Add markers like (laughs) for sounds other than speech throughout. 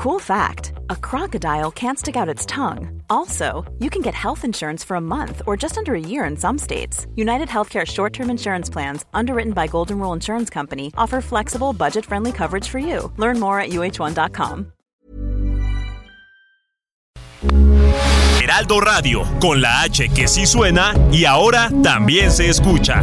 Cool fact a crocodile can't stick out its tongue. Also, you can get health insurance for a month or just under a year in some states. United Healthcare short term insurance plans, underwritten by Golden Rule Insurance Company, offer flexible, budget friendly coverage for you. Learn more at uh1.com. Heraldo Radio, con la H que sí suena y ahora también se escucha.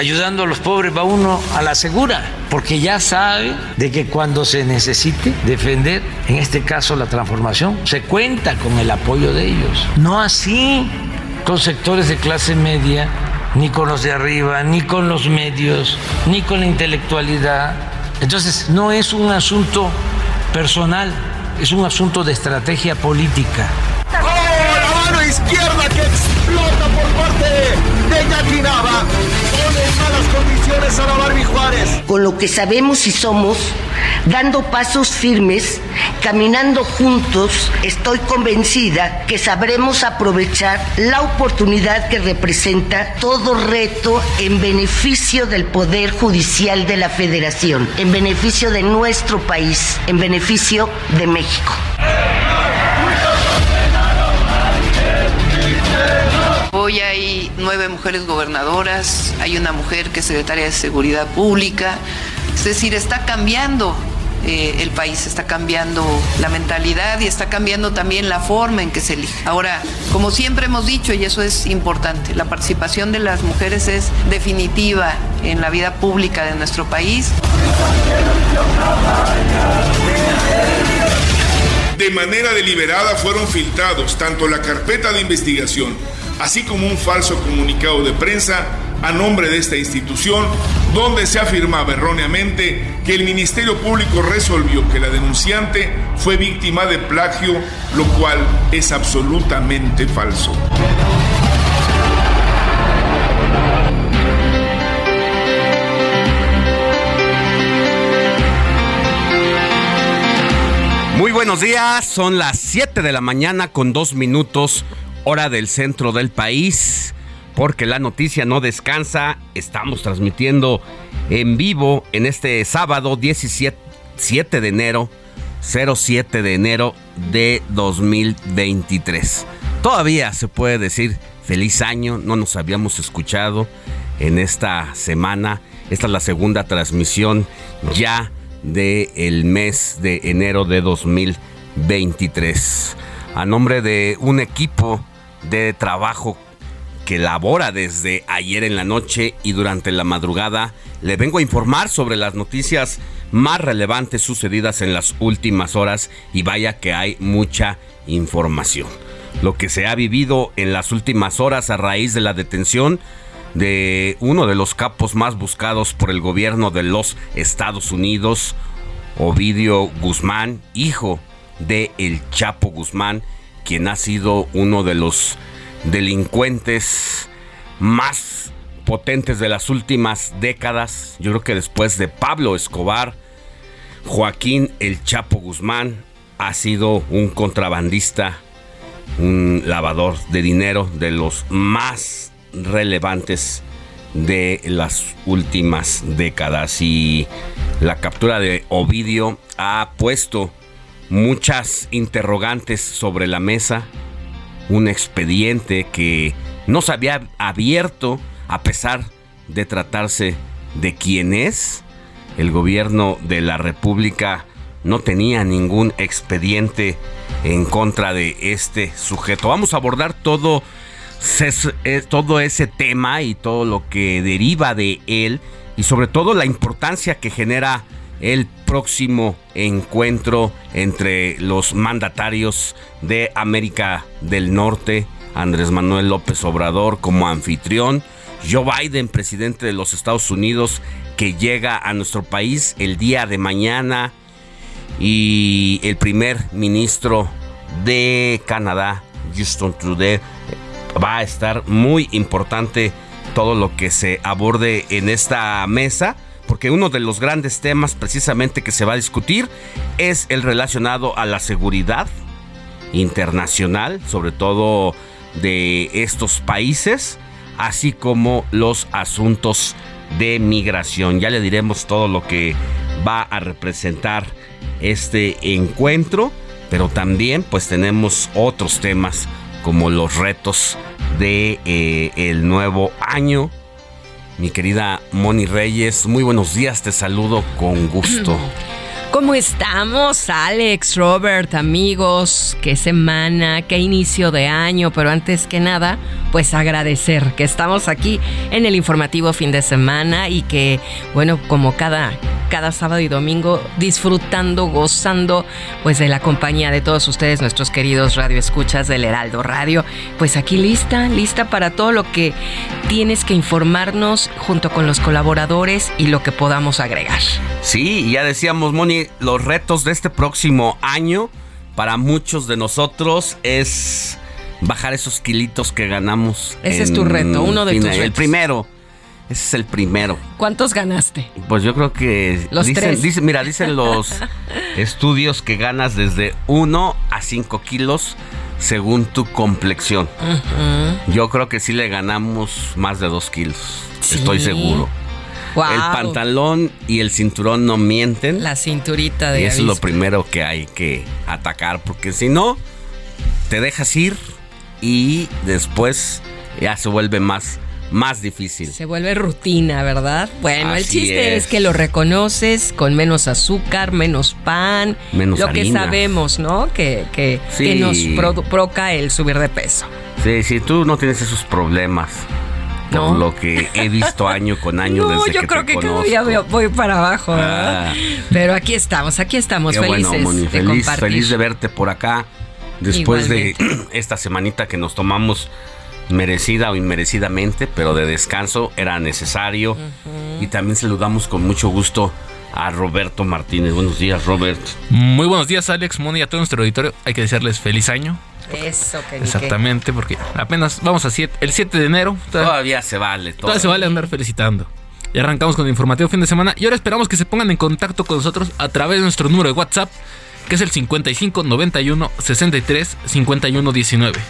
Ayudando a los pobres va uno a la segura, porque ya sabe de que cuando se necesite defender, en este caso la transformación, se cuenta con el apoyo de ellos. No así con sectores de clase media, ni con los de arriba, ni con los medios, ni con la intelectualidad. Entonces, no es un asunto personal, es un asunto de estrategia política. ¡Oh, la mano izquierda que explota por parte de Con lo que sabemos y somos, dando pasos firmes, caminando juntos, estoy convencida que sabremos aprovechar la oportunidad que representa todo reto en beneficio del Poder Judicial de la Federación, en beneficio de nuestro país, en beneficio de México. Hoy hay nueve mujeres gobernadoras, hay una mujer que es secretaria de Seguridad Pública. Es decir, está cambiando eh, el país, está cambiando la mentalidad y está cambiando también la forma en que se elige. Ahora, como siempre hemos dicho, y eso es importante, la participación de las mujeres es definitiva en la vida pública de nuestro país. De manera deliberada fueron filtrados tanto la carpeta de investigación así como un falso comunicado de prensa a nombre de esta institución, donde se afirmaba erróneamente que el Ministerio Público resolvió que la denunciante fue víctima de plagio, lo cual es absolutamente falso. Muy buenos días, son las 7 de la mañana con dos minutos hora del centro del país, porque la noticia no descansa. Estamos transmitiendo en vivo en este sábado 17 de enero, 07 de enero de 2023. Todavía se puede decir feliz año, no nos habíamos escuchado en esta semana. Esta es la segunda transmisión ya del mes de enero de 2023. A nombre de un equipo de trabajo que labora desde ayer en la noche y durante la madrugada, le vengo a informar sobre las noticias más relevantes sucedidas en las últimas horas y vaya que hay mucha información. Lo que se ha vivido en las últimas horas a raíz de la detención de uno de los capos más buscados por el gobierno de los Estados Unidos, Ovidio Guzmán, hijo de El Chapo Guzmán, quien ha sido uno de los delincuentes más potentes de las últimas décadas. Yo creo que después de Pablo Escobar, Joaquín El Chapo Guzmán ha sido un contrabandista, un lavador de dinero de los más relevantes de las últimas décadas y la captura de Ovidio ha puesto muchas interrogantes sobre la mesa, un expediente que no se había abierto a pesar de tratarse de quién es. El gobierno de la República no tenía ningún expediente en contra de este sujeto. Vamos a abordar todo, todo ese tema y todo lo que deriva de él y sobre todo la importancia que genera el próximo encuentro entre los mandatarios de América del Norte, Andrés Manuel López Obrador como anfitrión, Joe Biden, presidente de los Estados Unidos, que llega a nuestro país el día de mañana, y el primer ministro de Canadá, Justin Trudeau, va a estar muy importante todo lo que se aborde en esta mesa porque uno de los grandes temas precisamente que se va a discutir es el relacionado a la seguridad internacional, sobre todo de estos países, así como los asuntos de migración. Ya le diremos todo lo que va a representar este encuentro, pero también pues tenemos otros temas como los retos de eh, el nuevo año mi querida Moni Reyes, muy buenos días, te saludo con gusto. (clears throat) ¿Cómo estamos, Alex, Robert, amigos? Qué semana, qué inicio de año, pero antes que nada, pues agradecer que estamos aquí en el informativo fin de semana y que, bueno, como cada cada sábado y domingo disfrutando, gozando pues de la compañía de todos ustedes, nuestros queridos radioescuchas del Heraldo Radio. Pues aquí lista, lista para todo lo que tienes que informarnos junto con los colaboradores y lo que podamos agregar. Sí, ya decíamos, Moni, los retos de este próximo año para muchos de nosotros es bajar esos kilitos que ganamos. Ese es tu reto, uno de tus retos. El primero ese es el primero. ¿Cuántos ganaste? Pues yo creo que los dicen, mira, dicen los (laughs) estudios que ganas desde 1 a 5 kilos según tu complexión. Yo creo que sí le ganamos más de 2 kilos. Estoy seguro. El pantalón y el cinturón no mienten. La cinturita de. Y eso es lo primero que hay que atacar, porque si no, te dejas ir y después ya se vuelve más más difícil. Se vuelve rutina, ¿verdad? Bueno, el chiste es. que lo reconoces con menos azúcar, menos pan, menos lo que sabemos, ¿no? Que, que, nos provoca el subir de peso. Sí, sí, tú no tienes esos problemas. Por lo que he visto año con año no, desde yo creo que cada día voy para abajo. Ah. Pero aquí estamos, aquí estamos felices de feliz, feliz de verte por acá después de (clears throat) esta semanita que nos tomamos merecida o inmerecidamente, pero de descanso era necesario. Y también saludamos con mucho gusto a Roberto Martínez. Buenos días, Robert. Muy buenos días, Alex, Moni, a todo nuestro auditorio. Hay que desearles feliz año. Eso, que Exactamente, porque apenas vamos a el 7 de enero. Todavía, se vale. Todavía se vale andar felicitando. Y arrancamos con el informativo fin de semana. Y ahora esperamos que se pongan en contacto con nosotros a través de nuestro número de WhatsApp, que es el 55 91 63 51 19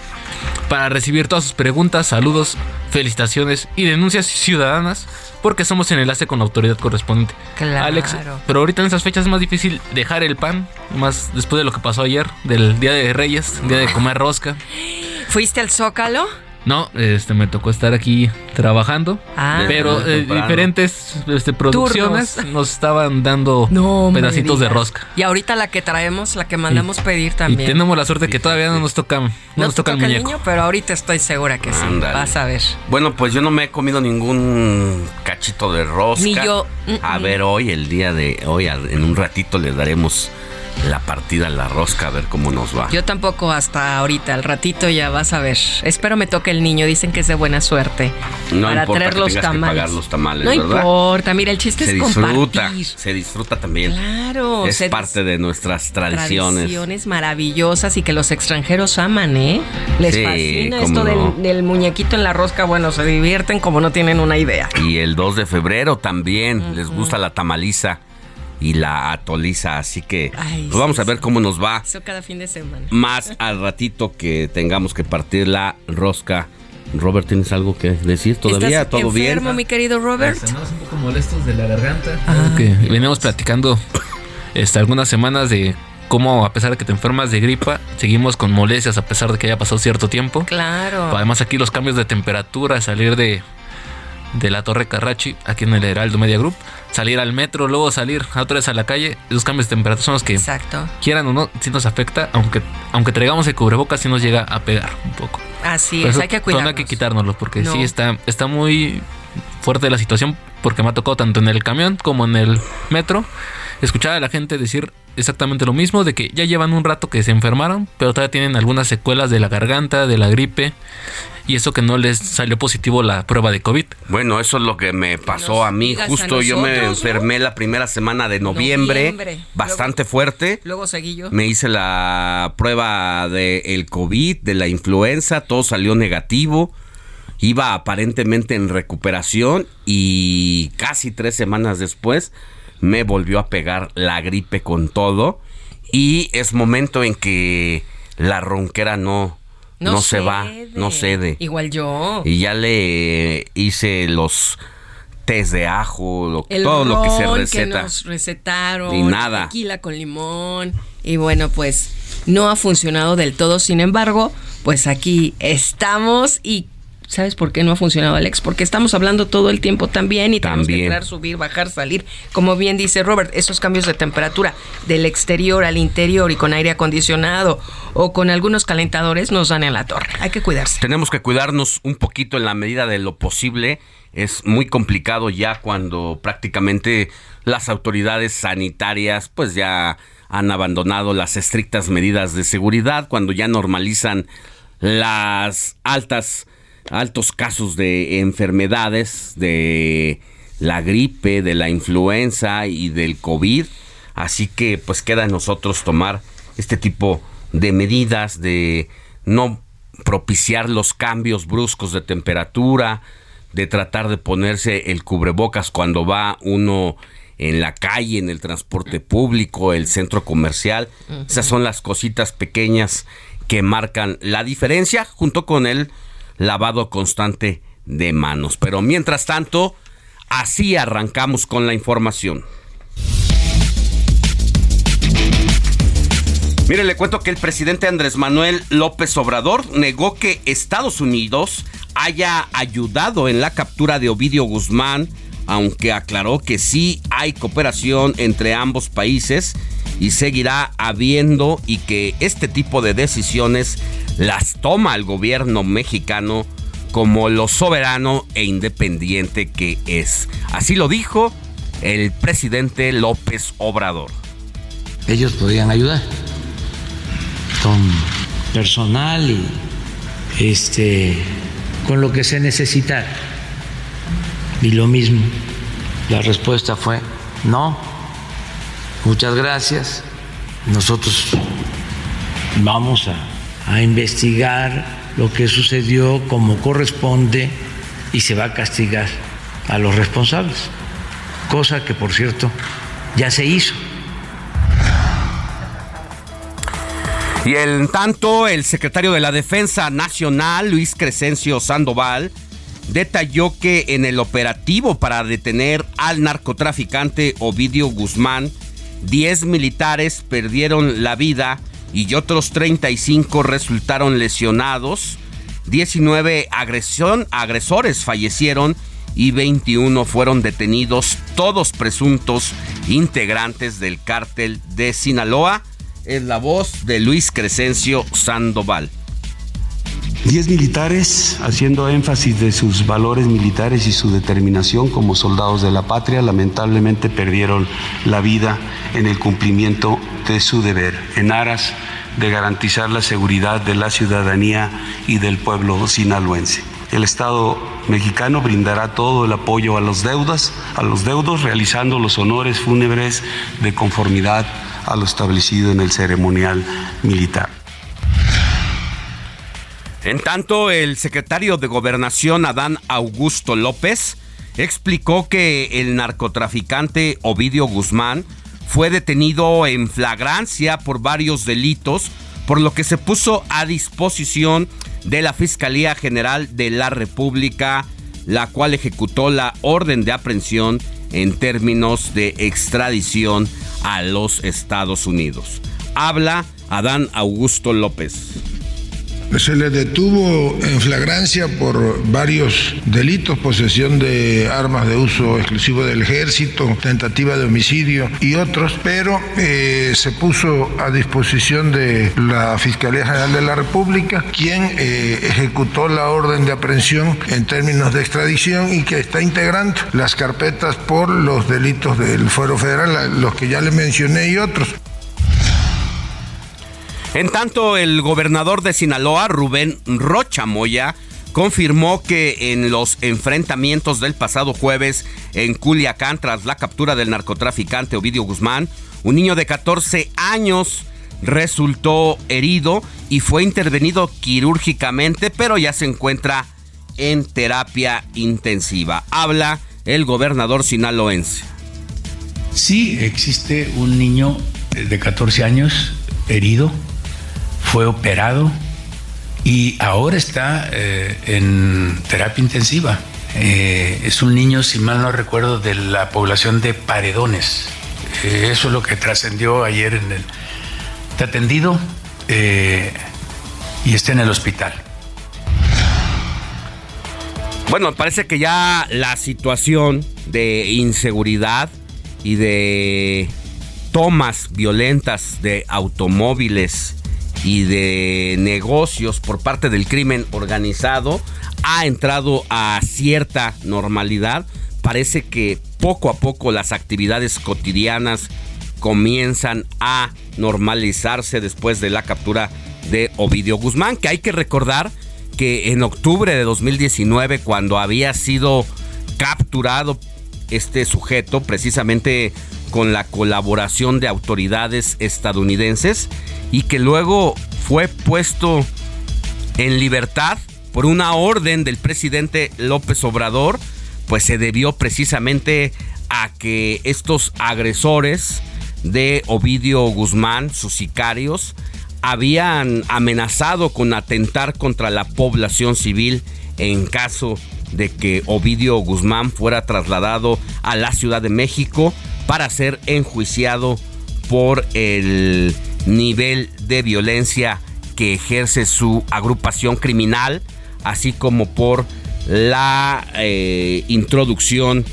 para recibir todas sus preguntas, saludos, felicitaciones y denuncias ciudadanas, porque somos el enlace con la autoridad correspondiente. Claro. Alex, pero ahorita en esas fechas es más difícil dejar el pan, más después de lo que pasó ayer, del Día de Reyes, Día de comer rosca. (laughs) ¿Fuiste al Zócalo? No, este me tocó estar aquí trabajando, ah. pero eh, diferentes este, producciones nos estaban dando (laughs) pedacitos de rosca. Y ahorita la que traemos, la que mandamos pedir también. Y tenemos la suerte que todavía no nos toca, no, nos toca, el muñeco. niño, pero ahorita estoy segura que sí. Vas a ver. Bueno, pues yo no me he comido ningún cachito de rosca. Ni yo. A ver, hoy, el día de hoy, en un ratito le daremos la partida a la rosca a ver cómo nos va. Yo tampoco hasta ahorita, al ratito ya vas a ver. Espero me toque el niño, dicen que es de buena suerte. No para traer los tamales. Que pagar los tamales. No importa, mira, el chiste se es disfruta, compartir. Se disfruta también. Claro. Es parte de nuestras tradiciones. Tradiciones maravillosas y que los extranjeros aman, ¿eh? Les fascina esto del, del, muñequito en la rosca. Bueno, se divierten como no tienen una idea. Y el 2 de febrero también les gusta la tamaliza y la atoliza. Así que pues vamos a ver cómo nos va. Eso cada fin de semana. Más (laughs) al ratito que tengamos que partir la rosca. Robert, ¿tienes algo que decir todavía? ¿Todo enfermo, bien? mi querido Robert? Estamos un poco molestos de la garganta. Ah. Venimos platicando este, algunas semanas de cómo a pesar de que te enfermas de gripa, seguimos con molestias a pesar de que haya pasado cierto tiempo. Claro. Además aquí los cambios de temperatura, salir de de la Torre Carrachi, aquí en el Heraldo Media Group, salir al metro, luego salir a otra vez a la calle, esos cambios de temperatura son los que, Exacto. quieran o no, si nos afecta, aunque, aunque traigamos el cubrebocas, sí nos llega a pegar un poco. Así es, hay que cuidarnos. No hay que quitárnoslo, porque sí está, está muy fuerte la situación porque me ha tocado tanto en el camión como en el metro escuchar a la gente decir exactamente lo mismo, de que ya llevan un rato que se enfermaron, pero todavía tienen algunas secuelas de la garganta, de la gripe, y eso que no les salió positivo la prueba de COVID. Bueno, eso es lo que me pasó a mí. Justo yo me enfermé la primera semana de noviembre, bastante fuerte. Luego seguí yo. Me hice la prueba del el COVID, de la influenza, todo salió negativo. Iba aparentemente en recuperación y casi tres semanas después me volvió a pegar la gripe con todo y es momento en que la ronquera no, no, se va, no cede. Igual yo. Y ya le hice los test de ajo, todo lo que se receta. Que nos recetaron. Y nada. Tequila con limón. Y bueno, pues no ha funcionado del todo. Sin embargo, pues aquí estamos y ¿Sabes por qué no ha funcionado Alex? Porque estamos hablando todo el tiempo también y tenemos que entrar, subir, bajar, salir. Como bien dice Robert, esos cambios de temperatura del exterior al interior y con aire acondicionado o con algunos calentadores nos dan en la torre. Hay que cuidarse. Tenemos que cuidarnos un poquito en la medida de lo posible. Es muy complicado ya cuando prácticamente las autoridades sanitarias pues ya han abandonado las estrictas medidas de seguridad, cuando ya normalizan las altas altos casos de enfermedades, de la gripe, de la influenza y del COVID. Así que pues queda en nosotros tomar este tipo de medidas, de no propiciar los cambios bruscos de temperatura, de tratar de ponerse el cubrebocas cuando va uno en la calle, en el transporte público, el centro comercial. Esas son las cositas pequeñas que marcan la diferencia junto con el lavado constante de manos. Pero mientras tanto, así arrancamos con la información. Mire, le cuento que el presidente Andrés Manuel López Obrador negó que Estados Unidos haya ayudado en la captura de Ovidio Guzmán, aunque aclaró que sí hay cooperación entre ambos países y seguirá habiendo y que este tipo de decisiones las toma el gobierno mexicano como lo soberano e independiente que es. Así lo dijo el presidente López Obrador. Ellos podrían ayudar con personal y este con lo que se necesita. Y lo mismo, la respuesta fue no. Muchas gracias. Nosotros vamos a a investigar lo que sucedió como corresponde y se va a castigar a los responsables, cosa que por cierto ya se hizo. Y en tanto, el secretario de la Defensa Nacional, Luis Crescencio Sandoval, detalló que en el operativo para detener al narcotraficante Ovidio Guzmán, 10 militares perdieron la vida y otros 35 resultaron lesionados. 19 agresión, agresores fallecieron y 21 fueron detenidos, todos presuntos integrantes del cártel de Sinaloa. Es la voz de Luis Crescencio Sandoval. Diez militares, haciendo énfasis de sus valores militares y su determinación como soldados de la patria, lamentablemente perdieron la vida en el cumplimiento de su deber, en aras de garantizar la seguridad de la ciudadanía y del pueblo sinaloense. El Estado mexicano brindará todo el apoyo a los deudas, a los deudos, realizando los honores fúnebres de conformidad a lo establecido en el ceremonial militar. En tanto, el secretario de Gobernación, Adán Augusto López, explicó que el narcotraficante Ovidio Guzmán fue detenido en flagrancia por varios delitos, por lo que se puso a disposición de la Fiscalía General de la República, la cual ejecutó la orden de aprehensión en términos de extradición a los Estados Unidos. Habla Adán Augusto López Se le detuvo en flagrancia por varios delitos, posesión de armas de uso exclusivo del ejército, tentativa de homicidio y otros, pero eh, se puso a disposición de la Fiscalía General de la República, quien eh, ejecutó la orden de aprehensión en términos de extradición y que está integrando las carpetas por los delitos del Fuero Federal, los que ya le mencioné y otros. En tanto, el gobernador de Sinaloa, Rubén Rocha Moya, confirmó que en los enfrentamientos del pasado jueves en Culiacán tras la captura del narcotraficante Ovidio Guzmán, un niño de 14 años resultó herido y fue intervenido quirúrgicamente, pero ya se encuentra en terapia intensiva. Habla el gobernador sinaloense. Sí, existe un niño de 14 años herido fue operado y ahora está eh, en terapia intensiva. Eh, es un niño, si mal no recuerdo, de la población de Paredones. Eh, eso es lo que trascendió ayer en el... Está atendido y está en el hospital. Bueno, parece que ya la situación de inseguridad y de tomas violentas de automóviles y de negocios por parte del crimen organizado ha entrado a cierta normalidad. Parece que poco a poco las actividades cotidianas comienzan a normalizarse después de la captura de Ovidio Guzmán, que hay que recordar que en octubre de 2019, cuando había sido capturado este sujeto, precisamente con la colaboración de autoridades estadounidenses y que luego fue puesto en libertad por una orden del presidente López Obrador, pues se debió precisamente a que estos agresores de Ovidio Guzmán, sus sicarios, habían amenazado con atentar contra la población civil en caso de que Ovidio Guzmán fuera trasladado a la Ciudad de México para ser enjuiciado por el nivel de violencia que ejerce su agrupación criminal, así como por la eh, introducción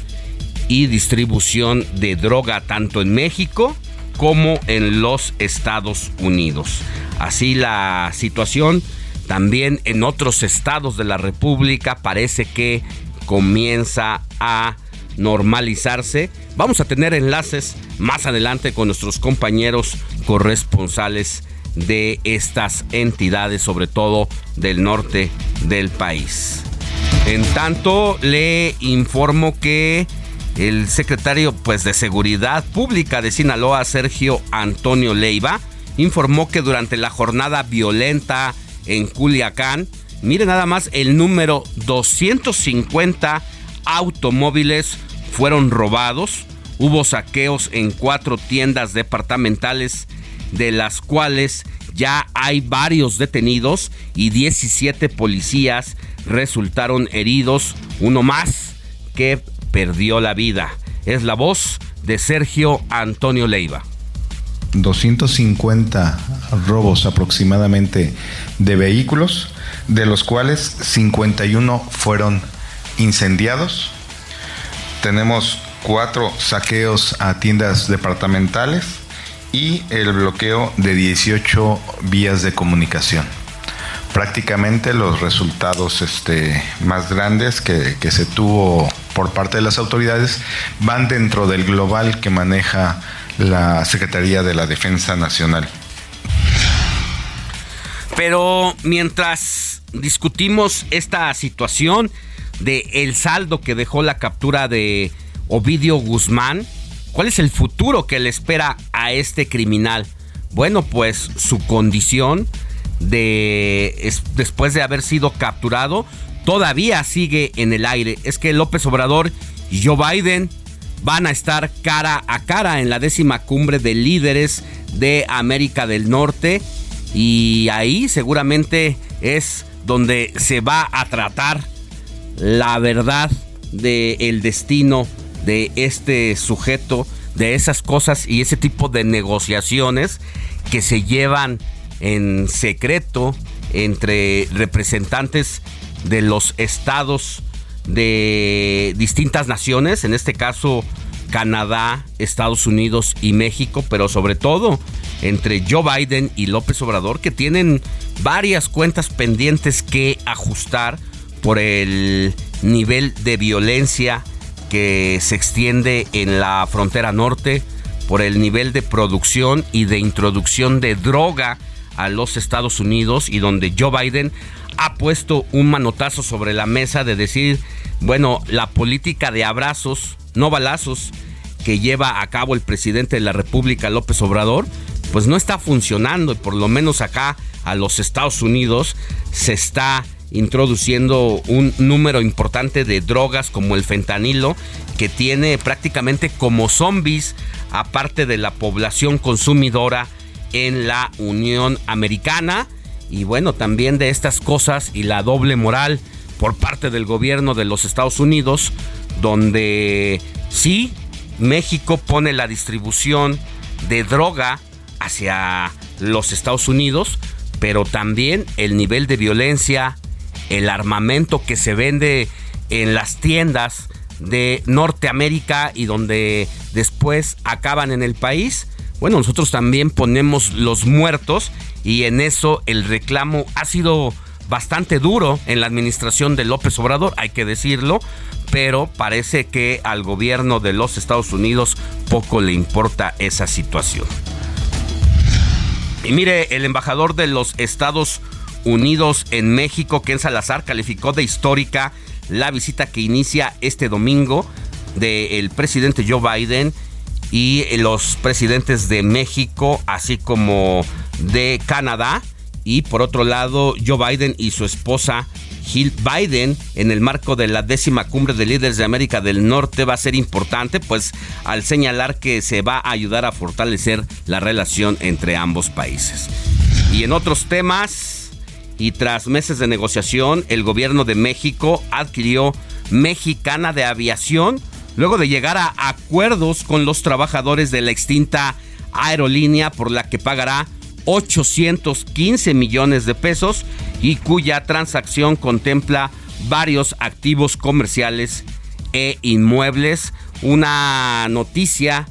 y distribución de droga tanto en México como en los Estados Unidos. Así la situación también en otros estados de la República parece que comienza a normalizarse. Vamos a tener enlaces más adelante con nuestros compañeros corresponsales de estas entidades, sobre todo del norte del país. En tanto, le informo que el secretario pues, de Seguridad Pública de Sinaloa, Sergio Antonio Leiva, informó que durante la jornada violenta en Culiacán, mire nada más el número 250 automóviles fueron robados. Hubo saqueos en cuatro tiendas departamentales, de las cuales ya hay varios detenidos y 17 policías resultaron heridos, uno más que perdió la vida. Es la voz de Sergio Antonio Leiva. 250 robos aproximadamente de vehículos, de los cuales 51 fueron incendiados, tenemos cuatro saqueos a tiendas departamentales y el bloqueo de 18 vías de comunicación. Prácticamente los resultados este, más grandes que, que se tuvo por parte de las autoridades van dentro del global que maneja la Secretaría de la Defensa Nacional. Pero mientras discutimos esta situación, de el saldo que dejó la captura de Ovidio Guzmán? ¿Cuál es el futuro que le espera a este criminal? Bueno, pues su condición de después de haber sido capturado todavía sigue en el aire. Es que López Obrador y Joe Biden van a estar cara a cara en la décima cumbre de líderes de América del Norte y ahí seguramente es donde se va a tratar la verdad del destino de este sujeto, de esas cosas y ese tipo de negociaciones que se llevan en secreto entre representantes de los estados de distintas naciones, en este caso Canadá, Estados Unidos y México, pero sobre todo entre Joe Biden y López Obrador, que tienen varias cuentas pendientes que ajustar por el nivel de violencia que se extiende en la frontera norte, por el nivel de producción y de introducción de droga a los Estados Unidos y donde Joe Biden ha puesto un manotazo sobre la mesa de decir, bueno, la política de abrazos, no balazos, que lleva a cabo el presidente de la República, López Obrador, pues no está funcionando y por lo menos acá a los Estados Unidos se está introduciendo un número importante de drogas como el fentanilo que tiene prácticamente como zombies aparte de la población consumidora en la Unión Americana. Y bueno también de estas cosas y la doble moral por parte del gobierno de los Estados Unidos donde sí México pone la distribución de droga hacia los Estados Unidos pero también el nivel de violencia el armamento que se vende en las tiendas de Norteamérica y donde después acaban en el país. Bueno, nosotros también ponemos los muertos y en eso el reclamo ha sido bastante duro en la administración de López Obrador, hay que decirlo, pero parece que al gobierno de los Estados Unidos poco le importa esa situación. Y mire, el embajador de los Estados Unidos Unidos en México, Ken Salazar, calificó de histórica la visita que inicia este domingo del presidente Joe Biden y los presidentes de México, así como de Canadá. Y por otro lado, Joe Biden y su esposa Jill Biden en el marco de la décima cumbre de líderes de América del Norte va a ser importante, pues al señalar que se va a ayudar a fortalecer la relación entre ambos países. Y en otros temas, y tras meses de negociación, el gobierno de México adquirió Mexicana de Aviación luego de llegar a acuerdos con los trabajadores de la extinta aerolínea por la que pagará 815 millones de pesos y cuya transacción contempla varios activos comerciales e inmuebles. Una noticia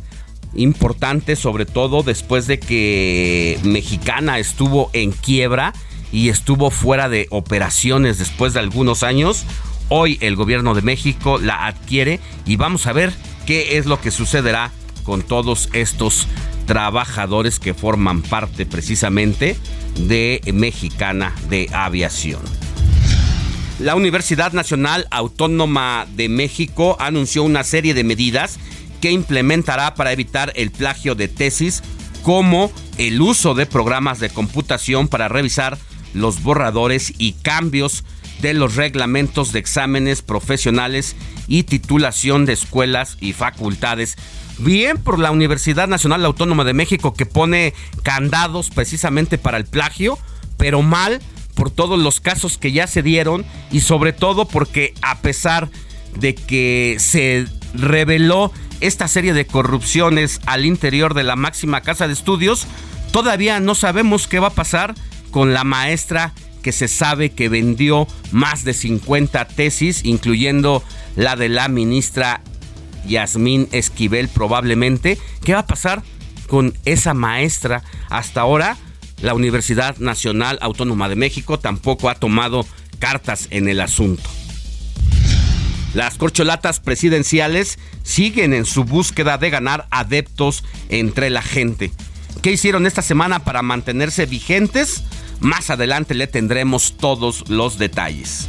importante sobre todo después de que Mexicana estuvo en quiebra y estuvo fuera de operaciones después de algunos años. Hoy el gobierno de México la adquiere y vamos a ver qué es lo que sucederá con todos estos trabajadores que forman parte precisamente de Mexicana de Aviación. La Universidad Nacional Autónoma de México anunció una serie de medidas que implementará para evitar el plagio de tesis como el uso de programas de computación para revisar los borradores y cambios de los reglamentos de exámenes profesionales y titulación de escuelas y facultades. Bien por la Universidad Nacional Autónoma de México que pone candados precisamente para el plagio, pero mal por todos los casos que ya se dieron y sobre todo porque a pesar de que se reveló esta serie de corrupciones al interior de la máxima casa de estudios, todavía no sabemos qué va a pasar con la maestra que se sabe que vendió más de 50 tesis, incluyendo la de la ministra Yasmín Esquivel probablemente. ¿Qué va a pasar con esa maestra? Hasta ahora la Universidad Nacional Autónoma de México tampoco ha tomado cartas en el asunto. Las corcholatas presidenciales siguen en su búsqueda de ganar adeptos entre la gente. ¿Qué hicieron esta semana para mantenerse vigentes? Más adelante le tendremos todos los detalles.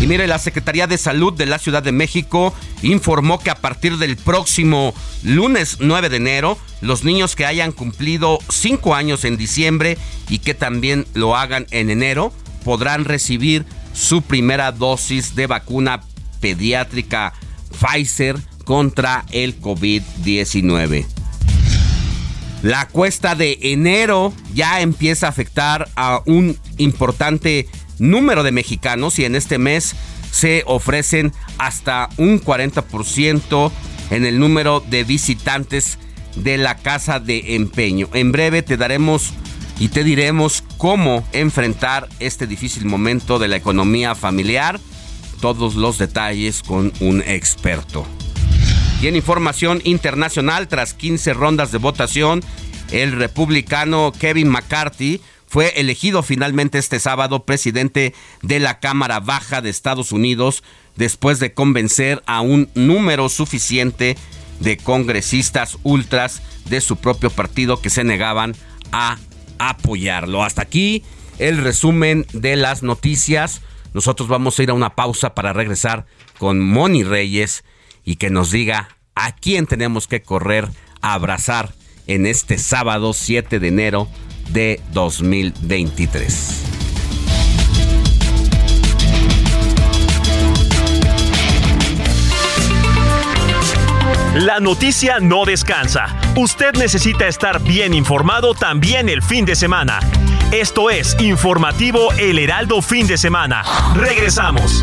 Y mire, la Secretaría de Salud de la Ciudad de México informó que a partir del próximo lunes 9 de enero, los niños que hayan cumplido 5 años en diciembre y que también lo hagan en enero, podrán recibir su primera dosis de vacuna pediátrica Pfizer contra el COVID-19. La cuesta de enero ya empieza a afectar a un importante número de mexicanos y en este mes se ofrecen hasta un 40% en el número de visitantes de la casa de empeño. En breve te daremos y te diremos cómo enfrentar este difícil momento de la economía familiar. Todos los detalles con un experto. Y en información internacional, tras 15 rondas de votación, el republicano Kevin McCarthy fue elegido finalmente este sábado presidente de la Cámara Baja de Estados Unidos después de convencer a un número suficiente de congresistas ultras de su propio partido que se negaban a apoyarlo. Hasta aquí el resumen de las noticias. Nosotros vamos a ir a una pausa para regresar con Moni Reyes y que nos diga a quién tenemos que correr a abrazar en este sábado 7 de enero de 2023. La noticia no descansa. Usted necesita estar bien informado también el fin de semana. Esto es Informativo El Heraldo Fin de Semana. Regresamos.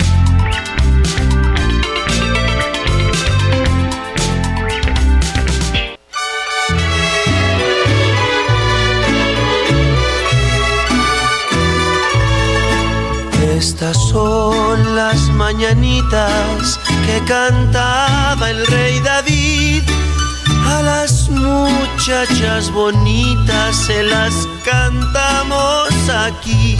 Estas son las mañanitas que cantaba el rey David a las muchachas bonitas se las cantamos aquí.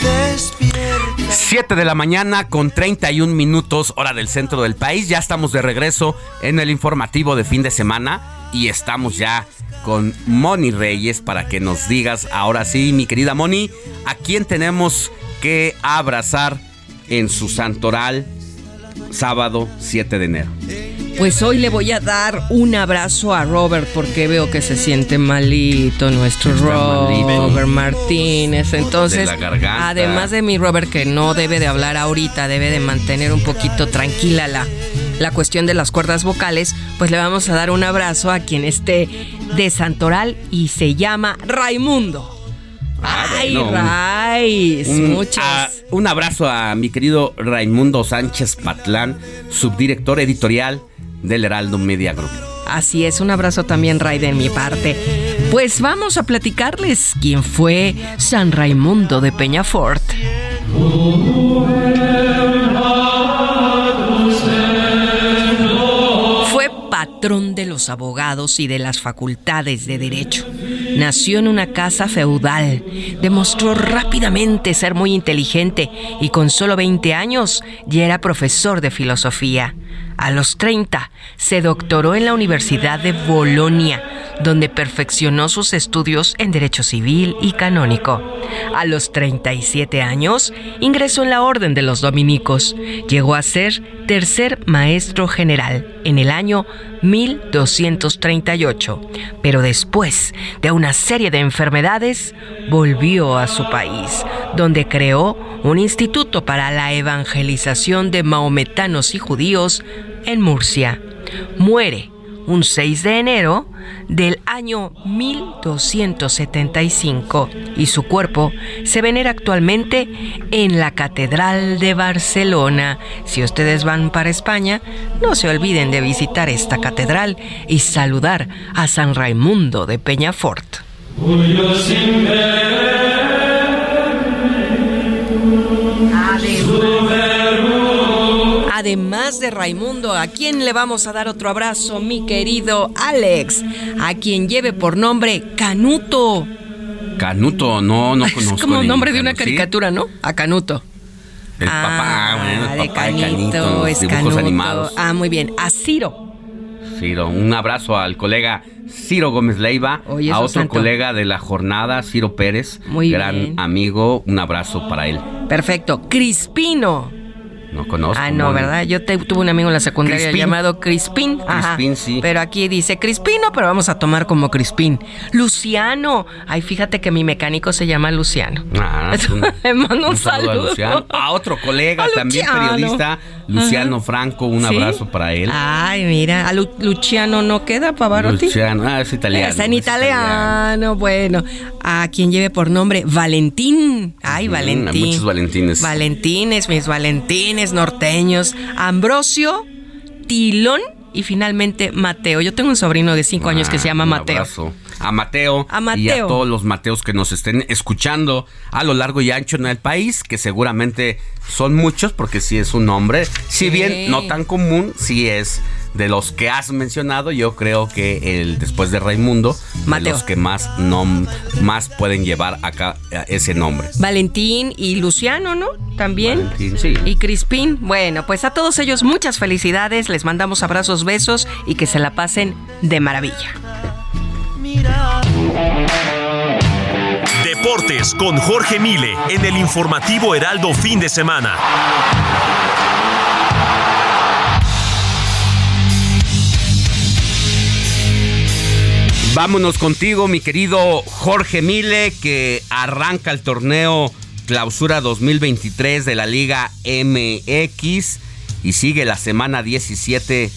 Despierta. 7 de la mañana con 31 minutos hora del centro del país. Ya estamos de regreso en el informativo de fin de semana y estamos ya con Moni Reyes para que nos digas ahora sí, mi querida Moni, a quién tenemos que abrazar en su santoral sábado 7 de enero. Pues hoy le voy a dar un abrazo a Robert porque veo que se siente malito nuestro Robert Martínez. Entonces, además de mi Robert que no debe de hablar ahorita, debe de mantener un poquito tranquila la, la cuestión de las cuerdas vocales, pues le vamos a dar un abrazo a quien esté de Santoral y se llama Raimundo. Ah, Ay, bueno, Ray, un, muchas. a- un abrazo a mi querido Raimundo Sánchez Patlán, subdirector editorial del Heraldo Media Group. Así es, un abrazo también, Ray, de mi parte. Pues vamos a platicarles quién fue San Raimundo de Peñafort. Patrón de los abogados y de las facultades de derecho. Nació en una casa feudal, demostró rápidamente ser muy inteligente y con solo 20 años ya era profesor de filosofía. A los 30 se doctoró en la Universidad de Bolonia, donde perfeccionó sus estudios en Derecho Civil y Canónico. A los 37 años ingresó en la Orden de los Dominicos. Llegó a ser tercer maestro general en el año 1238, pero después de una serie de enfermedades volvió a su país, donde creó un instituto para la evangelización de maometanos y judíos en Murcia. Muere un 6 de enero del año 1275 y su cuerpo se venera actualmente en la Catedral de Barcelona. Si ustedes van para España, no se olviden de visitar esta catedral y saludar a San Raimundo de Peñafort. Además de Raimundo, ¿a quién le vamos a dar otro abrazo, mi querido Alex? A quien lleve por nombre Canuto. Canuto, no, no conozco. Es como el nombre de una caricatura, ¿no? A Canuto. El papá, bueno, el de papá de Canito, Canito, es dibujos Canuto. animados. Ah, muy bien. A Ciro. Ciro, un abrazo al colega Ciro Gómez Leiva, Oye, a otro santo. colega de la jornada, Ciro Pérez, Muy gran bien. amigo, un abrazo para él. Perfecto. Crispino. No conozco. Ah, no. ¿verdad? Yo te- tuve un amigo en la secundaria Crispín. llamado Crispín. Ajá. Crispín, sí. Pero aquí dice Crispino, pero vamos a tomar como Crispín. Luciano. Ay, fíjate que mi mecánico se llama Luciano. Ah, (laughs) un, Le mando un, un saludo a saludo. Luciano. A otro colega, A también periodista, Luciano Ajá. Franco. Un ¿Sí? abrazo para él. Ay, mira, a Lu- Luciano no queda Pavarotti. Luciano, ah, es italiano. Está en es italiano, bueno. A quien lleve por nombre Valentín. Ay, Mm, Valentín. muchos Valentines. Valentines, mis Valentines norteños. Ambrosio, Tilón y finalmente Mateo. Yo tengo un sobrino de cinco años que se llama Ah, Un Mateo. abrazo A Mateo, A y a Mateo. todos los Mateos que nos estén escuchando a lo largo y ancho en el país, que seguramente son muchos, porque sí es un nombre, si bien no tan común, sí es de los que has mencionado, yo creo que el después de Raimundo, de Mateo. los que más nom- más pueden llevar acá eh, ese nombre. Valentín y Luciano, ¿no? También. Valentín, sí. Y Crispín. Bueno, pues a todos ellos muchas felicidades, les mandamos abrazos, besos y que se la pasen de maravilla. Deportes con Jorge Mile en el informativo Heraldo fin de semana. Vámonos contigo, mi querido Jorge Mile, que arranca el torneo Clausura 2023 de la Liga MX y sigue la semana 17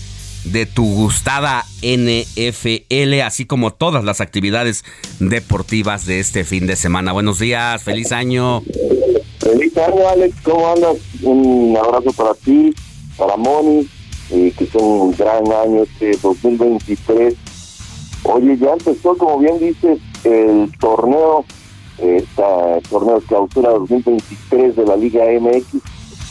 de tu gustada NFL, así como todas las actividades deportivas de este fin de semana. Buenos días, feliz año. Feliz año, Alex. ¿Cómo andas? Un abrazo para ti, para Moni, y que sea un gran año este 2023. Oye, ya empezó, como bien dices, el torneo, esta torneo de clausura 2023 de la Liga MX.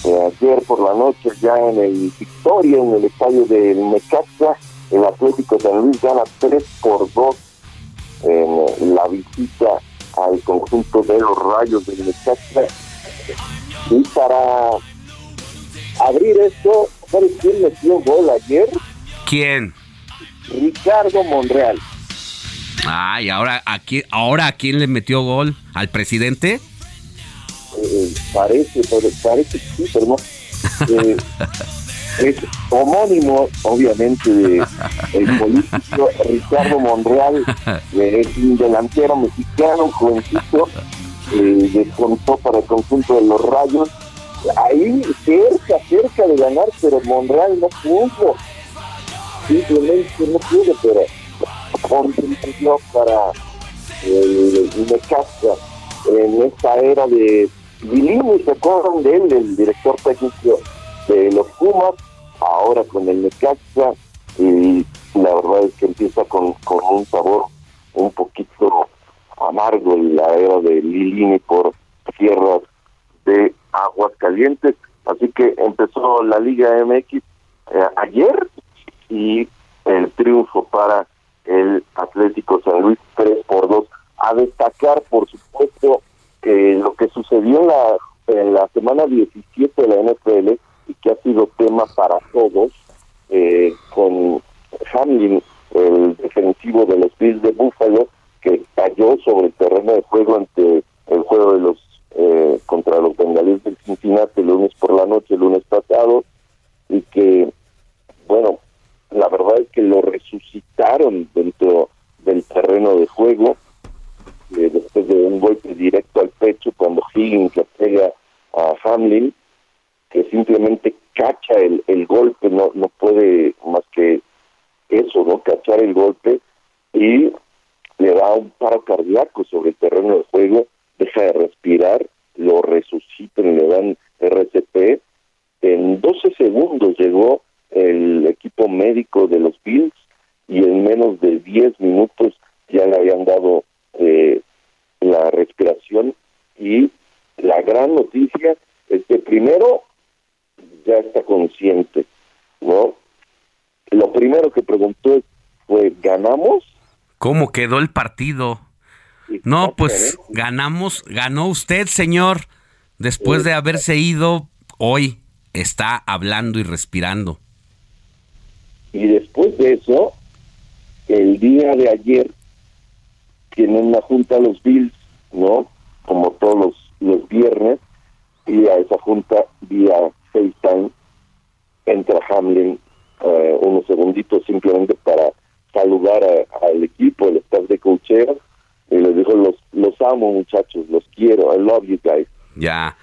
Eh, ayer por la noche, ya en el Victoria, en el estadio del Necaxa, el Atlético San Luis gana 3 por 2 en la visita al conjunto de los Rayos del Necaxa. Y para abrir esto, ¿sabes quién metió gol ayer? ¿Quién? Ricardo Monreal. Ay, ahora aquí, ahora a quién le metió gol al presidente? Eh, parece, pero- parece que sí, pero no. Eh, (laughs) es homónimo, obviamente, de el político Ricardo Monreal, eh, es un delantero mexicano, jovencito, eh, descontó para el conjunto de los Rayos. Ahí cerca, cerca de ganar, pero Monreal no pudo. Simplemente no pudo, pero contribuyó para el Necaxa en esta era de Vilini, ¿se acuerdan de él, el director técnico de los Pumas? Ahora con el Necaxa, y la verdad es que empieza con, con un sabor un poquito amargo en la era de Lilini por tierras de aguas calientes. Así que empezó la Liga MX eh, ayer y el triunfo para el Atlético San Luis 3 por 2. A destacar, por supuesto, que lo que sucedió en la, en la semana 17 de la NFL y que ha sido tema para todos, eh, con Hamlin, el defensivo de los Bills de Buffalo, que cayó sobre el terreno de juego ante el juego de los eh, contra los bengalíes del Cincinnati el lunes por la noche, el lunes pasado, y que, bueno, la verdad es que lo resucitaron dentro del terreno de juego eh, después de un golpe directo al pecho cuando Higgins le pega a Hamlin que simplemente cacha el, el golpe no no puede más que eso no cachar el golpe y le da un paro cardíaco sobre el terreno de juego deja de respirar lo resucitan le dan RCP en 12 segundos llegó el equipo médico de los Bills y en menos de 10 minutos ya le habían dado eh, la respiración y la gran noticia es que primero ya está consciente, ¿no? Lo primero que preguntó fue, ¿ganamos? ¿Cómo quedó el partido? No, pues ganamos, ganó usted, señor. Después de haberse ido, hoy está hablando y respirando. Y después de eso, el día de ayer, tienen una junta los Bills, ¿no? Como todos los, los viernes, y a esa junta vía FaceTime, entra Hamlin eh, unos segunditos simplemente para saludar al equipo, el staff de cochero, y les dijo, los, los amo muchachos, los quiero, I love you guys. Ya.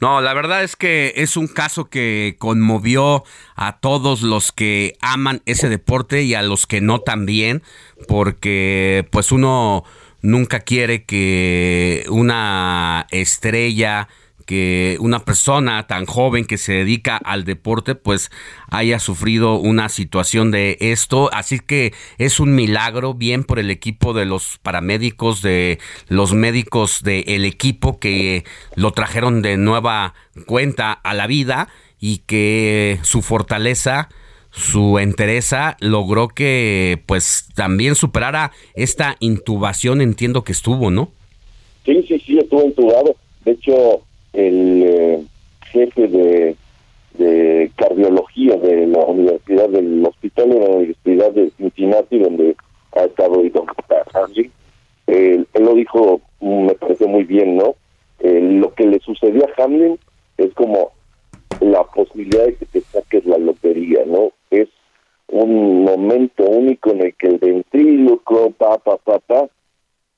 No, la verdad es que es un caso que conmovió a todos los que aman ese deporte y a los que no también, porque pues uno nunca quiere que una estrella que una persona tan joven que se dedica al deporte pues haya sufrido una situación de esto. Así que es un milagro, bien por el equipo de los paramédicos, de los médicos del equipo que lo trajeron de nueva cuenta a la vida y que su fortaleza su entereza logró que pues también superara esta intubación, entiendo que estuvo, ¿no? Sí, sí, sí, estuvo intubado. De hecho, el eh, jefe de, cardiología de la Universidad del Hospital de la Universidad de Cincinnati, donde ha estado y donde está él, lo dijo, me parece muy bien, ¿no? lo que le sucedió a Hamlin es como la posibilidad de que te saques la lotería, ¿no? Es un momento único en el que el ventríloco, pa, pa, pa, pa,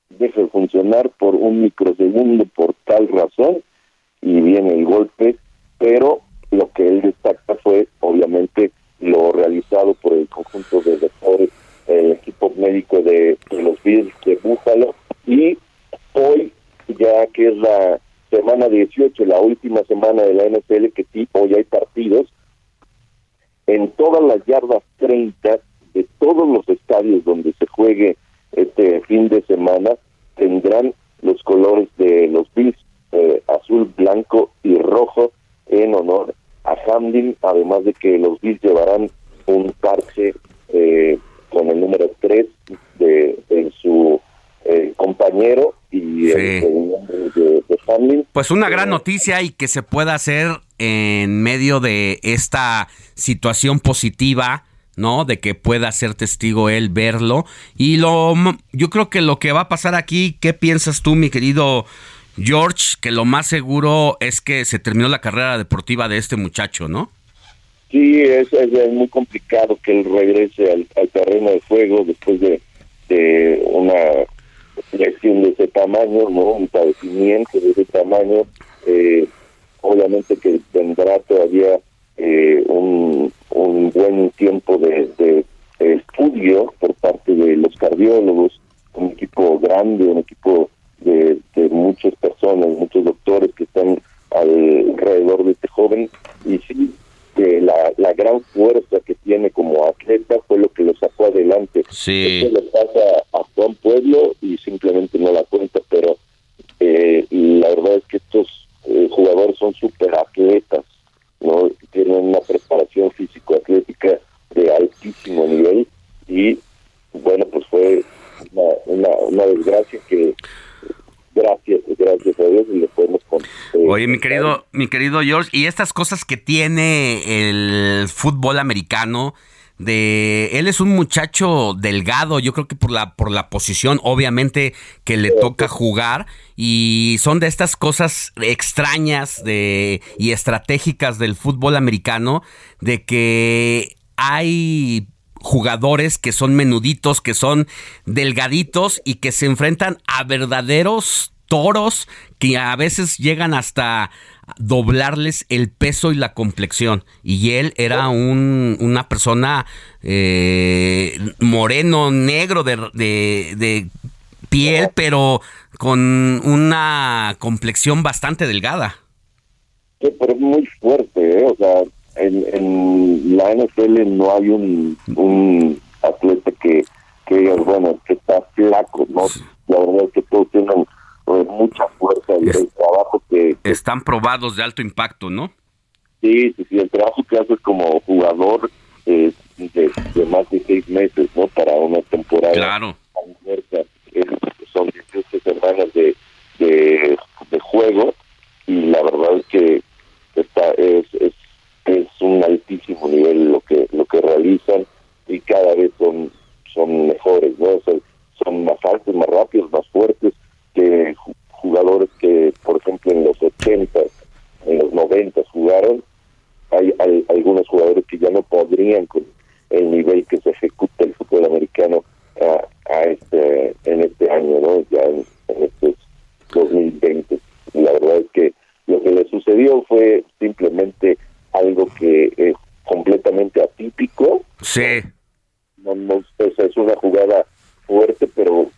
deja de funcionar por un microsegundo por tal razón y viene el golpe, pero lo que él destaca fue obviamente lo realizado por el conjunto de doctores, el equipo médico de, los Bills de Búfalo y hoy ya que es la semana 18, la última semana de la NFL, que sí, hoy hay partidos, en todas las yardas 30 de todos los estadios donde se juegue este fin de semana, tendrán los colores de los Bills eh, azul, blanco y rojo en honor a Hamlin, además de que los Bills llevarán un parche eh, con el número 3 de, su eh, compañero y el, de, de, Hamlin. Pues una gran noticia y que se pueda hacer en medio de esta situación positiva. ¿no? De que pueda ser testigo él, verlo. Y lo, yo creo que lo que va a pasar aquí, ¿qué piensas tú, mi querido George, que lo más seguro es que se terminó la carrera deportiva de este muchacho, ¿no? Sí, es, muy complicado que él regrese al, terreno de juego después de, una lesión de ese tamaño, ¿no? Un padecimiento de ese tamaño. Eh, obviamente que tendrá todavía eh, un, buen tiempo de, de, estudio por parte de los cardiólogos, un equipo grande, un equipo de, muchas personas, muchos doctores que están alrededor de este joven y sí, que la, la gran fuerza que tiene como atleta fue lo que lo sacó adelante. Sí. Esto le pasa a Juan Pueblo y simplemente no la cuenta, pero eh, la verdad es que estos eh, jugadores son súper atletas, ¿no? Tienen una preparación físico-atlética de altísimo nivel y bueno, pues fue una, una, una desgracia que gracias, gracias a Dios y le podemos Oye, mi querido, mi querido George, y estas cosas que tiene el fútbol americano, de él es un muchacho delgado, yo creo que por la por la posición obviamente que le toca jugar y son de estas cosas extrañas de y estratégicas del fútbol americano de que hay jugadores que son menuditos, que son delgaditos y que se enfrentan a verdaderos toros que a veces llegan hasta doblarles el peso y la complexión. Y él era un, una persona eh, moreno, negro de, de, piel, pero con una complexión bastante delgada. Sí, pero es muy fuerte, ¿eh? o sea, en, en la NFL no hay un, un atleta que, que bueno, que está flaco, ¿no? La verdad es que todos tienen pues, mucha fuerza y el trabajo que, Están probados de alto impacto, ¿no? Sí, sí, sí, el trabajo que haces como jugador eh, de, más de seis meses, ¿no? Para una temporada. Claro. son 18 semanas de, de, de juego y la verdad es que está, es, es es un altísimo nivel lo que lo que realizan y cada vez son son mejores, ¿no? O son más altos, más rápidos, más fuertes que jugadores que, por ejemplo, en los 80, en los 90 jugaron. Hay, hay algunos jugadores que ya no podrían con el nivel que se ejecuta el fútbol americano a, este en este año, ¿no? Ya en, en estos 2020. La verdad es que lo que le sucedió fue simplemente algo que es completamente atípico. Sí. No, no, o sea, es una jugada fuerte, pero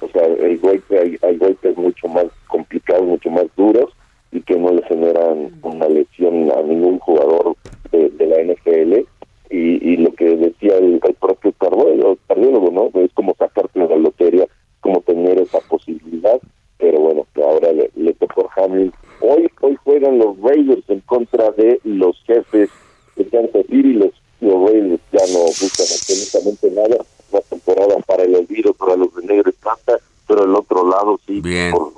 o sea, el golpe, hay, hay golpes mucho más complicados, mucho más duros y que no le generan una lesión a ningún jugador de, de la NFL. Y, y lo que decía el, el propio cardiólogo, cardiólogo, ¿no? Es como sacarte de la lotería, como tener esa posibilidad, pero bueno, ahora le, le tocó Hamlin. Hoy, hoy juegan los Raiders en contra de los jefes de Kansas City, los, los Raiders ya no buscan absolutamente nada, una temporada para el olvido para los de negro plata, pero el otro lado sí, Bien. por-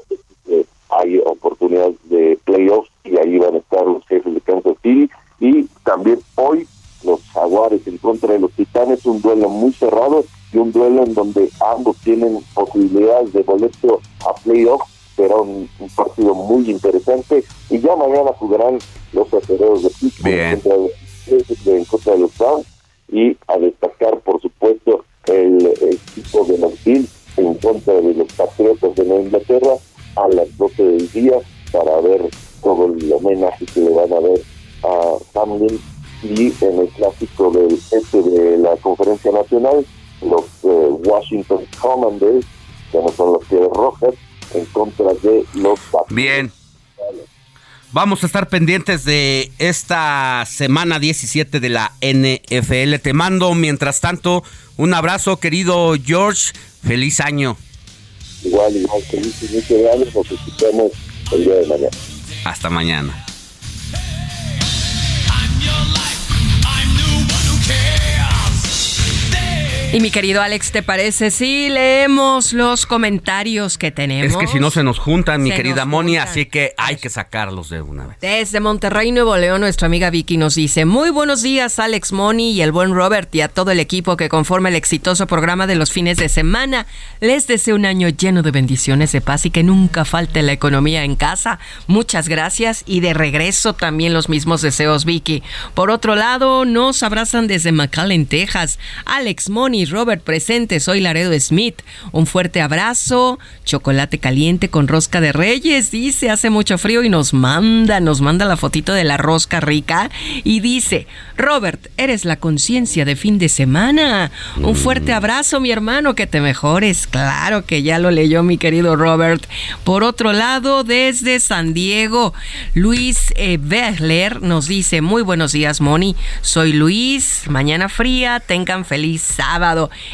eh, hay oportunidades de playoffs y ahí van a estar los jefes de Kansas City y también hoy los jaguares en contra de los titanes, un duelo muy cerrado y un duelo en donde ambos tienen posibilidades de boleto a playoffs será un, un partido muy interesante. Y ya mañana jugarán los acereros de Pittsburgh en contra de, los Browns. Y a destacar por supuesto el equipo de Bills en contra de los Patriotas de Nueva Inglaterra a las 12 del día para ver todo el homenaje que le van a ver a Hamlin y en el clásico del este de la conferencia nacional los eh, Washington Commanders que no son los Piedras Rojas en contra de los Patriotas. Bien. Vamos a estar pendientes de esta semana 17 de la NFL. Te mando, mientras tanto, un abrazo, querido George. Feliz año. igual igual feliz inicio de año nos escuchamos el día de mañana Hasta mañana. Y mi querido Alex, ¿te parece si leemos los comentarios que tenemos? Es que si no se nos juntan, mi Se querida Moni, juntan. así que hay que sacarlos de una vez. Desde Monterrey, Nuevo León, nuestra amiga Vicky nos dice, muy buenos días Alex Moni y el buen Robert y a todo el equipo que conforma el exitoso programa de los fines de semana. Les deseo un año lleno de bendiciones, de paz y que nunca falte la economía en casa. Muchas gracias y de regreso también los mismos deseos Vicky. Por otro lado, nos abrazan desde McAllen, Texas. Alex Moni, Robert presente, soy Laredo Smith. Un fuerte abrazo, chocolate caliente con rosca de reyes, dice, hace mucho frío y nos manda, nos manda la fotito de la rosca rica y dice, Robert, eres la conciencia de fin de semana. Un fuerte abrazo, mi hermano, que te mejores. Claro que ya lo leyó mi querido Robert. Por otro lado, desde San Diego, Luis eh, nos dice, muy buenos días, Moni. Soy Luis, mañana fría, tengan feliz sábado.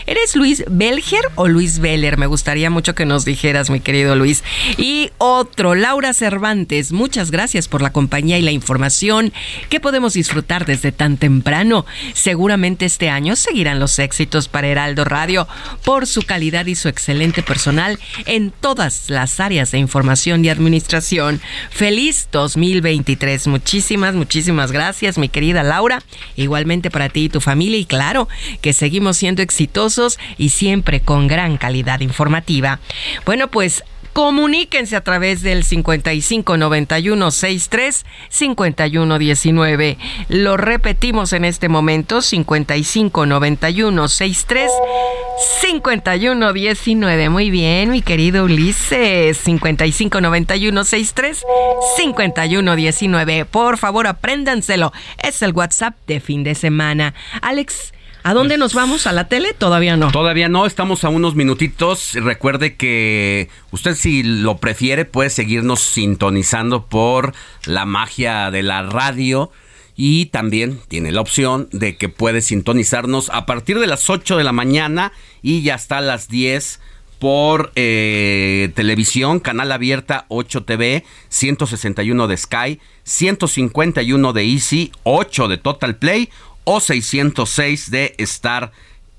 ¿Eres Luis Belger o Luis Beller? Me gustaría mucho que nos dijeras, mi querido Luis. Y otro, Laura Cervantes, muchas gracias por la compañía y la información que podemos disfrutar desde tan temprano. Seguramente este año seguirán los éxitos para Heraldo Radio por su calidad y su excelente personal en todas las áreas de información y administración. Feliz 2023. Muchísimas, muchísimas gracias, mi querida Laura. Igualmente para ti y tu familia. Y claro, que seguimos siendo exitosos y siempre con gran calidad informativa. Bueno, pues Comuníquense a través del 559163 5119. Lo repetimos en este momento 559163 5119. Muy bien, mi querido Ulises 559163 5119. Por favor, apréndanselo. Es el WhatsApp de fin de semana. Alex, ¿A dónde nos vamos? ¿A la tele? Todavía no. Todavía no, estamos a unos minutitos. Recuerde que usted si lo prefiere puede seguirnos sintonizando por la magia de la radio y también tiene la opción de que puede sintonizarnos a partir de las 8 de la mañana y ya hasta las 10 por eh, televisión, canal abierta 8 TV, 161 de Sky, 151 de Easy, 8 de Total Play o 606 de Star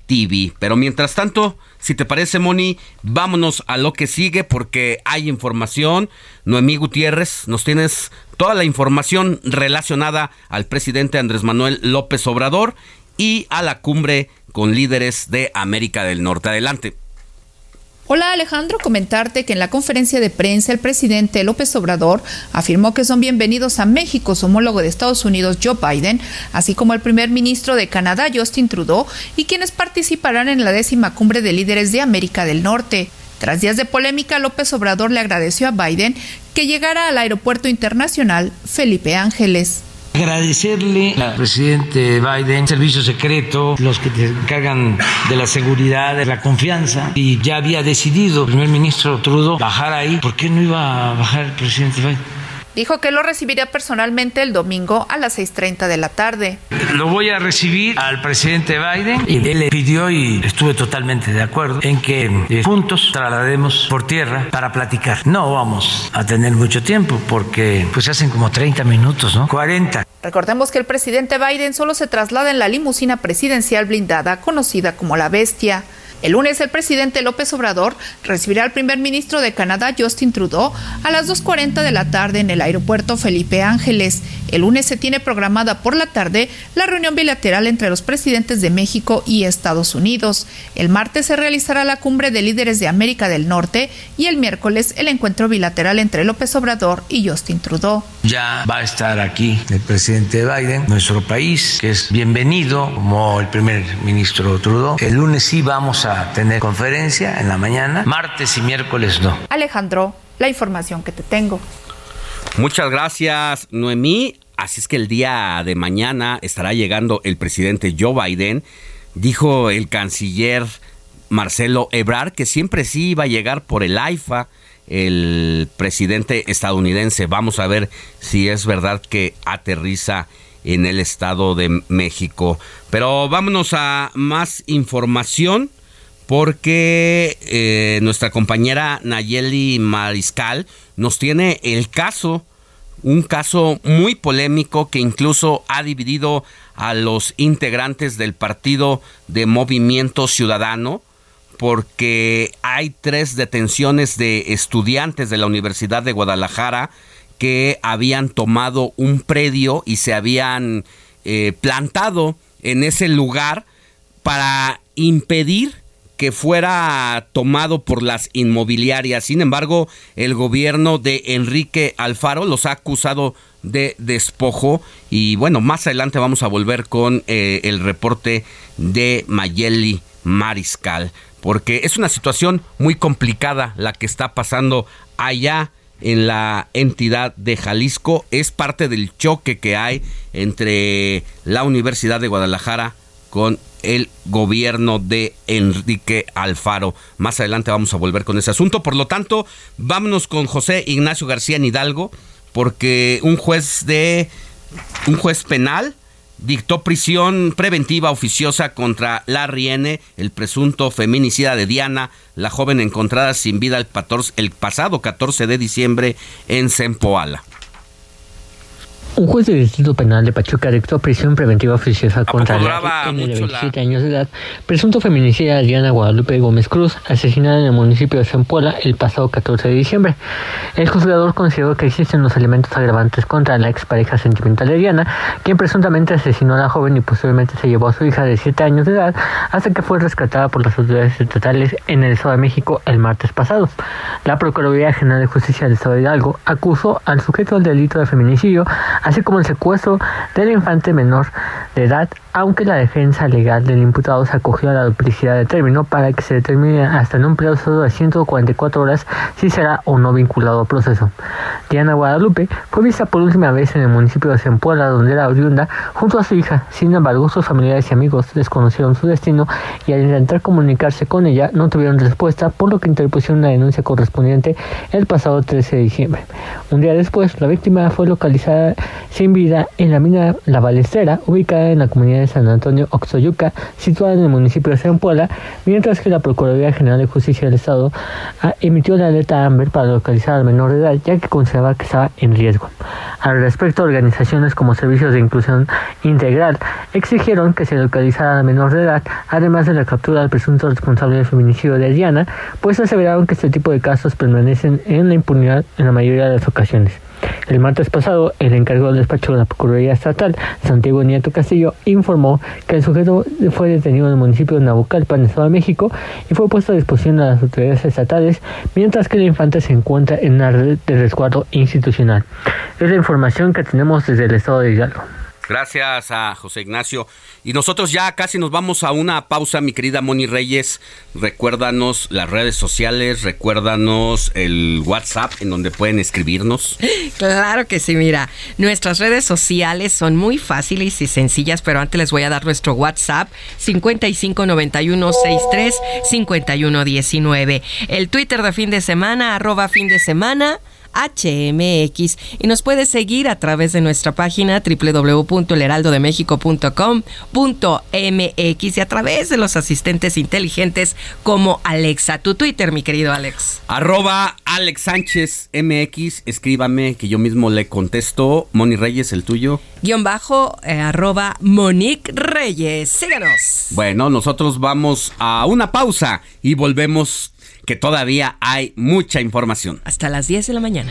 TV. Pero mientras tanto, si te parece, Moni, vámonos a lo que sigue porque hay información. Noemí Gutiérrez, nos tienes toda la información relacionada al presidente Andrés Manuel López Obrador y a la cumbre con líderes de América del Norte. Adelante. Hola Alejandro, comentarte que en la conferencia de prensa el presidente López Obrador afirmó que son bienvenidos a México su homólogo de Estados Unidos Joe Biden, así como el primer ministro de Canadá Justin Trudeau y quienes participarán en la décima cumbre de líderes de América del Norte. Tras días de polémica, López Obrador le agradeció a Biden que llegara al Aeropuerto Internacional Felipe Ángeles. Agradecerle al presidente Biden, servicio secreto, los que se encargan de la seguridad, de la confianza, y ya había decidido el primer ministro Trudeau bajar ahí. ¿Por qué no iba a bajar el presidente Biden? Dijo que lo recibiría personalmente el domingo a las 6.30 de la tarde. Lo voy a recibir al presidente Biden y él le pidió y estuve totalmente de acuerdo en que eh, juntos traslademos por tierra para platicar. No vamos a tener mucho tiempo porque pues hacen como 30 minutos, ¿no? 40. Recordemos que el presidente Biden solo se traslada en la limusina presidencial blindada conocida como la Bestia. El lunes el presidente López Obrador recibirá al primer ministro de Canadá Justin Trudeau a las 2.40 de la tarde en el aeropuerto Felipe Ángeles. El lunes se tiene programada por la tarde la reunión bilateral entre los presidentes de México y Estados Unidos. El martes se realizará la cumbre de líderes de América del Norte y el miércoles el encuentro bilateral entre López Obrador y Justin Trudeau. Ya va a estar aquí el presidente Biden, nuestro país, que es bienvenido como el primer ministro Trudeau. El lunes sí vamos a tener conferencia en la mañana, martes y miércoles no. Alejandro, la información que te tengo. Muchas gracias, Noemí. Así es que el día de mañana estará llegando el presidente Joe Biden. Dijo el canciller Marcelo Ebrard que siempre sí iba a llegar por el AIFA, el presidente estadounidense. Vamos a ver si es verdad que aterriza en el Estado de México. Pero vámonos a más información porque eh, nuestra compañera Nayeli Mariscal nos tiene el caso, un caso muy polémico que incluso ha dividido a los integrantes del partido de Movimiento Ciudadano, porque hay tres detenciones de estudiantes de la Universidad de Guadalajara que habían tomado un predio y se habían eh, plantado en ese lugar para impedir que fuera tomado por las inmobiliarias. Sin embargo, el gobierno de Enrique Alfaro los ha acusado de despojo y bueno, más adelante vamos a volver con eh, el reporte de Mayeli Mariscal, porque es una situación muy complicada la que está pasando allá en la entidad de Jalisco. Es parte del choque que hay entre la Universidad de Guadalajara con el gobierno de Enrique Alfaro. Más adelante vamos a volver con ese asunto. Por lo tanto, vámonos con José Ignacio García Hidalgo, porque un juez de un juez penal dictó prisión preventiva oficiosa contra Larry N., el presunto feminicida de Diana, la joven encontrada sin vida el, el pasado 14 de diciembre en Sempoala. Un juez del Distrito Penal de Pachuca dictó prisión preventiva oficiosa contra la de 27 años de edad, presunto feminicida Diana Guadalupe Gómez Cruz, asesinada en el municipio de Zempoala el pasado 14 de diciembre. El juzgador consideró que existen los elementos agravantes contra la expareja sentimental de Diana, quien presuntamente asesinó a la joven y posiblemente se llevó a su hija de 7 años de edad hasta que fue rescatada por las autoridades estatales en el Estado de México el martes pasado. La Procuraduría General de Justicia del Estado de Hidalgo acusó al sujeto del delito de feminicidio así como el secuestro del infante menor de edad, aunque la defensa legal del imputado se acogió a la duplicidad de término para que se determine hasta en un plazo de 144 horas si será o no vinculado al proceso. Diana Guadalupe fue vista por última vez en el municipio de Zempoala, donde era oriunda, junto a su hija. Sin embargo, sus familiares y amigos desconocieron su destino y al intentar comunicarse con ella no tuvieron respuesta, por lo que interpusieron una denuncia correspondiente el pasado 13 de diciembre. Un día después, la víctima fue localizada sin vida en la mina La Balestera, ubicada en la comunidad de San Antonio Oxoyuca, situada en el municipio de Puebla, mientras que la Procuraduría General de Justicia del Estado ah, emitió la alerta Amber para localizar al menor de edad, ya que consideraba que estaba en riesgo. Al respecto, organizaciones como Servicios de Inclusión Integral exigieron que se localizara al menor de edad, además de la captura del presunto responsable del feminicidio de Diana, pues aseveraron que este tipo de casos permanecen en la impunidad en la mayoría de las ocasiones. El martes pasado, el encargado del despacho de la Procuraduría Estatal, Santiago Nieto Castillo, informó que el sujeto fue detenido en el municipio de Nabucalpan, en Estado de México, y fue puesto a disposición de las autoridades estatales, mientras que el infante se encuentra en una red de resguardo institucional. Es la información que tenemos desde el Estado de Hidalgo. Gracias a José Ignacio. Y nosotros ya casi nos vamos a una pausa, mi querida Moni Reyes. Recuérdanos las redes sociales, recuérdanos el WhatsApp en donde pueden escribirnos. Claro que sí, mira. Nuestras redes sociales son muy fáciles y sencillas, pero antes les voy a dar nuestro WhatsApp 5591635119. El Twitter de fin de semana, arroba fin de semana. HMX y nos puedes seguir a través de nuestra página www.elheraldodemexico.com.mx y a través de los asistentes inteligentes como Alexa. Tu Twitter, mi querido Alex. Arroba Alex Sánchez MX, escríbame que yo mismo le contesto. Moni Reyes, el tuyo. Guión bajo, eh, arroba Monique Reyes. Síganos. Bueno, nosotros vamos a una pausa y volvemos que todavía hay mucha información. Hasta las 10 de la mañana.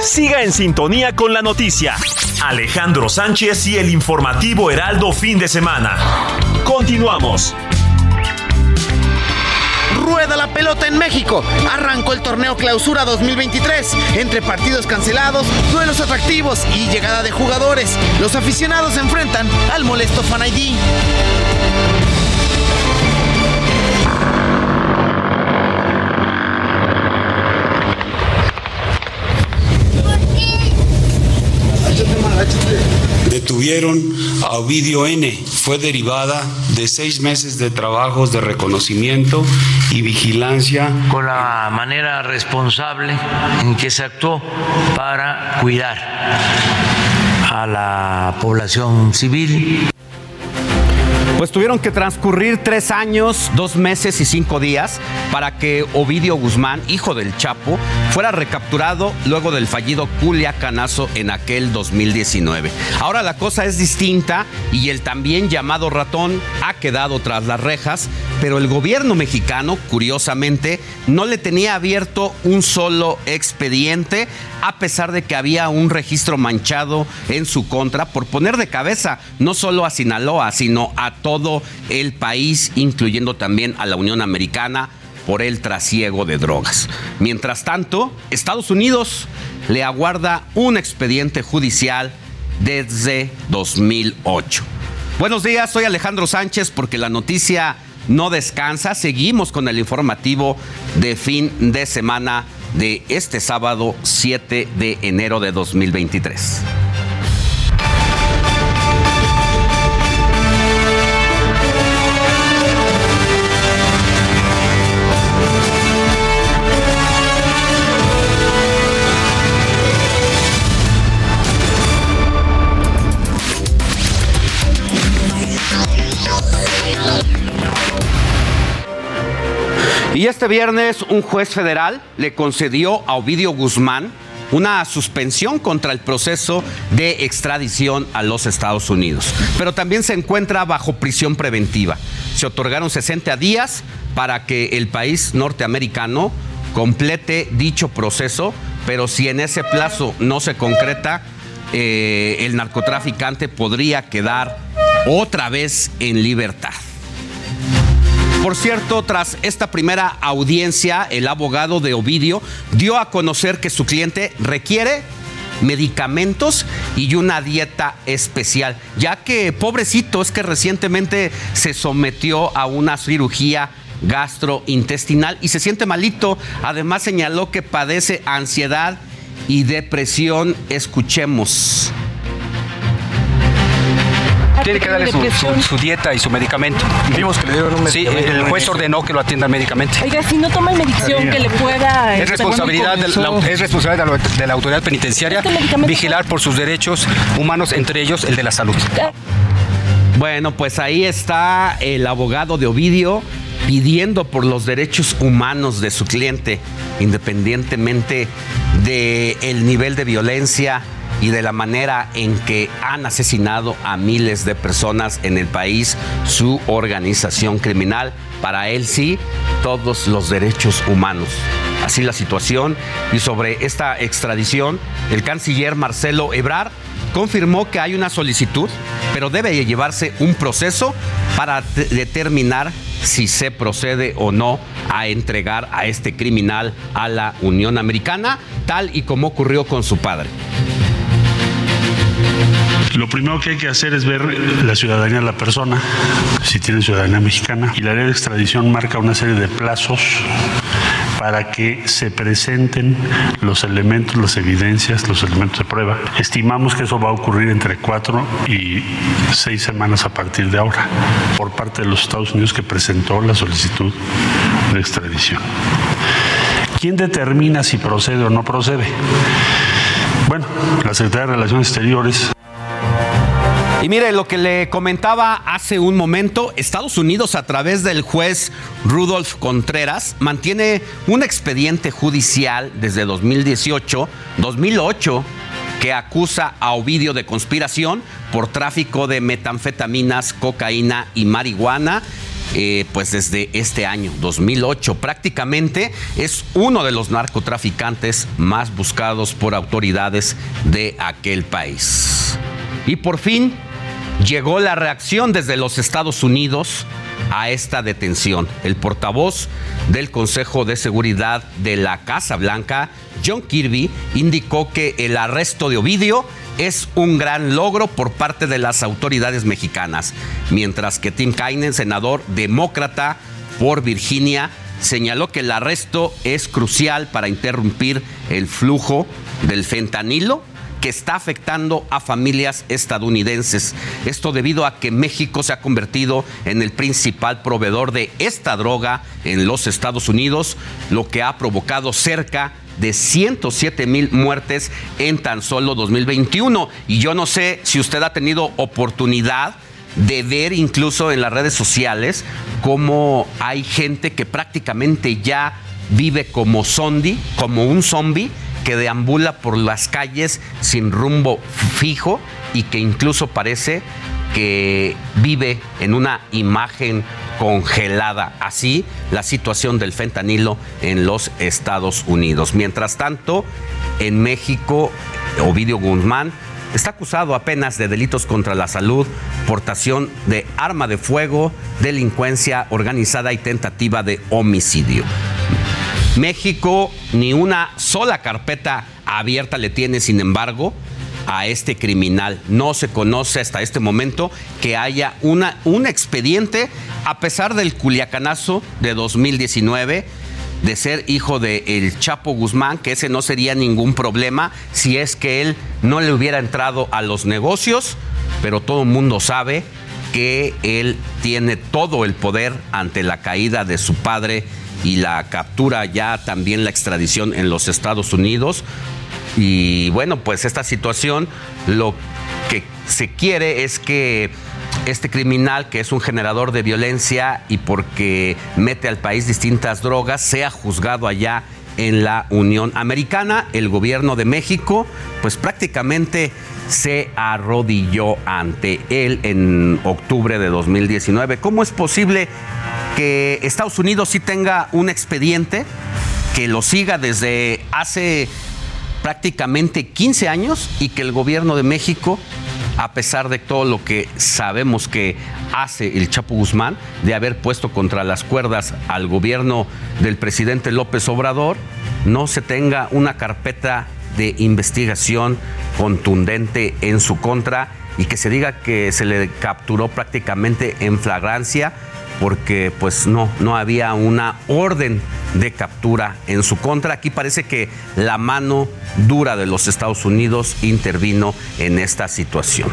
Siga en sintonía con la noticia. Alejandro Sánchez y el informativo Heraldo fin de semana. Continuamos. Rueda la pelota en México. Arrancó el torneo Clausura 2023. Entre partidos cancelados, duelos atractivos y llegada de jugadores, los aficionados se enfrentan al molesto Fan ID. Detuvieron a Ovidio N. Fue derivada de seis meses de trabajos de reconocimiento y vigilancia. Con la manera responsable en que se actuó para cuidar a la población civil. Pues tuvieron que transcurrir tres años, dos meses y cinco días para que Ovidio Guzmán, hijo del Chapo, fuera recapturado luego del fallido Culiacanazo en aquel 2019. Ahora la cosa es distinta y el también llamado ratón ha quedado tras las rejas, pero el gobierno mexicano, curiosamente, no le tenía abierto un solo expediente, a pesar de que había un registro manchado en su contra por poner de cabeza no solo a Sinaloa, sino a todo el país, incluyendo también a la Unión Americana por el trasiego de drogas. Mientras tanto, Estados Unidos le aguarda un expediente judicial desde 2008. Buenos días, soy Alejandro Sánchez porque la noticia no descansa. Seguimos con el informativo de fin de semana de este sábado 7 de enero de 2023. Y este viernes un juez federal le concedió a Ovidio Guzmán una suspensión contra el proceso de extradición a los Estados Unidos. Pero también se encuentra bajo prisión preventiva. Se otorgaron 60 días para que el país norteamericano complete dicho proceso, pero si en ese plazo no se concreta, eh, el narcotraficante podría quedar otra vez en libertad. Por cierto, tras esta primera audiencia, el abogado de Ovidio dio a conocer que su cliente requiere medicamentos y una dieta especial, ya que pobrecito es que recientemente se sometió a una cirugía gastrointestinal y se siente malito. Además señaló que padece ansiedad y depresión. Escuchemos Tiene que darle su, dieta y su medicamento. Vimos que le dieron un medicamento. Sí, el juez ordenó que lo atienda médicamente. Oiga, si no toma medición que le pueda... Es responsabilidad, de la, es responsabilidad de la, autoridad penitenciaria este vigilar por sus derechos humanos, entre ellos el de la salud. Bueno, pues ahí está el abogado de Ovidio pidiendo por los derechos humanos de su cliente, independientemente del el nivel de violencia y de la manera en que han asesinado a miles de personas en el país, su organización criminal. Para él sí, todos los derechos humanos. Así la situación. Y sobre esta extradición, el canciller Marcelo Ebrard confirmó que hay una solicitud, pero debe llevarse un proceso para determinar si se procede o no a entregar a este criminal a la Unión Americana, tal y como ocurrió con su padre. Lo primero que hay que hacer es ver la ciudadanía de la persona, si tiene ciudadanía mexicana, y la ley de extradición marca una serie de plazos para que se presenten los elementos, las evidencias, los elementos de prueba. Estimamos que eso va a ocurrir entre cuatro y seis semanas a partir de ahora por parte de los Estados Unidos que presentó la solicitud de extradición. ¿Quién determina si procede o no procede? Bueno, la Secretaría de Relaciones Exteriores y mire lo que le comentaba hace un momento, Estados Unidos a través del juez Rudolf Contreras mantiene un expediente judicial desde 2018, 2008 que acusa a Ovidio de conspiración por tráfico de metanfetaminas, cocaína y marihuana. Eh, pues desde este año, 2008. Prácticamente es uno de los narcotraficantes más buscados por autoridades de aquel país. Y por fin, llegó la reacción desde los Estados Unidos a esta detención. El portavoz del Consejo de Seguridad de la Casa Blanca, John Kirby, indicó que el arresto de Ovidio es un gran logro por parte de las autoridades mexicanas, mientras que Tim Kaine, senador demócrata por Virginia, señaló que el arresto es crucial para interrumpir el flujo del fentanilo que está afectando a familias estadounidenses. Esto debido a que México se ha convertido en el principal proveedor de esta droga en los Estados Unidos, lo que ha provocado cerca de 107 mil muertes en tan solo 2021. Y yo no sé si usted ha tenido oportunidad de ver incluso en las redes sociales cómo hay gente que prácticamente ya vive como zombie, como un zombie que deambula por las calles sin rumbo fijo y que incluso parece que vive en una imagen congelada. Así la situación del fentanilo en los Estados Unidos. Mientras tanto, en México, Ovidio Guzmán está acusado apenas de delitos contra la salud, portación de arma de fuego, delincuencia organizada y tentativa de homicidio. México ni una sola carpeta abierta le tiene, sin embargo, a este criminal. No se conoce hasta este momento que haya una, un expediente, a pesar del culiacanazo de 2019 de ser hijo de el Chapo Guzmán, que ese no sería ningún problema si es que él no le hubiera entrado a los negocios, pero todo el mundo sabe que él tiene todo el poder ante la caída de su padre y la captura ya también la extradición en los Estados Unidos. Y bueno, pues esta situación lo que se quiere es que este criminal, que es un generador de violencia y porque mete al país distintas drogas, sea juzgado allá en la Unión Americana. El gobierno de México, pues prácticamente se arrodilló ante él en octubre de 2019. ¿Cómo es posible que Estados Unidos sí tenga un expediente que lo siga desde hace prácticamente 15 años y que el gobierno de México, a pesar de todo lo que sabemos que hace el Chapo Guzmán, de haber puesto contra las cuerdas al gobierno del presidente López Obrador, no se tenga una carpeta de investigación contundente en su contra y que se diga que se le capturó prácticamente en flagrancia porque pues no, no había una orden de captura en su contra. Aquí parece que la mano dura de los Estados Unidos intervino en esta situación.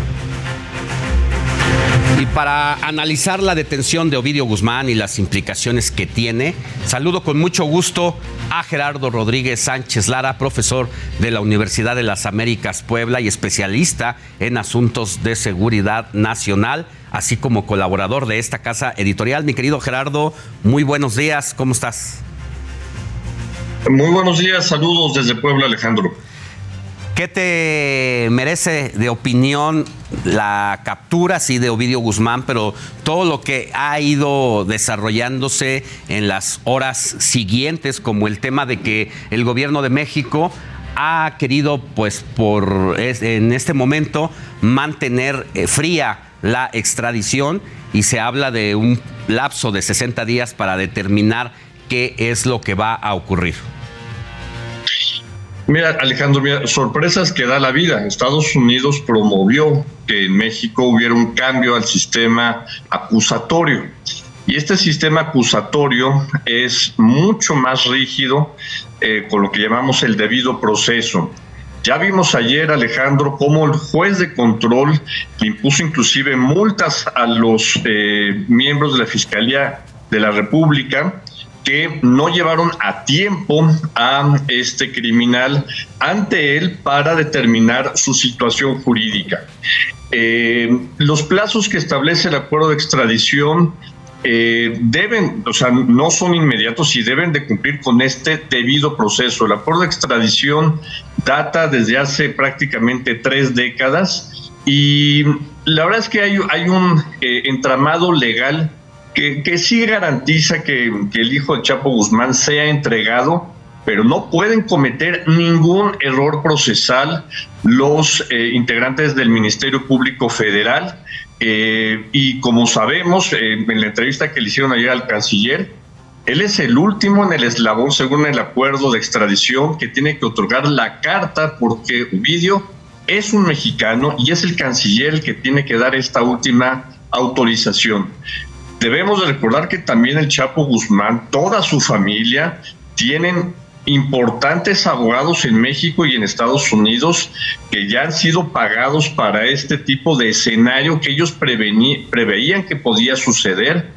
Y para analizar la detención de Ovidio Guzmán y las implicaciones que tiene, saludo con mucho gusto a Gerardo Rodríguez Sánchez Lara, profesor de la Universidad de las Américas Puebla y especialista en asuntos de seguridad nacional, así como colaborador de esta casa editorial. Mi querido Gerardo, muy buenos días, ¿cómo estás? Muy buenos días, saludos desde Puebla, Alejandro. ¿Qué te merece de opinión la captura, sí, de Ovidio Guzmán, pero todo lo que ha ido desarrollándose en las horas siguientes, como el tema de que el gobierno de México ha querido, pues, por en este momento mantener eh, fría la extradición y se habla de un lapso de 60 días para determinar qué es lo que va a ocurrir. Mira, Alejandro, mira, sorpresas que da la vida. Estados Unidos promovió que en México hubiera un cambio al sistema acusatorio. Y este sistema acusatorio es mucho más rígido eh, con lo que llamamos el debido proceso. Ya vimos ayer, Alejandro, cómo el juez de control impuso inclusive multas a los eh, miembros de la Fiscalía de la República que no llevaron a tiempo a este criminal ante él para determinar su situación jurídica. Eh, los plazos que establece el acuerdo de extradición eh, deben, o sea, no son inmediatos y deben de cumplir con este debido proceso. El acuerdo de extradición data desde hace prácticamente tres décadas y la verdad es que hay, un eh, entramado legal que, sí garantiza que, el hijo de Chapo Guzmán sea entregado, pero no pueden cometer ningún error procesal los eh, integrantes del Ministerio Público Federal. Eh, y como sabemos, eh, en la entrevista que le hicieron ayer al canciller, él es el último en el eslabón, según el acuerdo de extradición, que tiene que otorgar la carta porque Ovidio es un mexicano y es el canciller el que tiene que dar esta última autorización. Debemos de recordar que también el Chapo Guzmán, toda su familia, tienen importantes abogados en México y en Estados Unidos que ya han sido pagados para este tipo de escenario que ellos preveían que podía suceder.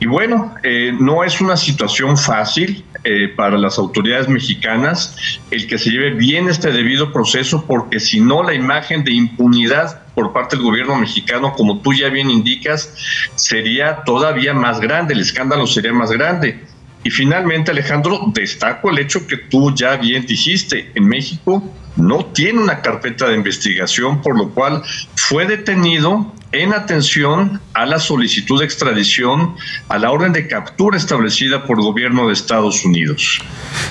Y bueno, eh, no es una situación fácil eh, para las autoridades mexicanas el que se lleve bien este debido proceso, porque si no la imagen de impunidad por parte del gobierno mexicano, como tú ya bien indicas, sería todavía más grande, el escándalo sería más grande. Y finalmente, Alejandro, destaco el hecho que tú ya bien dijiste, en México no tiene una carpeta de investigación, por lo cual fue detenido en atención a la solicitud de extradición, a la orden de captura establecida por gobierno de Estados Unidos.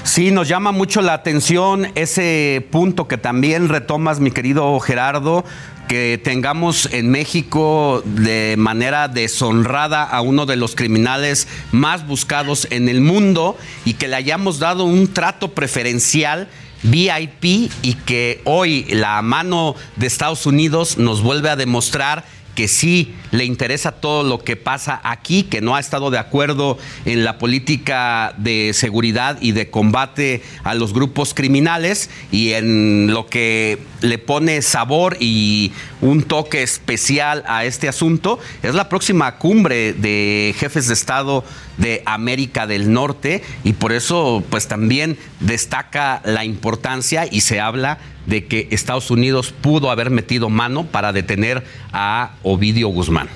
Sí, nos llama mucho la atención ese punto que también retomas, mi querido Gerardo, que tengamos en México de manera deshonrada a uno de los criminales más buscados en el mundo y que le hayamos dado un trato preferencial VIP y que hoy la mano de Estados Unidos nos vuelve a demostrar que sí le interesa todo lo que pasa aquí, que no ha estado de acuerdo en la política de seguridad y de combate a los grupos criminales y en lo que le pone sabor y un toque especial a este asunto es la próxima cumbre de jefes de Estado de América del Norte y por eso pues también destaca la importancia y se habla de que Estados Unidos pudo haber metido mano para detener a Ovidio Guzmán.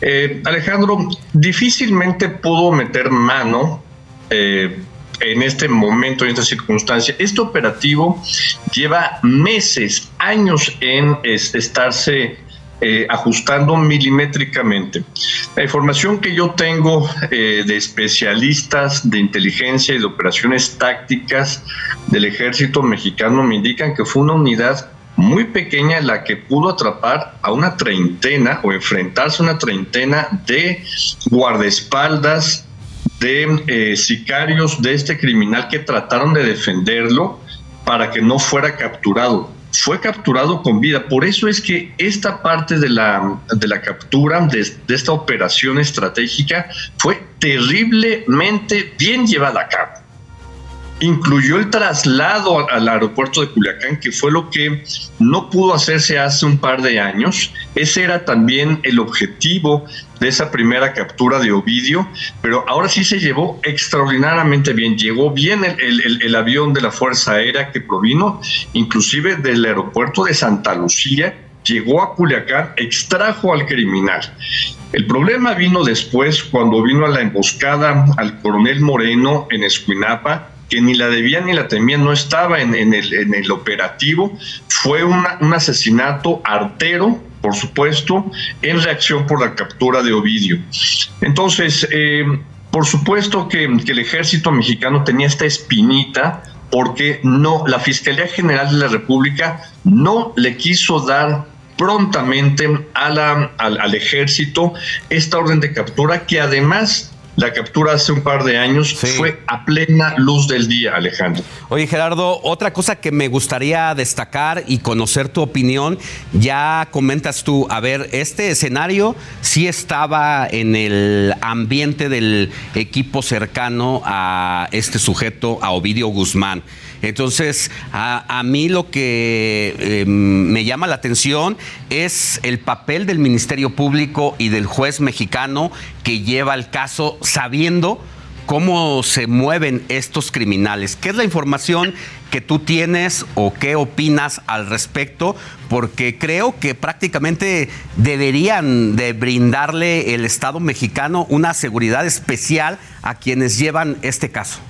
Eh, Alejandro, difícilmente pudo meter mano eh, en este momento, en esta circunstancia. Este operativo lleva meses, años en estarse eh, ajustando milimétricamente. La información que yo tengo eh, de especialistas de inteligencia y de operaciones tácticas del ejército mexicano me indican que fue una unidad muy pequeña la que pudo atrapar a una treintena o enfrentarse a una treintena de guardaespaldas, de eh, sicarios de este criminal que trataron de defenderlo para que no fuera capturado fue capturado con vida. Por eso es que esta parte de la, de la captura, de, esta operación estratégica, fue terriblemente bien llevada a cabo. Incluyó el traslado al aeropuerto de Culiacán, que fue lo que no pudo hacerse hace un par de años, Ese era también el objetivo de esa primera captura de Ovidio, pero ahora sí se llevó extraordinariamente bien. Llegó bien el, avión de la Fuerza Aérea que provino inclusive del aeropuerto de Santa Lucía, llegó a Culiacán, extrajo al criminal. El problema vino después cuando vino a la emboscada al coronel Moreno en Escuinapa, que ni la debían ni la temían, no estaba en el, operativo, fue un asesinato artero, por supuesto, en reacción por la captura de Ovidio. Entonces, eh, por supuesto que, el ejército mexicano tenía esta espinita porque no, la Fiscalía General de la República no le quiso dar prontamente al, al, ejército esta orden de captura que además la captura hace un par de años fue a plena luz del día, Alejandro. Oye, Gerardo, otra cosa que me gustaría destacar y conocer tu opinión, ya comentas tú, a ver, este escenario sí estaba en el ambiente del equipo cercano a este sujeto, a Ovidio Guzmán. Entonces, a, mí lo que em, me llama la atención es el papel del Ministerio Público y del juez mexicano que lleva el caso sabiendo cómo se mueven estos criminales. ¿Qué es la información que tú tienes o qué opinas al respecto? Porque creo que prácticamente deberían de brindarle el Estado mexicano una seguridad especial a quienes llevan este caso.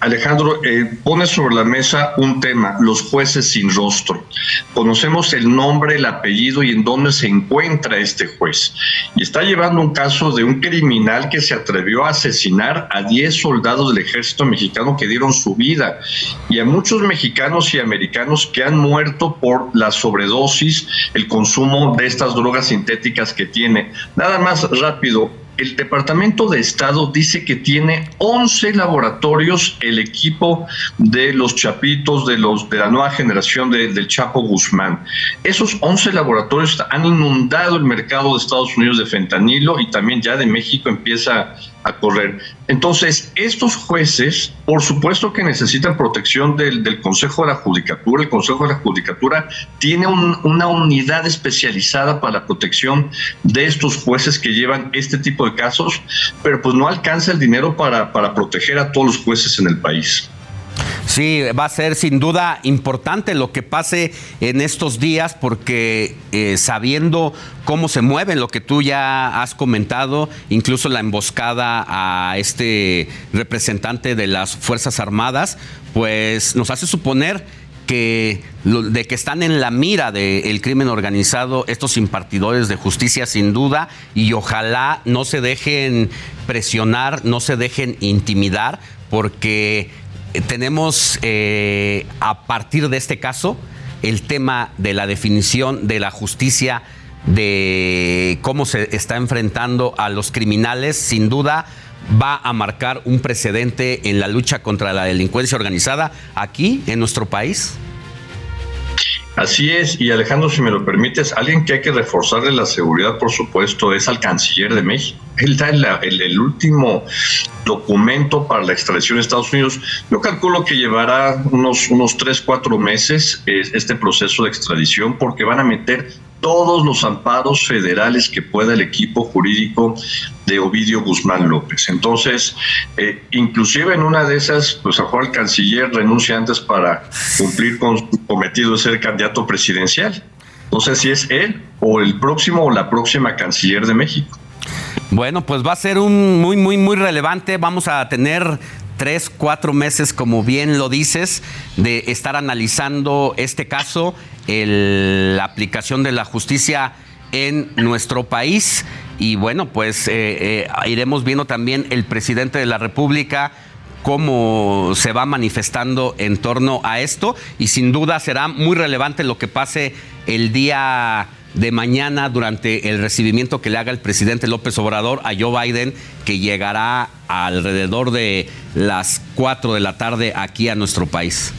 Alejandro, eh, pone sobre la mesa un tema, los jueces sin rostro. Conocemos el nombre, el apellido y en dónde se encuentra este juez. Y está llevando un caso de un criminal que se atrevió a asesinar a 10 soldados del ejército mexicano que dieron su vida y a muchos mexicanos y americanos que han muerto por la sobredosis, el consumo de estas drogas sintéticas que tiene. Nada más rápido, el Departamento de Estado dice que tiene 11 laboratorios el equipo de los chapitos de los de la nueva generación del Chapo Guzmán. Esos 11 laboratorios han inundado el mercado de Estados Unidos de fentanilo y también ya de México empieza a correr. Entonces, estos jueces, por supuesto que necesitan protección del, Consejo de la Judicatura. El Consejo de la Judicatura tiene una unidad especializada para la protección de estos jueces que llevan este tipo de casos, pero pues no alcanza el dinero para, para proteger a todos los jueces en el país. Sí, va a ser sin duda importante lo que pase en estos días porque eh, sabiendo cómo se mueven, lo que tú ya has comentado, incluso la emboscada a este representante de las Fuerzas Armadas, pues nos hace suponer que de que están en la mira del crimen organizado estos impartidores de justicia sin duda y ojalá no se dejen presionar, no se dejen intimidar porque tenemos eh, a partir de este caso el tema de la definición de la justicia, de cómo se está enfrentando a los criminales, sin duda va a marcar un precedente en la lucha contra la delincuencia organizada aquí en nuestro país. Así es, y Alejandro, si me lo permites, alguien que hay que reforzarle la seguridad, por supuesto, es al canciller de México. Él da el, último documento para la extradición de Estados Unidos. Yo calculo que llevará unos, unos 3, 4 meses eh, este proceso de extradición porque van a meter todos los amparos federales que pueda el equipo jurídico de Ovidio Guzmán López. Entonces, eh, inclusive en una de esas, pues a el canciller renuncia antes para cumplir con su cometido de ser candidato presidencial. No sé si es él o el próximo o la próxima canciller de México. Bueno, pues va a ser un muy, muy, muy relevante. Vamos a tener tres, cuatro meses, como bien lo dices, de estar analizando este caso, la aplicación de la justicia en nuestro país. Y bueno, pues eh, eh, iremos viendo también el presidente de la República cómo se va manifestando en torno a esto y sin duda será muy relevante lo que pase el día de mañana durante el recibimiento que le haga el presidente López Obrador a Joe Biden, que llegará alrededor de las 4 de la tarde aquí a nuestro país.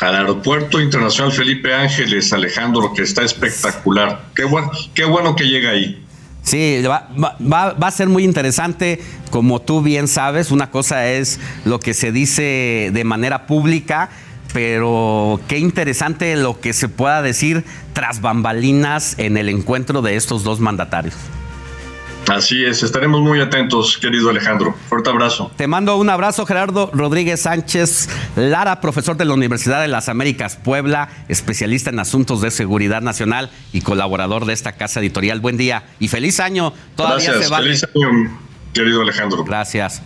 Al Aeropuerto Internacional Felipe Ángeles, Alejandro, que está espectacular. Qué bueno, qué bueno que llega ahí. Sí, va, va, a ser muy interesante, como tú bien sabes, una cosa es lo que se dice de manera pública, pero qué interesante lo que se pueda decir tras bambalinas en el encuentro de estos dos mandatarios. Así es, estaremos muy atentos, querido Alejandro. Fuerte abrazo. Te mando un abrazo, Gerardo Rodríguez Sánchez Lara, profesor de la Universidad de las Américas Puebla, especialista en asuntos de seguridad nacional y colaborador de esta casa editorial. Buen día y feliz año. Todavía Gracias, feliz año, querido Alejandro. Gracias.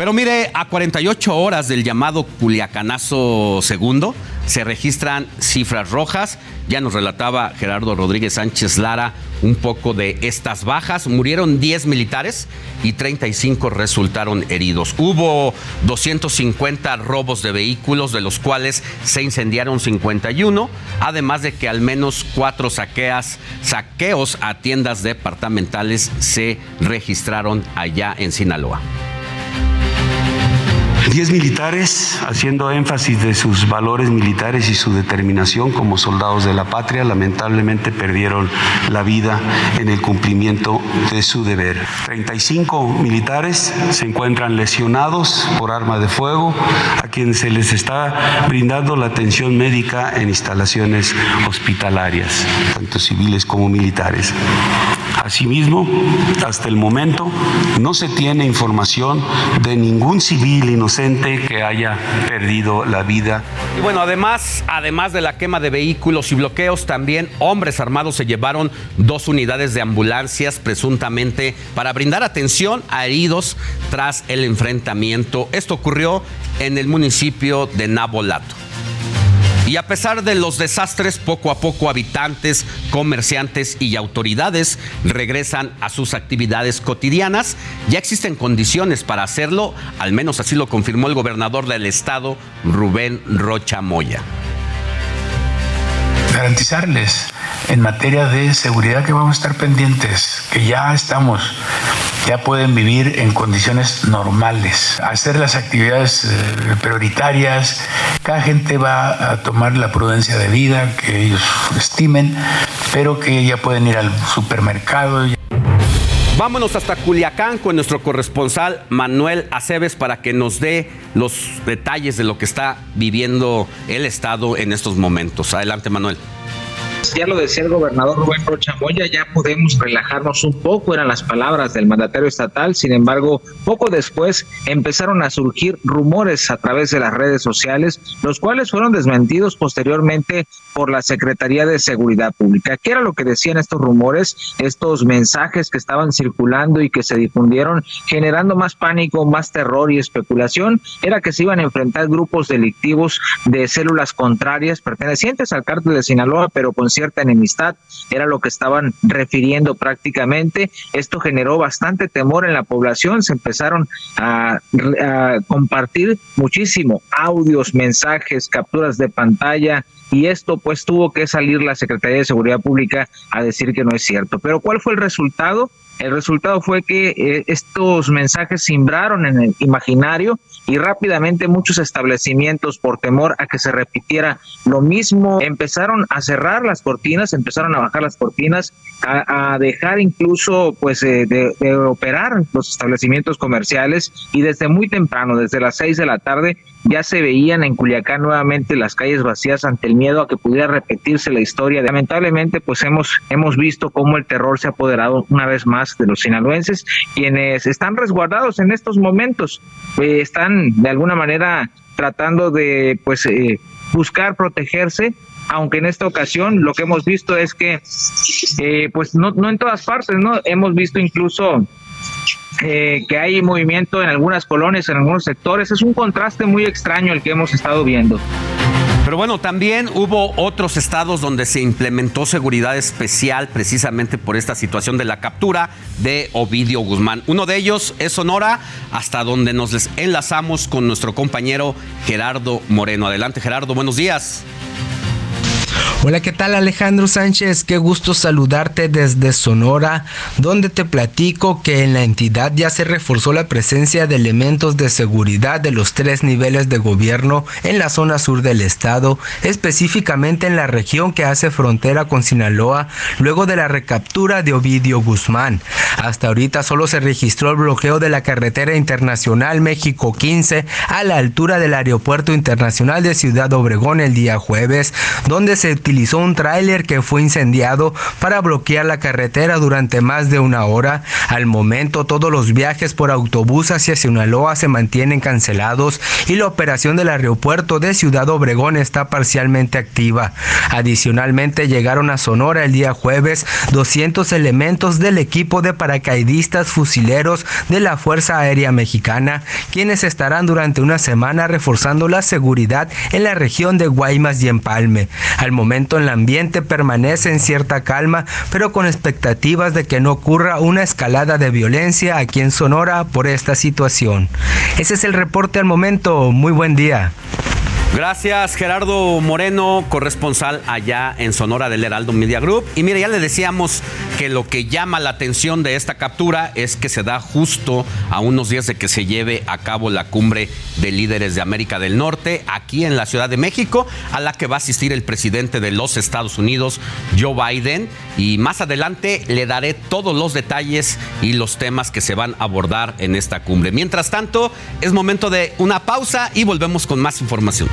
Pero mire, a 48 horas del llamado Culiacanazo segundo, se registran cifras rojas. Ya nos relataba Gerardo Rodríguez Sánchez Lara un poco de estas bajas. Murieron 10 militares y 35 resultaron heridos. Hubo 250 robos de vehículos, de los cuales se incendiaron 51, además de que al menos cuatro saqueas, saqueos a tiendas departamentales se registraron allá en Sinaloa. Diez militares, haciendo énfasis de sus valores militares y su determinación como soldados de la patria, lamentablemente perdieron la vida en el cumplimiento de su deber. 35 militares se encuentran lesionados por arma de fuego, a quienes se les está brindando la atención médica en instalaciones hospitalarias, tanto civiles como militares. Asimismo, hasta el momento no se tiene información de ningún civil inocente que haya perdido la vida. Y bueno, además, además de la quema de vehículos y bloqueos, también hombres armados se llevaron dos unidades de ambulancias presuntamente para brindar atención a heridos tras el enfrentamiento. Esto ocurrió en el municipio de Nabolato. Y a pesar de los desastres, poco a poco habitantes, comerciantes y autoridades regresan a sus actividades cotidianas. Ya existen condiciones para hacerlo, al menos así lo confirmó el gobernador del estado, Rubén Rocha Moya. Garantizarles en materia de seguridad que vamos a estar pendientes, que ya estamos ya pueden vivir en condiciones normales, hacer las actividades eh, prioritarias. Cada gente va a tomar la prudencia de vida que ellos estimen, pero que ya pueden ir al supermercado. Vámonos hasta Culiacán con nuestro corresponsal Manuel Aceves para que nos dé los detalles de lo que está viviendo el Estado en estos momentos. Adelante, Manuel. Ya lo decía el gobernador Rubén Rocha Moya, ya podemos relajarnos un poco, eran las palabras del mandatario estatal. Sin embargo, poco después empezaron a surgir rumores a través de las redes sociales, los cuales fueron desmentidos posteriormente por la Secretaría de Seguridad Pública. ¿Qué era lo que decían estos rumores, estos mensajes que estaban circulando y que se difundieron, generando más pánico, más terror y especulación? Era que se iban a enfrentar grupos delictivos de células contrarias pertenecientes al cártel de Sinaloa, pero con cierta enemistad, era lo que estaban refiriendo prácticamente. Esto generó bastante temor en la población, se empezaron a, compartir muchísimo audios, mensajes, capturas de pantalla, y esto pues tuvo que salir la Secretaría de Seguridad Pública a decir que no es cierto. Pero ¿cuál fue el resultado? El resultado fue que eh, estos mensajes simbraron en el imaginario y rápidamente muchos establecimientos por temor a que se repitiera lo mismo empezaron a cerrar las cortinas, empezaron a bajar las cortinas, a, dejar incluso pues eh, de, operar los establecimientos comerciales y desde muy temprano, desde las seis de la tarde, ya se veían en Culiacán nuevamente las calles vacías ante el miedo a que pudiera repetirse la historia. Lamentablemente, pues hemos, hemos visto cómo el terror se ha apoderado una vez más de los sinaloenses, quienes están resguardados en estos momentos, eh, están de alguna manera tratando de pues eh, buscar protegerse aunque en esta ocasión lo que hemos visto es que eh, pues no, no en todas partes no hemos visto incluso eh, que hay movimiento en algunas colonias, en algunos sectores. Es un contraste muy extraño el que hemos estado viendo. Pero bueno, también hubo otros estados donde se implementó seguridad especial precisamente por esta situación de la captura de Ovidio Guzmán. Uno de ellos es Sonora, hasta donde nos enlazamos con nuestro compañero Gerardo Moreno. Adelante Gerardo, buenos días. Hola, ¿qué tal Alejandro Sánchez? Qué gusto saludarte desde Sonora, donde te platico que en la entidad ya se reforzó la presencia de elementos de seguridad de los tres niveles de gobierno en la zona sur del estado, específicamente en la región que hace frontera con Sinaloa, luego de la recaptura de Ovidio Guzmán. Hasta ahorita solo se registró el bloqueo de la carretera internacional México 15 a la altura del aeropuerto internacional de Ciudad Obregón el día jueves, donde se utilizó un tráiler que fue incendiado para bloquear la carretera durante más de una hora. Al momento todos los viajes por autobús hacia Sinaloa se mantienen cancelados y la operación del aeropuerto de Ciudad Obregón está parcialmente activa. Adicionalmente llegaron a Sonora el día jueves 200 elementos del equipo de paracaidistas fusileros de la Fuerza Aérea Mexicana, quienes estarán durante una semana reforzando la seguridad en la región de Guaymas y Empalme. Al momento en el ambiente permanece en cierta calma, pero con expectativas de que no ocurra una escalada de violencia aquí en Sonora por esta situación. Ese es el reporte al momento. Muy buen día. Gracias Gerardo Moreno, corresponsal allá en Sonora del Heraldo Media Group. Y mire, ya le decíamos que lo que llama la atención de esta captura es que se da justo a unos días de que se lleve a cabo la cumbre de líderes de América del Norte aquí en la Ciudad de México, a la que va a asistir el presidente de los Estados Unidos, Joe Biden. Y más adelante le daré todos los detalles y los temas que se van a abordar en esta cumbre. Mientras tanto, es momento de una pausa y volvemos con más información.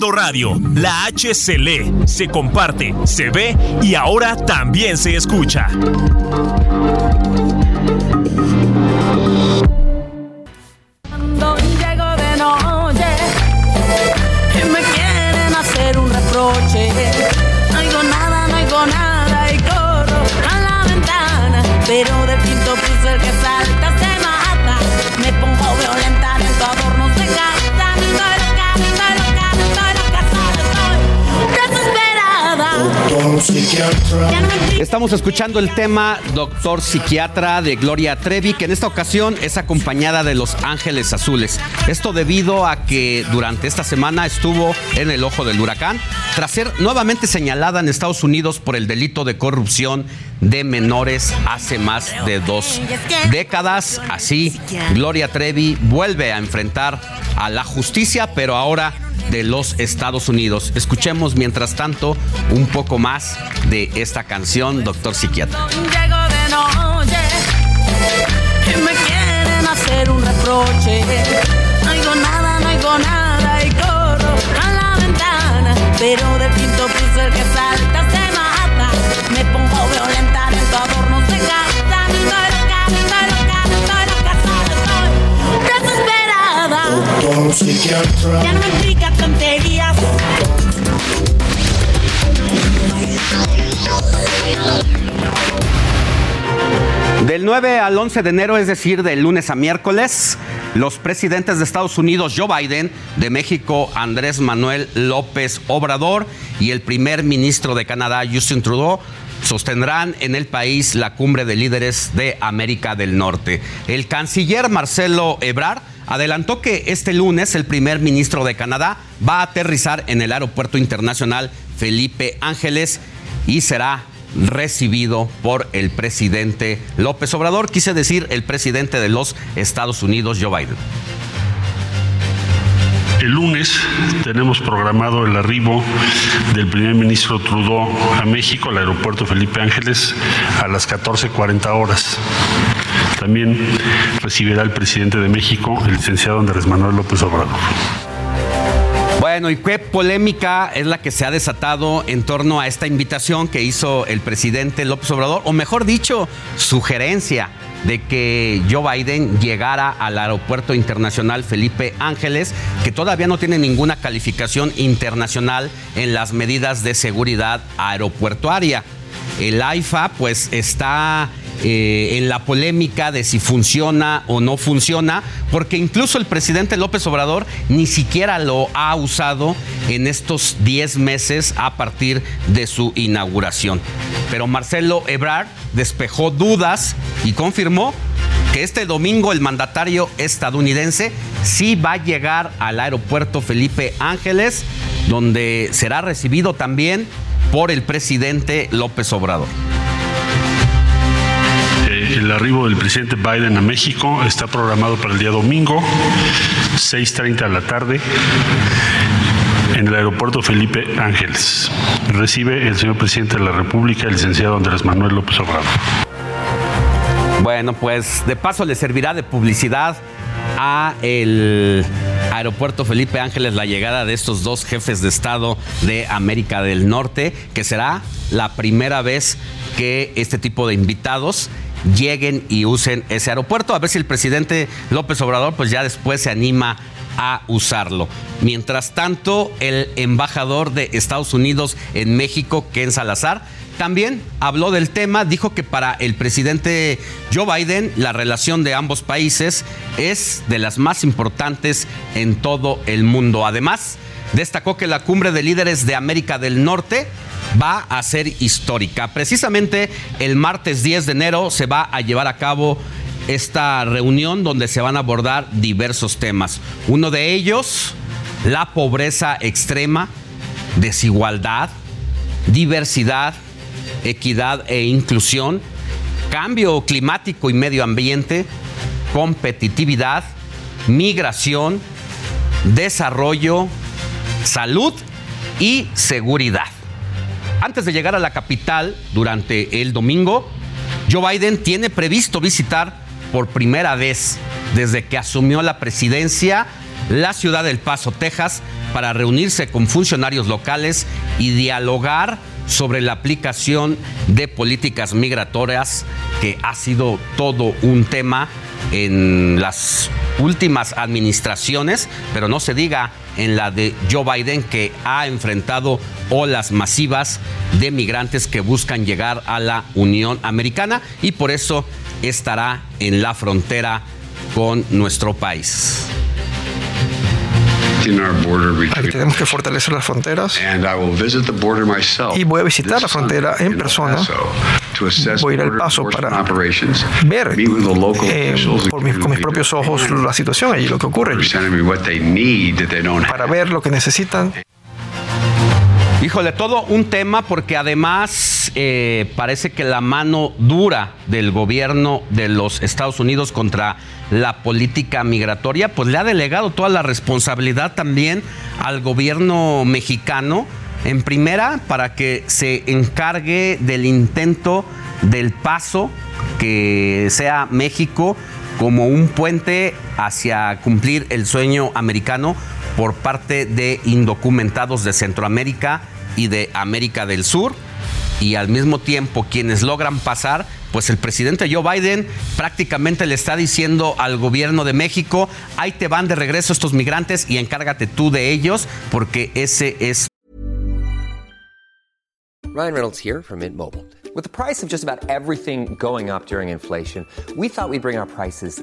Radio, la H se lee, se comparte, se ve y ahora también se escucha. Cuando llego no oigo nada, no oigo nada y corro a la ventana, pero de pinto puse el que salta Estamos escuchando el tema Doctor Psiquiatra de Gloria Trevi, que en esta ocasión es acompañada de Los Ángeles Azules. Esto debido a que durante esta semana estuvo en el ojo del huracán, tras ser nuevamente señalada en Estados Unidos por el delito de corrupción de menores hace más de dos décadas. Así, Gloria Trevi vuelve a enfrentar a la justicia, pero ahora de los Estados Unidos. Escuchemos mientras tanto un poco más de esta canción, Doctor Psiquiatra. Llego de noche y me quieren hacer un reproche. No oigo nada, no oigo nada y corro a la ventana. Pero de pinto puse el que salta se mata. Me pongo violenta, viento adornos Ya no tonterías. Del 9 al 11 de enero, es decir, del lunes a miércoles, los presidentes de Estados Unidos, Joe Biden, de México, Andrés Manuel López Obrador, y el primer ministro de Canadá, Justin Trudeau, sostendrán en el país la cumbre de líderes de América del Norte. El canciller Marcelo Ebrard adelantó que este lunes el primer ministro de Canadá va a aterrizar en el aeropuerto internacional Felipe Ángeles y será recibido por el presidente López Obrador, quise decir el presidente de los Estados Unidos, Joe Biden. El lunes tenemos programado el arribo del primer ministro Trudeau a México, al aeropuerto Felipe Ángeles, a las 14.40 horas. También recibirá el presidente de México, el licenciado Andrés Manuel López Obrador. Bueno, y qué polémica es la que se ha desatado en torno a esta invitación que hizo el presidente López Obrador, o mejor dicho, sugerencia de que Joe Biden llegara al aeropuerto internacional Felipe Ángeles, que todavía no tiene ninguna calificación internacional en las medidas de seguridad aeropuertuaria. El AIFA pues está eh, en la polémica de si funciona o no funciona, porque incluso el presidente López Obrador ni siquiera lo ha usado en estos 10 meses a partir de su inauguración. Pero Marcelo Ebrard despejó dudas y confirmó que este domingo el mandatario estadounidense sí va a llegar al aeropuerto Felipe Ángeles, donde será recibido también por el presidente López Obrador el arribo del presidente Biden a México está programado para el día domingo, 6.30 de la tarde, en el aeropuerto Felipe Ángeles. Recibe el señor presidente de la República, el licenciado Andrés Manuel López Obrador. Bueno, pues de paso le servirá de publicidad a el aeropuerto Felipe Ángeles la llegada de estos dos jefes de Estado de América del Norte, que será la primera vez que este tipo de invitados lleguen y usen ese aeropuerto. A ver si el presidente López Obrador pues ya después se anima a usarlo. Mientras tanto, el embajador de Estados Unidos en México, Ken Salazar, también habló del tema, dijo que para el presidente Joe Biden la relación de ambos países es de las más importantes en todo el mundo. Además, destacó que la cumbre de líderes de América del Norte va a ser histórica. Precisamente el martes 10 de enero se va a llevar a cabo esta reunión donde se van a abordar diversos temas. Uno de ellos, la pobreza extrema, desigualdad, diversidad, equidad e inclusión, cambio climático y medio ambiente, competitividad, migración, desarrollo, salud y seguridad. Antes de llegar a la capital durante el domingo, Joe Biden tiene previsto visitar por primera vez desde que asumió la presidencia la ciudad del Paso, Texas, para reunirse con funcionarios locales y dialogar sobre la aplicación de políticas migratorias, que ha sido todo un tema en las últimas administraciones, pero no se diga en la de Joe Biden, que ha enfrentado olas masivas de migrantes que buscan llegar a la Unión Americana y por eso estará en la frontera con nuestro país. Tenemos que fortalecer las fronteras. Y voy a visitar la frontera en persona. Voy a ir al paso para ver eh, con mis propios ojos la situación y lo que ocurre Para ver lo que necesitan. Híjole, todo un tema porque además eh, parece que la mano dura del gobierno de los Estados Unidos contra la política migratoria, pues le ha delegado toda la responsabilidad también al gobierno mexicano, en primera, para que se encargue del intento del paso que sea México como un puente hacia cumplir el sueño americano por parte de indocumentados de Centroamérica y de América del Sur. Y al mismo tiempo, quienes logran pasar, pues el presidente Joe Biden prácticamente le está diciendo al gobierno de México, ahí te van de regreso estos migrantes y encárgate tú de ellos, porque ese es... Ryan Reynolds here from Mint Mobile. With the price of just about everything going up during inflation, we thought we'd bring our prices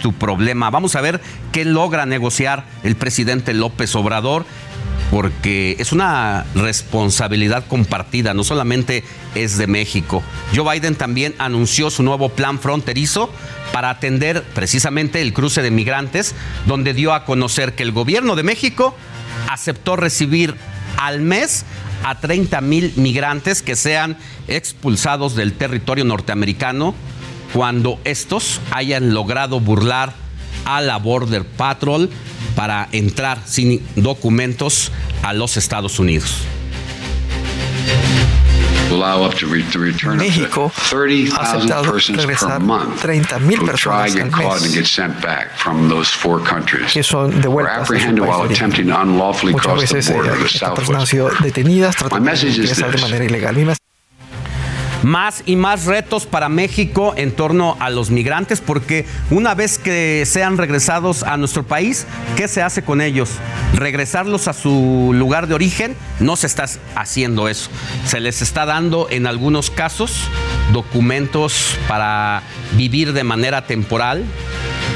Tu problema. Vamos a ver qué logra negociar el presidente López Obrador porque es una responsabilidad compartida, no solamente es de México. Joe Biden también anunció su nuevo plan fronterizo para atender precisamente el cruce de migrantes, donde dio a conocer que el gobierno de México aceptó recibir al mes a 30 mil migrantes que sean expulsados del territorio norteamericano cuando estos hayan logrado burlar a la Border Patrol para entrar sin documentos a los Estados Unidos. México ha aceptado regresar 30.000 personas al mes. que son devueltas a Muchas veces eh, estas personas han sido detenidas tratando de ingresar de manera ilegal. Más y más retos para México en torno a los migrantes, porque una vez que sean regresados a nuestro país, ¿qué se hace con ellos? ¿Regresarlos a su lugar de origen? No se está haciendo eso. Se les está dando en algunos casos documentos para vivir de manera temporal,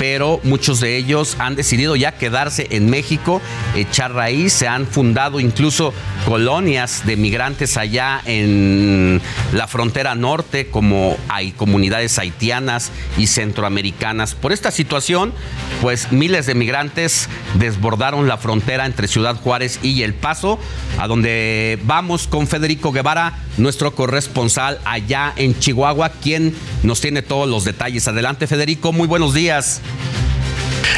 pero muchos de ellos han decidido ya quedarse en México, echar raíz, se han fundado incluso colonias de migrantes allá en la frontera norte, como hay comunidades haitianas y centroamericanas. Por esta situación, pues miles de migrantes desbordaron la frontera entre Ciudad Juárez y El Paso, a donde vamos con Federico Guevara, nuestro corresponsal allá en Chihuahua, quien nos tiene todos los detalles. Adelante, Federico, muy buenos días.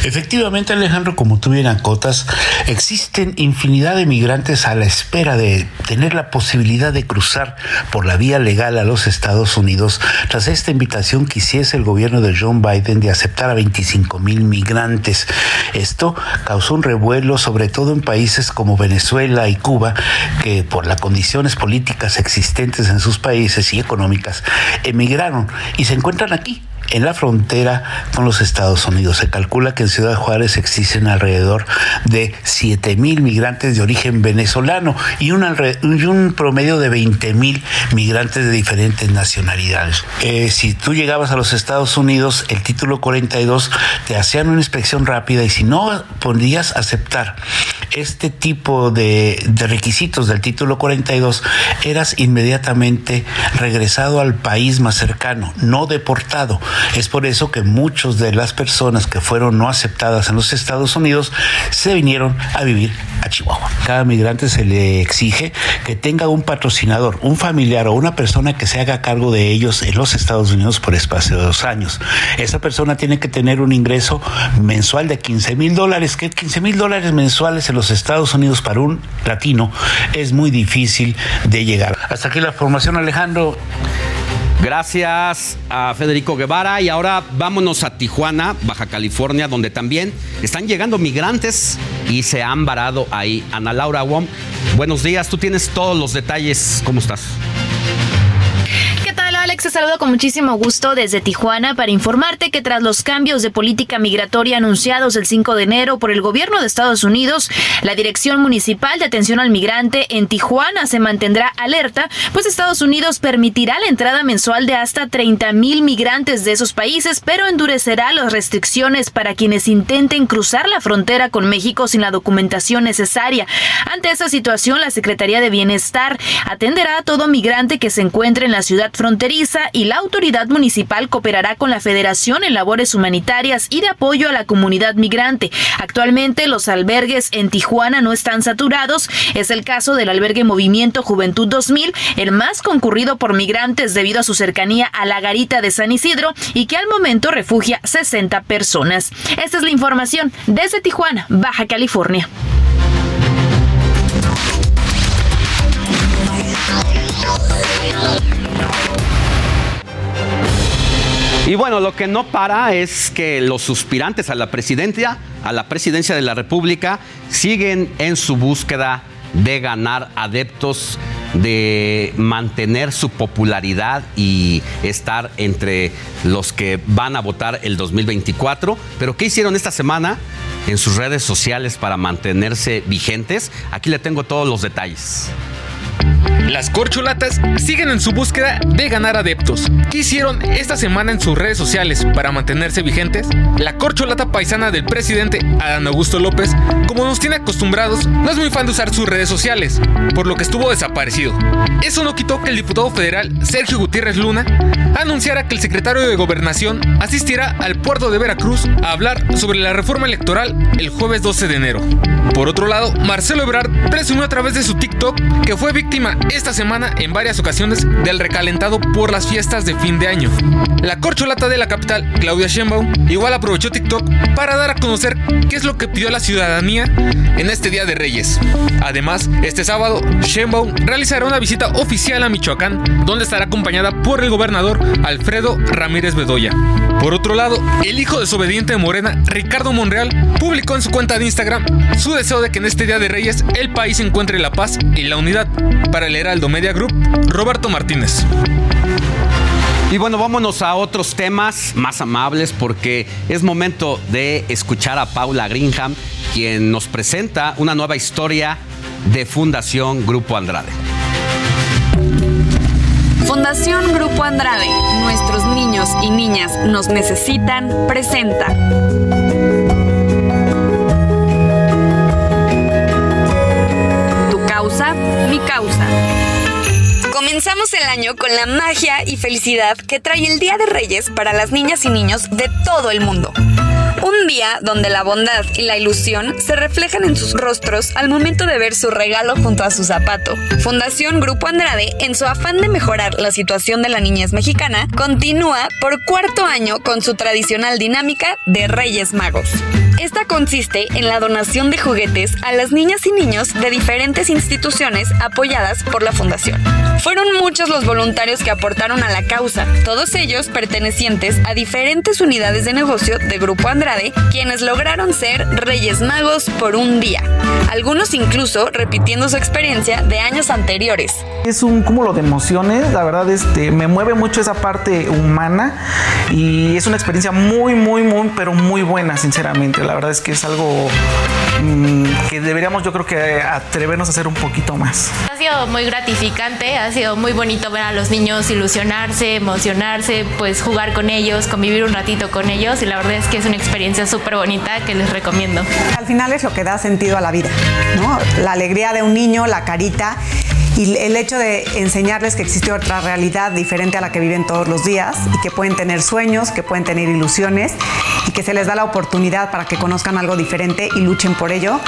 Efectivamente, Alejandro, como tú bien acotas, existen infinidad de migrantes a la espera de tener la posibilidad de cruzar por la vía legal a los Estados Unidos tras esta invitación que hiciese el gobierno de John Biden de aceptar a 25 mil migrantes. Esto causó un revuelo, sobre todo en países como Venezuela y Cuba, que por las condiciones políticas existentes en sus países y económicas emigraron y se encuentran aquí en la frontera con los Estados Unidos. Se calcula que en Ciudad Juárez existen alrededor de 7 mil migrantes de origen venezolano y un, promedio de 20 mil migrantes de diferentes nacionalidades. Eh, si tú llegabas a los Estados Unidos, el título 42 te hacían una inspección rápida y si no podías aceptar este tipo de, de requisitos del título 42, eras inmediatamente regresado al país más cercano, no deportado. Es por eso que muchas de las personas que fueron no aceptadas en los Estados Unidos se vinieron a vivir a Chihuahua. Cada migrante se le exige que tenga un patrocinador, un familiar o una persona que se haga cargo de ellos en los Estados Unidos por espacio de dos años. Esa persona tiene que tener un ingreso mensual de 15 mil dólares, que 15 mil dólares mensuales en los Estados Unidos para un latino es muy difícil de llegar. Hasta aquí la formación, Alejandro. Gracias a Federico Guevara y ahora vámonos a Tijuana, Baja California, donde también están llegando migrantes y se han varado ahí. Ana Laura Wong, buenos días, tú tienes todos los detalles, ¿cómo estás? Alex, te saludo con muchísimo gusto desde Tijuana para informarte que tras los cambios de política migratoria anunciados el 5 de enero por el gobierno de Estados Unidos, la Dirección Municipal de Atención al Migrante en Tijuana se mantendrá alerta, pues Estados Unidos permitirá la entrada mensual de hasta 30 mil migrantes de esos países, pero endurecerá las restricciones para quienes intenten cruzar la frontera con México sin la documentación necesaria. Ante esta situación, la Secretaría de Bienestar atenderá a todo migrante que se encuentre en la ciudad fronteriza y la autoridad municipal cooperará con la Federación en labores humanitarias y de apoyo a la comunidad migrante. Actualmente los albergues en Tijuana no están saturados. Es el caso del albergue Movimiento Juventud 2000, el más concurrido por migrantes debido a su cercanía a la garita de San Isidro y que al momento refugia 60 personas. Esta es la información desde Tijuana, Baja California. Y bueno, lo que no para es que los suspirantes a la presidencia, a la presidencia de la República, siguen en su búsqueda de ganar adeptos, de mantener su popularidad y estar entre los que van a votar el 2024. Pero ¿qué hicieron esta semana en sus redes sociales para mantenerse vigentes? Aquí le tengo todos los detalles. Las corcholatas siguen en su búsqueda de ganar adeptos. ¿Qué hicieron esta semana en sus redes sociales para mantenerse vigentes? La corcholata paisana del presidente Adán Augusto López, como nos tiene acostumbrados, no es muy fan de usar sus redes sociales, por lo que estuvo desaparecido. Eso no quitó que el diputado federal Sergio Gutiérrez Luna anunciara que el secretario de Gobernación asistirá al puerto de Veracruz a hablar sobre la reforma electoral el jueves 12 de enero. Por otro lado, Marcelo Ebrard presumió a través de su TikTok que fue víctima informa esta semana en varias ocasiones del recalentado por las fiestas de fin de año. La corcholata de la capital, Claudia Sheinbaum, igual aprovechó TikTok para dar a conocer qué es lo que pidió la ciudadanía en este Día de Reyes. Además, este sábado, Sheinbaum realizará una visita oficial a Michoacán, donde estará acompañada por el gobernador Alfredo Ramírez Bedoya. Por otro lado, el hijo desobediente de Morena, Ricardo Monreal, publicó en su cuenta de Instagram su deseo de que en este Día de Reyes el país encuentre la paz y la unidad. Para el Heraldo Media Group, Roberto Martínez. Y bueno, vámonos a otros temas más amables porque es momento de escuchar a Paula Greenham, quien nos presenta una nueva historia de Fundación Grupo Andrade. Fundación Grupo Andrade, nuestros niños y niñas nos necesitan, presenta. Mi causa. Comenzamos el año con la magia y felicidad que trae el Día de Reyes para las niñas y niños de todo el mundo. Un día donde la bondad y la ilusión se reflejan en sus rostros al momento de ver su regalo junto a su zapato. Fundación Grupo Andrade, en su afán de mejorar la situación de la niñez mexicana, continúa por cuarto año con su tradicional dinámica de Reyes Magos. Esta consiste en la donación de juguetes a las niñas y niños de diferentes instituciones apoyadas por la Fundación. Fueron muchos los voluntarios que aportaron a la causa, todos ellos pertenecientes a diferentes unidades de negocio de Grupo Andrade quienes lograron ser Reyes Magos por un día, algunos incluso repitiendo su experiencia de años anteriores. Es un cúmulo de emociones, la verdad este, me mueve mucho esa parte humana y es una experiencia muy, muy, muy, pero muy buena, sinceramente. La verdad es que es algo mm, que deberíamos yo creo que atrevernos a hacer un poquito más. Ha sido muy gratificante, ha sido muy bonito ver a los niños ilusionarse, emocionarse, pues jugar con ellos, convivir un ratito con ellos y la verdad es que es una experiencia experiencia súper bonita que les recomiendo. Al final es lo que da sentido a la vida, ¿no? La alegría de un niño, la carita y el hecho de enseñarles que existe otra realidad diferente a la que viven todos los días y que pueden tener sueños, que pueden tener ilusiones y que se les da la oportunidad para que conozcan algo diferente y luchen por ello,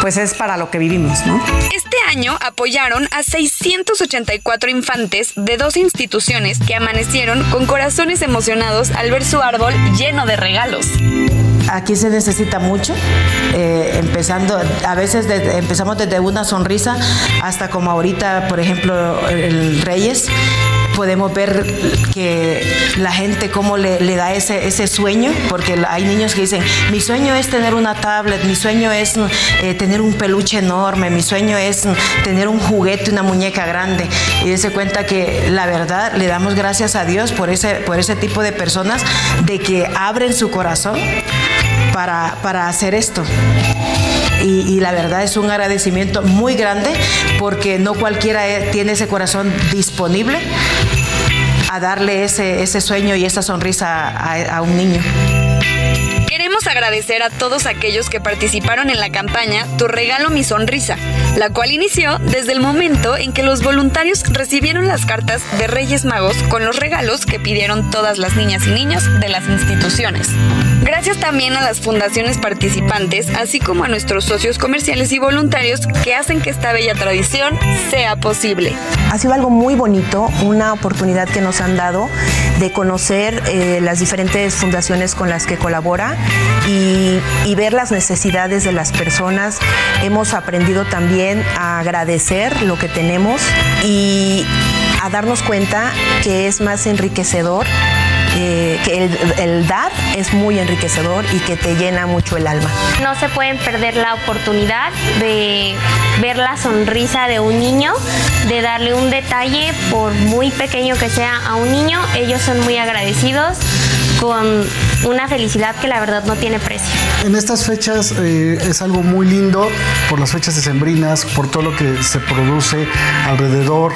pues es para lo que vivimos, ¿no? Este año apoyaron a 684 infantes de dos instituciones que amanecieron con corazones emocionados al ver su árbol lleno de regalos. Aquí se necesita mucho, eh, empezando, a veces empezamos desde una sonrisa hasta como ahorita, por ejemplo, el Reyes, podemos ver que la gente cómo le, da ese, sueño, porque hay niños que dicen, mi sueño es tener una tablet, mi sueño es eh, tener un peluche enorme, mi sueño es tener un juguete, una muñeca grande. Y se cuenta que la verdad le damos gracias a Dios por ese, tipo de personas, de que abren su corazón para hacer esto. Y, la verdad es un agradecimiento muy grande porque no cualquiera eh, tiene ese corazón disponible a darle ese, ese sueño y esa sonrisa a, a un niño. Queremos agradecer a todos aquellos que participaron en la campaña Tu regalo mi sonrisa, la cual inició desde el momento en que los voluntarios recibieron las cartas de Reyes Magos con los regalos que pidieron todas las niñas y niños de las instituciones. Gracias también a las fundaciones participantes, así como a nuestros socios comerciales y voluntarios que hacen que esta bella tradición sea posible. Ha sido algo muy bonito, una oportunidad que nos han dado de conocer eh, las diferentes fundaciones con las que colabora y, y ver las necesidades de las personas. Hemos aprendido también a agradecer lo que tenemos y a darnos cuenta que es más enriquecedor que el, el, dar es muy enriquecedor y que te llena mucho el alma. No se pueden perder la oportunidad de ver la sonrisa de un niño, de darle un detalle, por muy pequeño que sea a un niño, ellos son muy agradecidos con una felicidad que la verdad no tiene precio. En estas fechas eh, es algo muy lindo por las fechas decembrinas, por todo lo que se produce alrededor,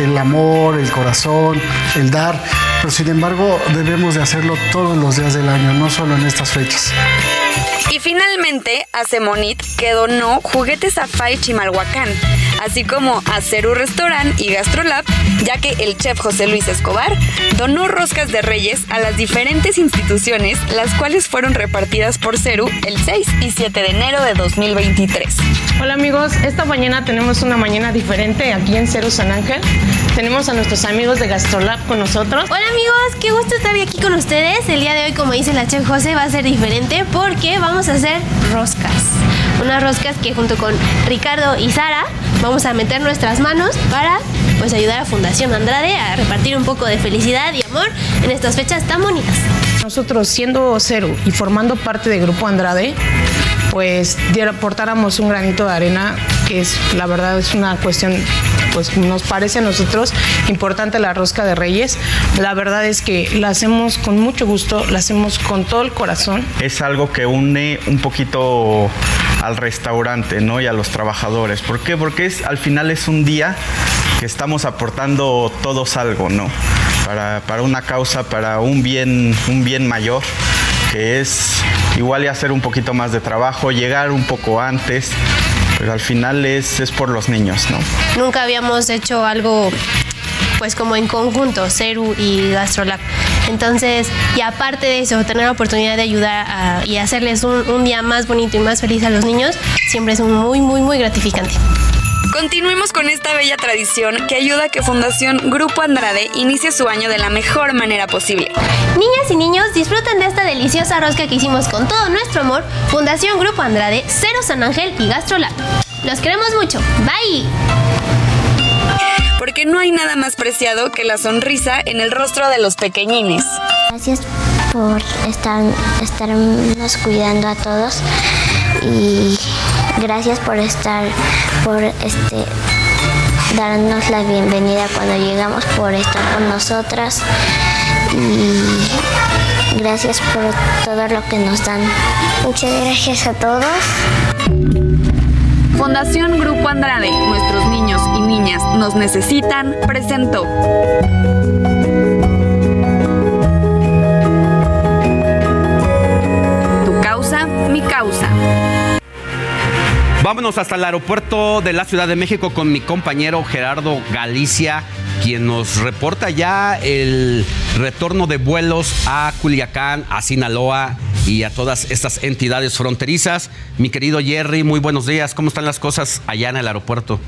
el amor, el corazón, el dar, pero sin embargo debemos de hacerlo todos los días del año, no solo en estas fechas. Finalmente, a Semonit que donó juguetes a Fay Chimalhuacán, así como a Ceru Restaurant y Gastrolab, ya que el chef José Luis Escobar donó roscas de reyes a las diferentes instituciones, las cuales fueron repartidas por Ceru el 6 y 7 de enero de 2023. Hola amigos, esta mañana tenemos una mañana diferente aquí en Ceru San Ángel. Tenemos a nuestros amigos de Gastrolab con nosotros. Hola amigos, qué gusto estar aquí con ustedes. El día de hoy, como dice la chef José, va a ser diferente porque vamos a hacer roscas. Unas roscas que junto con Ricardo y Sara vamos a meter nuestras manos para pues ayudar a Fundación Andrade a repartir un poco de felicidad y amor en estas fechas tan bonitas. Nosotros siendo cero y formando parte del Grupo Andrade, pues aportáramos un granito de arena, que es la verdad es una cuestión pues nos parece a nosotros importante la rosca de reyes. La verdad es que la hacemos con mucho gusto, la hacemos con todo el corazón. Es algo que une un poquito al restaurante, ¿no? Y a los trabajadores. ¿Por qué? Porque es, al final es un día que estamos aportando todos algo, ¿no? Para, para una causa, para un bien, un bien mayor, que es igual y hacer un poquito más de trabajo, llegar un poco antes, pero al final es, es por los niños, ¿no? Nunca habíamos hecho algo pues como en conjunto, CERU y GastroLab. Entonces, y aparte de eso, tener la oportunidad de ayudar y hacerles un, un día más bonito y más feliz a los niños, siempre es muy, muy, muy gratificante. Continuemos con esta bella tradición que ayuda a que Fundación Grupo Andrade inicie su año de la mejor manera posible. Niñas y niños, disfruten de esta deliciosa rosca que hicimos con todo nuestro amor. Fundación Grupo Andrade, Cero San Ángel y Gastrolab. Los queremos mucho. Bye. Porque no hay nada más preciado que la sonrisa en el rostro de los pequeñines. Gracias por estar, estarnos cuidando a todos y gracias por estar, por este darnos la bienvenida cuando llegamos, por estar con nosotras y gracias por todo lo que nos dan. Muchas gracias a todos. Fundación Grupo Andrade, nuestros niños y niñas nos necesitan, presentó. Tu causa, mi causa. Vámonos hasta el aeropuerto de la Ciudad de México con mi compañero Gerardo Galicia, quien nos reporta ya el retorno de vuelos a Culiacán, a Sinaloa y a todas estas entidades fronterizas. Mi querido Jerry, muy buenos días. ¿Cómo están las cosas allá en el aeropuerto?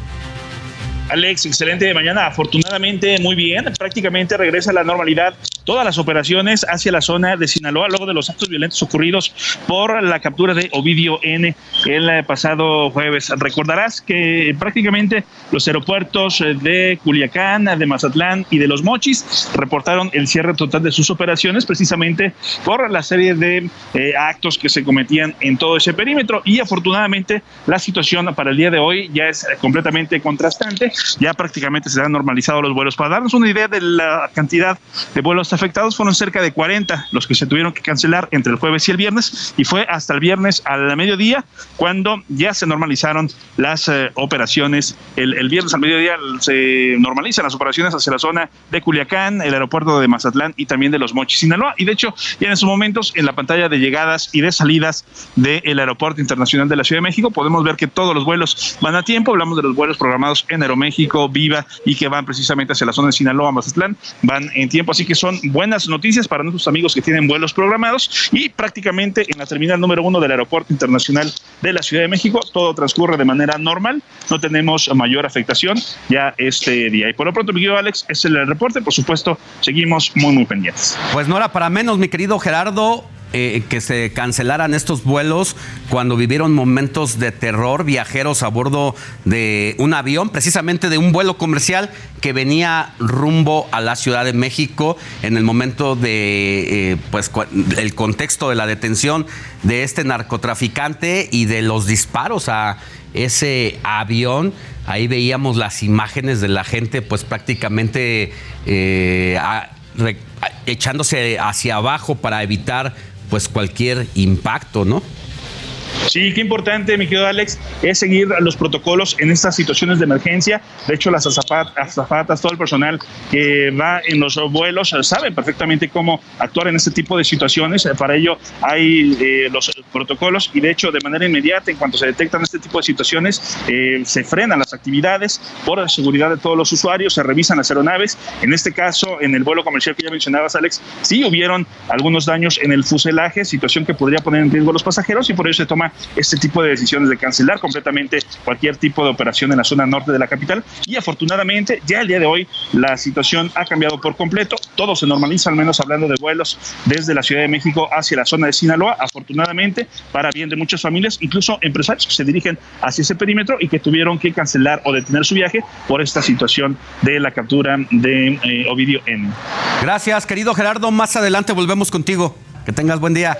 Alex, excelente de mañana. Afortunadamente, muy bien. Prácticamente regresa a la normalidad todas las operaciones hacia la zona de Sinaloa luego de los actos violentos ocurridos por la captura de Ovidio N el pasado jueves. Recordarás que prácticamente los aeropuertos de Culiacán, de Mazatlán y de Los Mochis reportaron el cierre total de sus operaciones precisamente por la serie de eh, actos que se cometían en todo ese perímetro y afortunadamente la situación para el día de hoy ya es completamente contrastante ya prácticamente se han normalizado los vuelos. Para darnos una idea de la cantidad de vuelos afectados, fueron cerca de 40 los que se tuvieron que cancelar entre el jueves y el viernes, y fue hasta el viernes a la mediodía cuando ya se normalizaron las eh, operaciones. El, viernes al mediodía se normalizan las operaciones hacia la zona de Culiacán, el aeropuerto de Mazatlán y también de Los Mochis, Sinaloa. Y de hecho, ya en esos momentos, en la pantalla de llegadas y de salidas del Aeropuerto Internacional de la Ciudad de México, podemos ver que todos los vuelos van a tiempo. Hablamos de los vuelos programados en Aeroméxico México, Viva y que van precisamente hacia la zona de Sinaloa, Mazatlán, van en tiempo. Así que son buenas noticias para nuestros amigos que tienen vuelos programados y prácticamente en la terminal número uno del Aeropuerto Internacional de la Ciudad de México todo transcurre de manera normal. No tenemos mayor afectación ya este día. Y por lo pronto, mi querido Alex, es el reporte. Por supuesto, seguimos muy, muy pendientes. Pues no era para menos, mi querido Gerardo. Eh, que se cancelaran estos vuelos cuando vivieron momentos de terror viajeros a bordo de un avión, precisamente de un vuelo comercial que venía rumbo a la Ciudad de México en el momento de eh, pues el contexto de la detención de este narcotraficante y de los disparos a ese avión. Ahí veíamos las imágenes de la gente, pues prácticamente eh, echándose hacia abajo para evitar pues cualquier impacto, ¿no? Sí, qué importante, mi querido Alex, es seguir los protocolos en estas situaciones de emergencia. De hecho, las azafatas, todo el personal que va en los vuelos saben perfectamente cómo actuar en este tipo de situaciones. Para ello hay eh, los protocolos y de hecho de manera inmediata, en cuanto se detectan este tipo de situaciones, eh, se frenan las actividades por la seguridad de todos los usuarios, se revisan las aeronaves. En este caso, en el vuelo comercial que ya mencionabas, Alex, sí hubieron algunos daños en el fuselaje, situación que podría poner en riesgo a los pasajeros y por ello se toma este tipo de decisiones de cancelar completamente cualquier tipo de operación en la zona norte de la capital. Y afortunadamente, ya el día de hoy, la situación ha cambiado por completo. Todo se normaliza, al menos hablando de vuelos desde la Ciudad de México hacia la zona de Sinaloa, afortunadamente, para bien de muchas familias, incluso empresarios que se dirigen hacia ese perímetro y que tuvieron que cancelar o detener su viaje por esta situación de la captura de eh, Ovidio N. Gracias, querido Gerardo. Más adelante volvemos contigo. Que tengas buen día.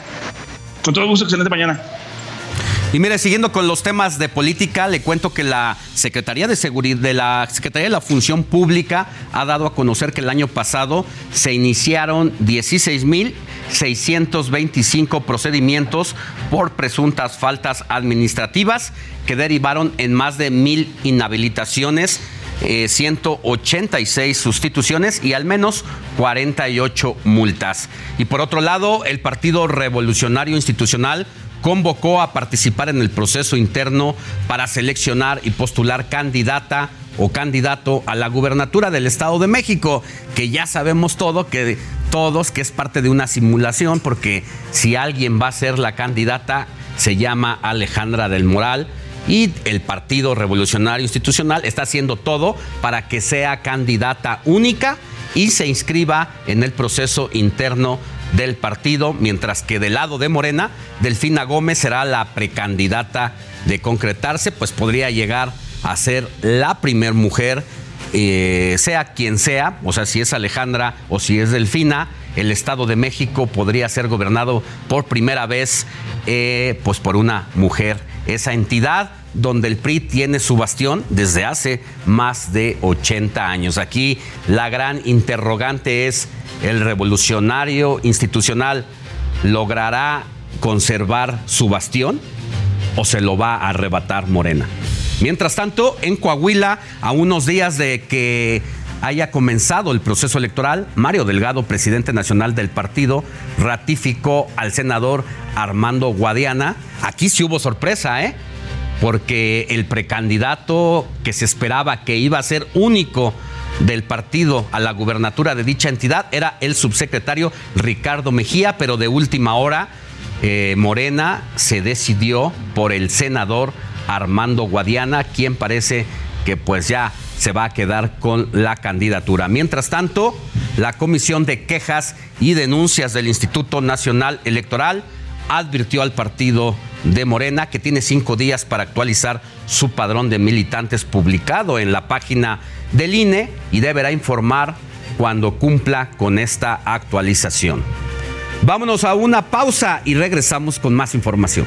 Con todo gusto, excelente mañana. Y mire, siguiendo con los temas de política, le cuento que la Secretaría de Seguridad de la Secretaría de la Función Pública ha dado a conocer que el año pasado se iniciaron 16.625 procedimientos por presuntas faltas administrativas que derivaron en más de mil inhabilitaciones 186 eh, sustituciones y al menos 48 multas. Y por otro lado, el Partido Revolucionario Institucional convocó a participar en el proceso interno para seleccionar y postular candidata o candidato a la gubernatura del Estado de México, que ya sabemos todo que todos que es parte de una simulación porque si alguien va a ser la candidata se llama Alejandra del Moral y el Partido Revolucionario Institucional está haciendo todo para que sea candidata única y se inscriba en el proceso interno del partido, mientras que del lado de Morena, Delfina Gómez será la precandidata de concretarse, pues podría llegar a ser la primer mujer, eh, sea quien sea, o sea, si es Alejandra o si es Delfina, el Estado de México podría ser gobernado por primera vez, eh, pues por una mujer. Esa entidad donde el PRI tiene su bastión desde hace más de 80 años. Aquí la gran interrogante es el revolucionario institucional logrará conservar su bastión o se lo va a arrebatar Morena. Mientras tanto, en Coahuila, a unos días de que haya comenzado el proceso electoral, Mario Delgado, presidente nacional del partido, ratificó al senador Armando Guadiana. Aquí sí hubo sorpresa, ¿eh? Porque el precandidato que se esperaba que iba a ser único del partido a la gubernatura de dicha entidad era el subsecretario Ricardo Mejía, pero de última hora eh, Morena se decidió por el senador Armando Guadiana, quien parece que pues ya se va a quedar con la candidatura. Mientras tanto, la Comisión de Quejas y Denuncias del Instituto Nacional Electoral advirtió al partido de Morena que tiene cinco días para actualizar su padrón de militantes publicado en la página del INE y deberá informar cuando cumpla con esta actualización. Vámonos a una pausa y regresamos con más información.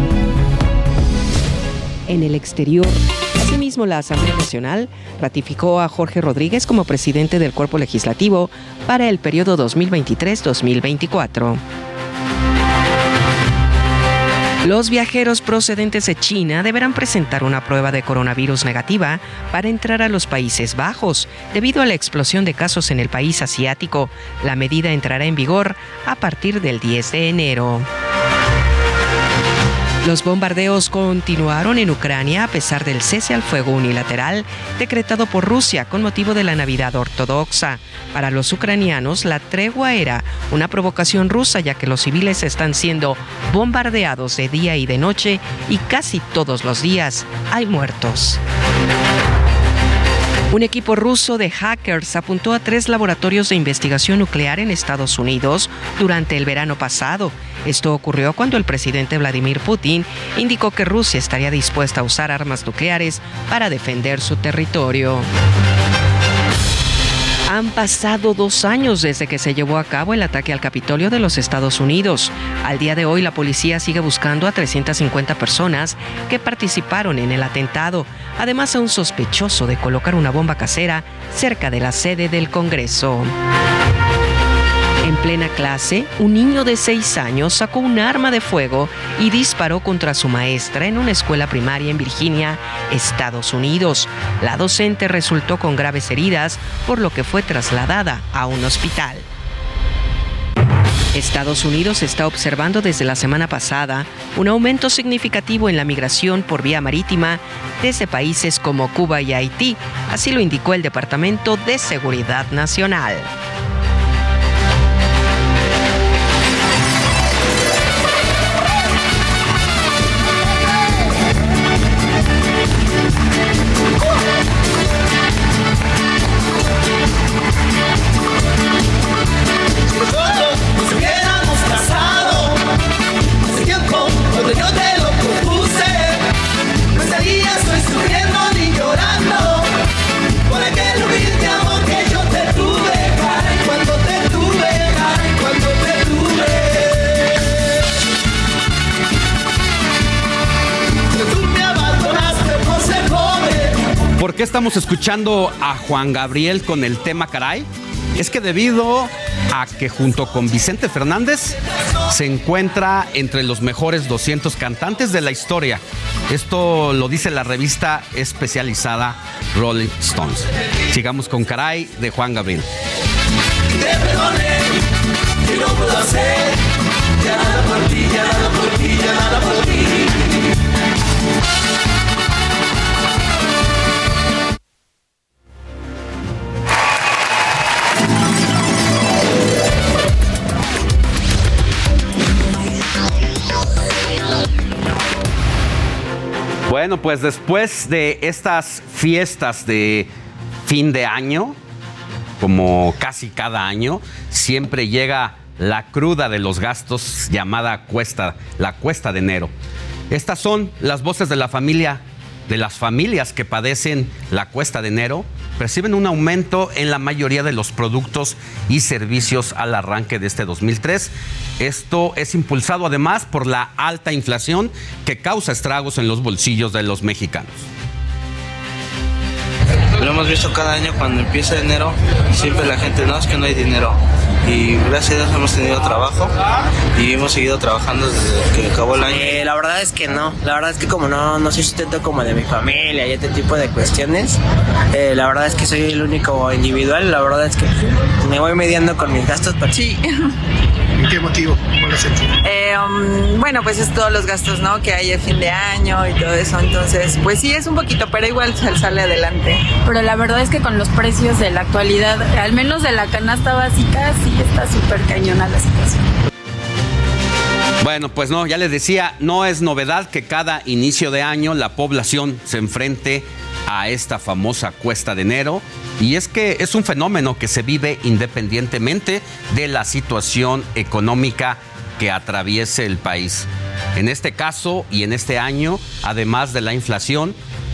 en el exterior. Asimismo, la Asamblea Nacional ratificó a Jorge Rodríguez como presidente del cuerpo legislativo para el periodo 2023-2024. Los viajeros procedentes de China deberán presentar una prueba de coronavirus negativa para entrar a los Países Bajos. Debido a la explosión de casos en el país asiático, la medida entrará en vigor a partir del 10 de enero. Los bombardeos continuaron en Ucrania a pesar del cese al fuego unilateral decretado por Rusia con motivo de la Navidad ortodoxa. Para los ucranianos, la tregua era una provocación rusa ya que los civiles están siendo bombardeados de día y de noche y casi todos los días hay muertos. Un equipo ruso de hackers apuntó a tres laboratorios de investigación nuclear en Estados Unidos durante el verano pasado. Esto ocurrió cuando el presidente Vladimir Putin indicó que Rusia estaría dispuesta a usar armas nucleares para defender su territorio. Han pasado dos años desde que se llevó a cabo el ataque al Capitolio de los Estados Unidos. Al día de hoy la policía sigue buscando a 350 personas que participaron en el atentado, además a un sospechoso de colocar una bomba casera cerca de la sede del Congreso. En plena clase, un niño de 6 años sacó un arma de fuego y disparó contra su maestra en una escuela primaria en Virginia, Estados Unidos. La docente resultó con graves heridas, por lo que fue trasladada a un hospital. Estados Unidos está observando desde la semana pasada un aumento significativo en la migración por vía marítima desde países como Cuba y Haití, así lo indicó el Departamento de Seguridad Nacional. Estamos escuchando a Juan Gabriel con el tema Caray? Es que debido a que junto con Vicente Fernández se encuentra entre los mejores 200 cantantes de la historia. Esto lo dice la revista especializada Rolling Stones. Sigamos con Caray de Juan Gabriel. Bueno, pues después de estas fiestas de fin de año, como casi cada año, siempre llega la cruda de los gastos llamada cuesta, la cuesta de enero. Estas son las voces de la familia, de las familias que padecen la cuesta de enero, perciben un aumento en la mayoría de los productos y servicios al arranque de este 2003 esto es impulsado además por la alta inflación que causa estragos en los bolsillos de los mexicanos. Lo hemos visto cada año cuando empieza enero, siempre la gente, no, es que no hay dinero. Y gracias a Dios hemos tenido trabajo y hemos seguido trabajando desde que acabó el año. Eh, la verdad es que no, la verdad es que como no, no soy sustento como de mi familia y este tipo de cuestiones, eh, la verdad es que soy el único individual, la verdad es que me voy mediando con mis gastos. Pero... Sí. (laughs) qué motivo? Eh, um, bueno, pues es todos los gastos, ¿no? Que hay el fin de año y todo eso. Entonces, pues sí, es un poquito, pero igual sale adelante. Pero la verdad es que con los precios de la actualidad, al menos de la canasta básica, sí está súper cañona la situación. Bueno, pues no, ya les decía, no es novedad que cada inicio de año la población se enfrente a esta famosa cuesta de enero. Y es que es un fenómeno que se vive independientemente de la situación económica que atraviese el país. En este caso y en este año, además de la inflación,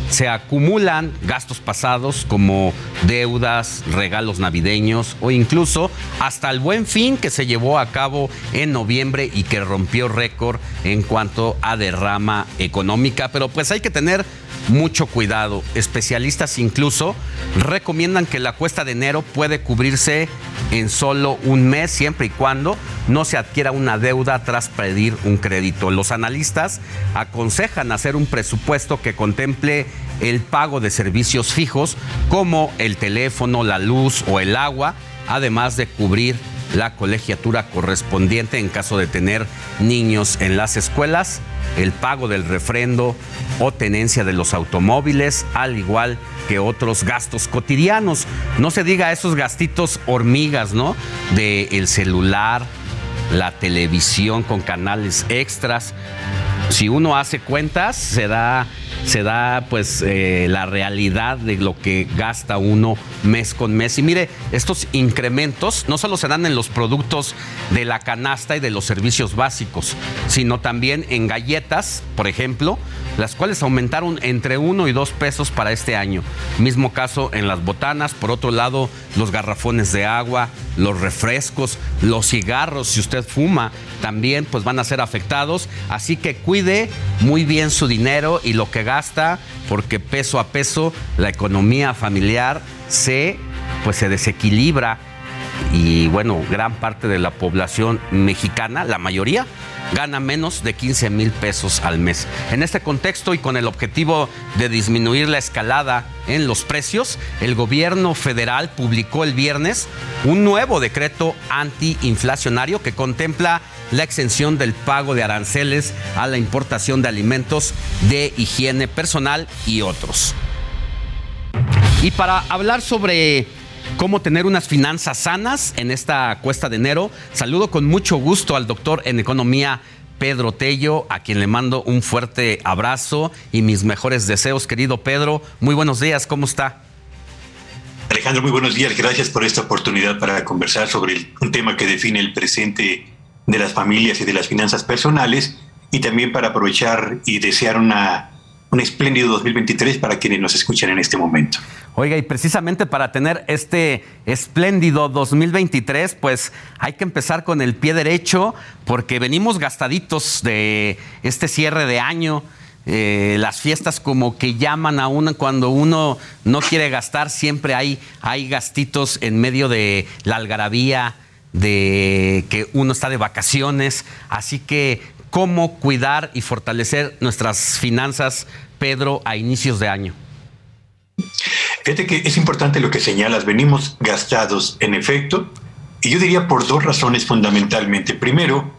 se acumulan gastos pasados como deudas, regalos navideños o incluso hasta el buen fin que se llevó a cabo en noviembre y que rompió récord en cuanto a derrama económica. Pero pues hay que tener mucho cuidado. Especialistas incluso recomiendan que la cuesta de enero puede cubrirse en solo un mes siempre y cuando no se adquiera una deuda tras pedir un crédito. Los analistas aconsejan hacer un presupuesto que contemple el pago de servicios fijos como el teléfono, la luz o el agua, además de cubrir la colegiatura correspondiente en caso de tener niños en las escuelas, el pago del refrendo o tenencia de los automóviles, al igual que otros gastos cotidianos. No se diga esos gastitos hormigas, ¿no? De el celular, la televisión con canales extras. Si uno hace cuentas, se da se da pues eh, la realidad de lo que gasta uno mes con mes. Y mire, estos incrementos no solo se dan en los productos de la canasta y de los servicios básicos, sino también en galletas, por ejemplo, las cuales aumentaron entre uno y dos pesos para este año. Mismo caso en las botanas, por otro lado, los garrafones de agua, los refrescos, los cigarros, si usted fuma, también pues van a ser afectados. Así que cuide muy bien su dinero y lo que gasta, porque peso a peso la economía familiar se pues se desequilibra y bueno, gran parte de la población mexicana, la mayoría, gana menos de 15 mil pesos al mes. En este contexto y con el objetivo de disminuir la escalada en los precios, el gobierno federal publicó el viernes un nuevo decreto antiinflacionario que contempla la exención del pago de aranceles a la importación de alimentos de higiene personal y otros. Y para hablar sobre cómo tener unas finanzas sanas en esta cuesta de enero. Saludo con mucho gusto al doctor en economía Pedro Tello, a quien le mando un fuerte abrazo y mis mejores deseos, querido Pedro. Muy buenos días, ¿cómo está? Alejandro, muy buenos días. Gracias por esta oportunidad para conversar sobre un tema que define el presente de las familias y de las finanzas personales y también para aprovechar y desear una un espléndido 2023 para quienes nos escuchan en este momento. Oiga, y precisamente para tener este espléndido 2023, pues hay que empezar con el pie derecho, porque venimos gastaditos de este cierre de año. Eh, las fiestas como que llaman a uno cuando uno no quiere gastar, siempre hay, hay gastitos en medio de la algarabía, de que uno está de vacaciones. Así que cómo cuidar y fortalecer nuestras finanzas, Pedro, a inicios de año. Fíjate que es importante lo que señalas, venimos gastados en efecto, y yo diría por dos razones fundamentalmente. Primero,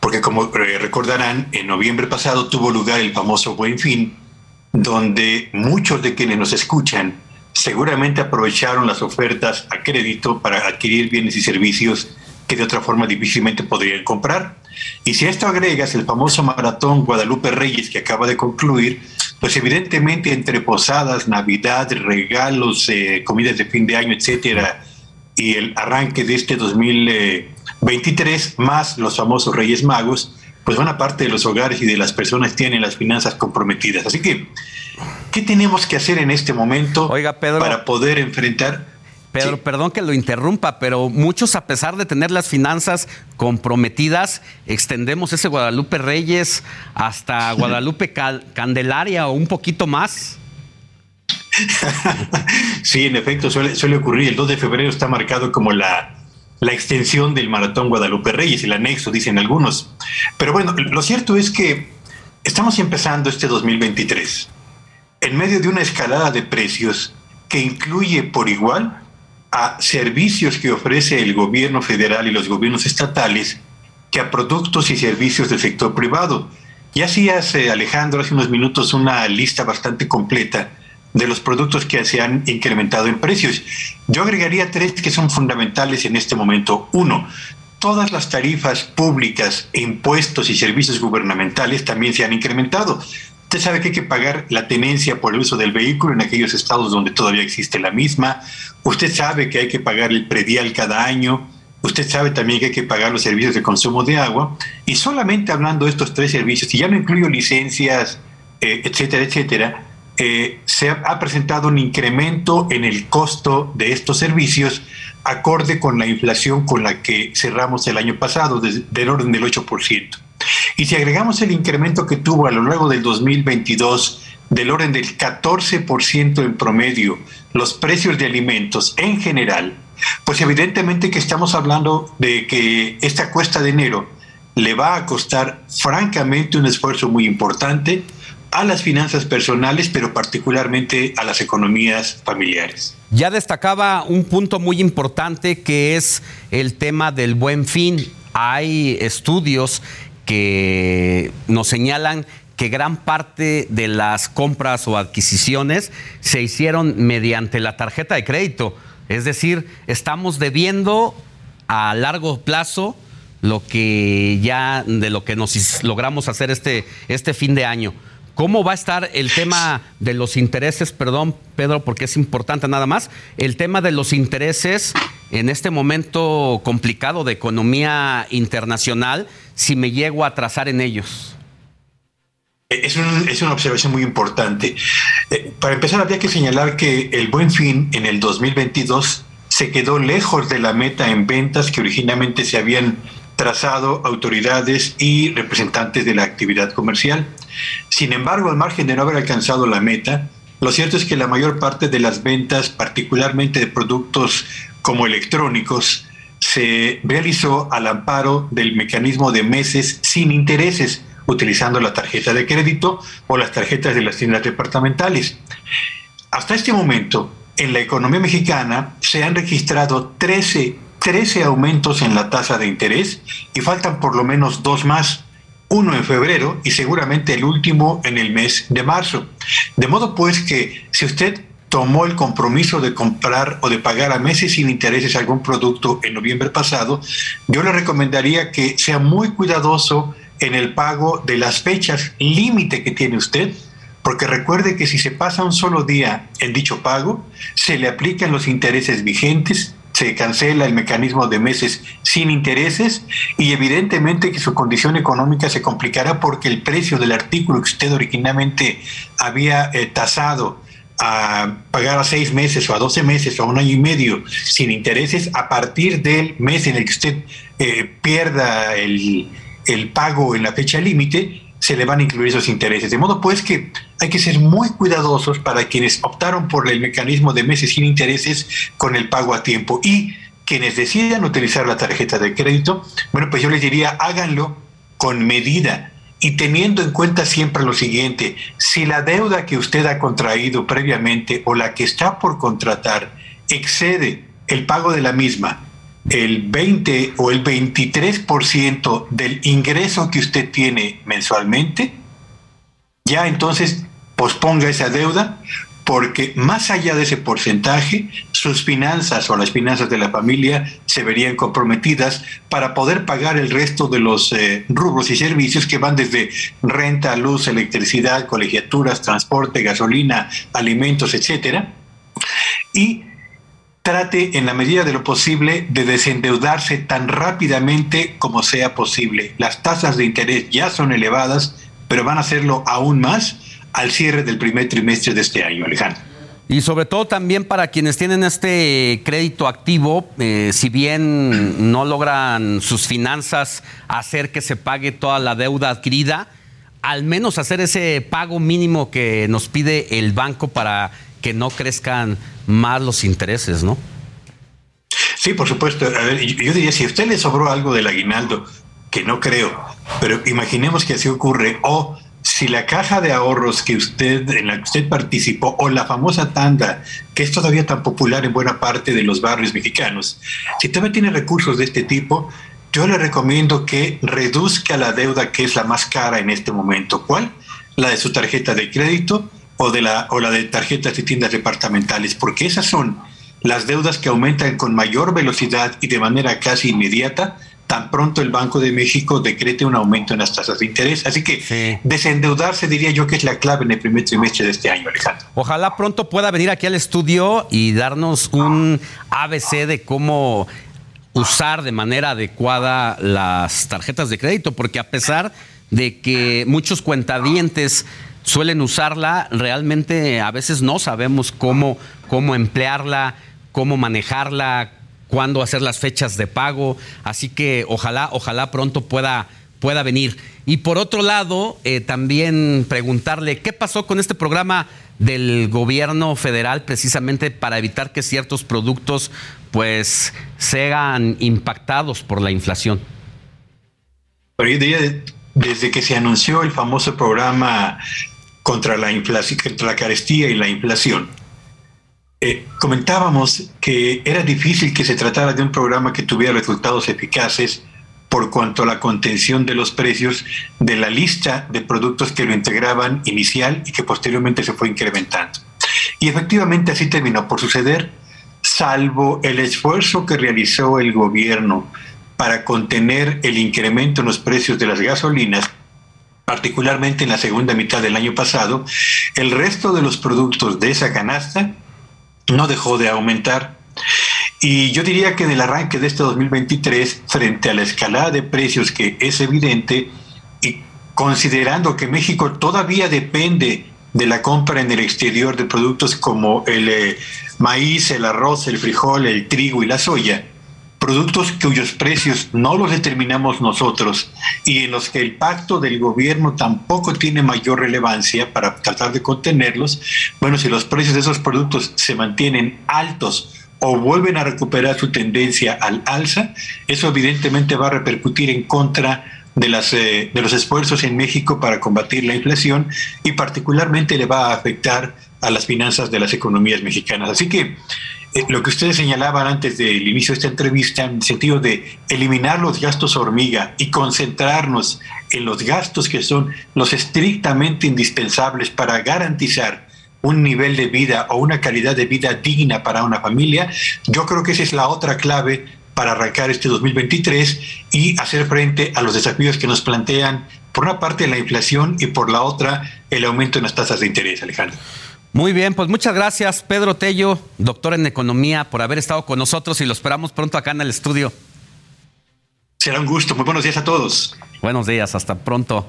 porque como recordarán, en noviembre pasado tuvo lugar el famoso Buen Fin, donde muchos de quienes nos escuchan seguramente aprovecharon las ofertas a crédito para adquirir bienes y servicios que de otra forma difícilmente podrían comprar. Y si a esto agregas el famoso maratón Guadalupe Reyes que acaba de concluir, pues evidentemente entre posadas, Navidad, regalos, eh, comidas de fin de año, etcétera, y el arranque de este 2023, más los famosos Reyes Magos, pues buena parte de los hogares y de las personas tienen las finanzas comprometidas. Así que, ¿qué tenemos que hacer en este momento para poder enfrentar Pedro, perdón que lo interrumpa, pero muchos, a pesar de tener las finanzas comprometidas, extendemos ese Guadalupe Reyes hasta (laughs) Guadalupe Candelaria o un poquito más. (laughs) Sí, en efecto, suele, ocurrir. El 2 de febrero está marcado como la, la extensión del maratón Guadalupe Reyes, el anexo, dicen algunos. Pero bueno, lo cierto es que estamos empezando este 2023 en medio de una escalada de precios que incluye por igual a servicios que ofrece el gobierno federal y los gobiernos estatales que a productos y servicios del sector privado. Y así hace Alejandro hace unos minutos una lista bastante completa de los productos que se han incrementado en precios. Yo agregaría tres que son fundamentales en este momento. Uno, todas las tarifas públicas, impuestos y servicios gubernamentales también se han incrementado. Usted sabe que hay que pagar la tenencia por el uso del vehículo en aquellos estados donde todavía existe la misma. Usted sabe que hay que pagar el predial cada año. Usted sabe también que hay que pagar los servicios de consumo de agua. Y solamente hablando de estos tres servicios, y ya no incluyo licencias, eh, etcétera, etcétera, eh, se ha, presentado un incremento en el costo de estos servicios acorde con la inflación con la que cerramos el año pasado, del orden del 8%. Y si agregamos el incremento que tuvo a lo largo del 2022 del orden del 14% en promedio los precios de alimentos en general, pues evidentemente que estamos hablando de que esta cuesta de enero le va a costar francamente un esfuerzo muy importante a las finanzas personales, pero particularmente a las economías familiares. Ya destacaba un punto muy importante que es el tema del buen fin. Hay estudios que nos señalan que gran parte de las compras o adquisiciones se hicieron mediante la tarjeta de crédito. Es decir, estamos debiendo a largo plazo lo que ya de lo que nos logramos hacer este, este fin de año. ¿Cómo va a estar el tema de los intereses? Perdón, Pedro, porque es importante nada más. El tema de los intereses en este momento complicado de economía internacional, si me llego a trazar en ellos. Es, es una observación muy importante. Eh, para empezar, habría que señalar que el buen fin en el 2022 se quedó lejos de la meta en ventas que originalmente se habían trazado autoridades y representantes de la actividad comercial. Sin embargo, al margen de no haber alcanzado la meta, lo cierto es que la mayor parte de las ventas, particularmente de productos como electrónicos, se realizó al amparo del mecanismo de meses sin intereses, utilizando la tarjeta de crédito o las tarjetas de las tiendas departamentales. Hasta este momento, en la economía mexicana se han registrado 13 13 aumentos en la tasa de interés y faltan por lo menos dos más, uno en febrero y seguramente el último en el mes de marzo. De modo pues que si usted tomó el compromiso de comprar o de pagar a meses sin intereses algún producto en noviembre pasado, yo le recomendaría que sea muy cuidadoso en el pago de las fechas límite que tiene usted, porque recuerde que si se pasa un solo día en dicho pago, se le aplican los intereses vigentes se cancela el mecanismo de meses sin intereses y evidentemente que su condición económica se complicará porque el precio del artículo que usted originalmente había eh, tasado a pagar a seis meses o a doce meses o a un año y medio sin intereses, a partir del mes en el que usted eh, pierda el, el pago en la fecha límite, se le van a incluir esos intereses. De modo pues que hay que ser muy cuidadosos para quienes optaron por el mecanismo de meses sin intereses con el pago a tiempo. Y quienes decidan utilizar la tarjeta de crédito, bueno, pues yo les diría, háganlo con medida y teniendo en cuenta siempre lo siguiente, si la deuda que usted ha contraído previamente o la que está por contratar excede el pago de la misma el 20 o el 23% del ingreso que usted tiene mensualmente, ya entonces posponga esa deuda porque más allá de ese porcentaje, sus finanzas o las finanzas de la familia se verían comprometidas para poder pagar el resto de los eh, rubros y servicios que van desde renta, luz, electricidad, colegiaturas, transporte, gasolina, alimentos, etcétera. Y trate en la medida de lo posible de desendeudarse tan rápidamente como sea posible. Las tasas de interés ya son elevadas, pero van a hacerlo aún más al cierre del primer trimestre de este año, Alejandro. Y sobre todo también para quienes tienen este crédito activo, eh, si bien no logran sus finanzas hacer que se pague toda la deuda adquirida, al menos hacer ese pago mínimo que nos pide el banco para que no crezcan más los intereses, ¿no? Sí, por supuesto. A ver, yo diría, si a usted le sobró algo del aguinaldo, que no creo, pero imaginemos que así ocurre, o si la caja de ahorros que usted, en la que usted participó, o la famosa tanda, que es todavía tan popular en buena parte de los barrios mexicanos, si todavía tiene recursos de este tipo, yo le recomiendo que reduzca la deuda que es la más cara en este momento. ¿Cuál? La de su tarjeta de crédito o, de la, o la de tarjetas de tiendas departamentales, porque esas son las deudas que aumentan con mayor velocidad y de manera casi inmediata tan pronto el Banco de México decrete un aumento en las tasas de interés. Así que desendeudarse diría yo que es la clave en el primer trimestre de este año, Alejandro. Ojalá pronto pueda venir aquí al estudio y darnos un ABC de cómo usar de manera adecuada las tarjetas de crédito, porque a pesar de que muchos cuentadientes suelen usarla, realmente a veces no sabemos cómo, cómo emplearla, cómo manejarla, cuándo hacer las fechas de pago. Así que ojalá, ojalá pronto pueda, pueda venir. Y por otro lado, eh, también preguntarle qué pasó con este programa del gobierno federal precisamente para evitar que ciertos productos pues sean impactados por la inflación. desde que se anunció el famoso programa contra la, inflación, contra la carestía y la inflación. Eh, comentábamos que era difícil que se tratara de un programa que tuviera resultados eficaces por cuanto a la contención de los precios de la lista de productos que lo integraban inicial y que posteriormente se fue incrementando. Y efectivamente así terminó por suceder, salvo el esfuerzo que realizó el gobierno para contener el incremento en los precios de las gasolinas, particularmente en la segunda mitad del año pasado, el resto de los productos de esa canasta no dejó de aumentar. Y yo diría que en el arranque de este 2023, frente a la escalada de precios que es evidente, y considerando que México todavía depende de la compra en el exterior de productos como el eh, maíz, el arroz, el frijol, el trigo y la soya, productos cuyos precios no los determinamos nosotros y en los que el pacto del gobierno tampoco tiene mayor relevancia para tratar de contenerlos, bueno, si los precios de esos productos se mantienen altos o vuelven a recuperar su tendencia al alza, eso evidentemente va a repercutir en contra de, las, eh, de los esfuerzos en México para combatir la inflación y particularmente le va a afectar a las finanzas de las economías mexicanas. Así que lo que ustedes señalaban antes del inicio de esta entrevista, en el sentido de eliminar los gastos hormiga y concentrarnos en los gastos que son los estrictamente indispensables para garantizar un nivel de vida o una calidad de vida digna para una familia, yo creo que esa es la otra clave para arrancar este 2023 y hacer frente a los desafíos que nos plantean, por una parte, la inflación y por la otra, el aumento en las tasas de interés, Alejandro. Muy bien, pues muchas gracias, Pedro Tello, doctor en economía, por haber estado con nosotros y lo esperamos pronto acá en el estudio. Será un gusto. Muy buenos días a todos. Buenos días, hasta pronto.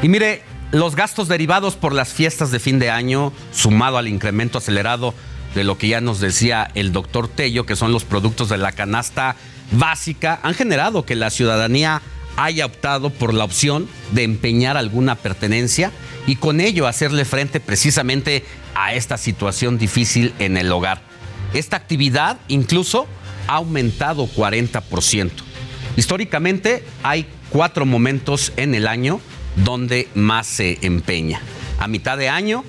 Y mire, los gastos derivados por las fiestas de fin de año, sumado al incremento acelerado de lo que ya nos decía el doctor Tello, que son los productos de la canasta básica, han generado que la ciudadanía haya optado por la opción de empeñar alguna pertenencia y con ello hacerle frente precisamente a esta situación difícil en el hogar. Esta actividad incluso ha aumentado 40%. Históricamente hay cuatro momentos en el año donde más se empeña. A mitad de año,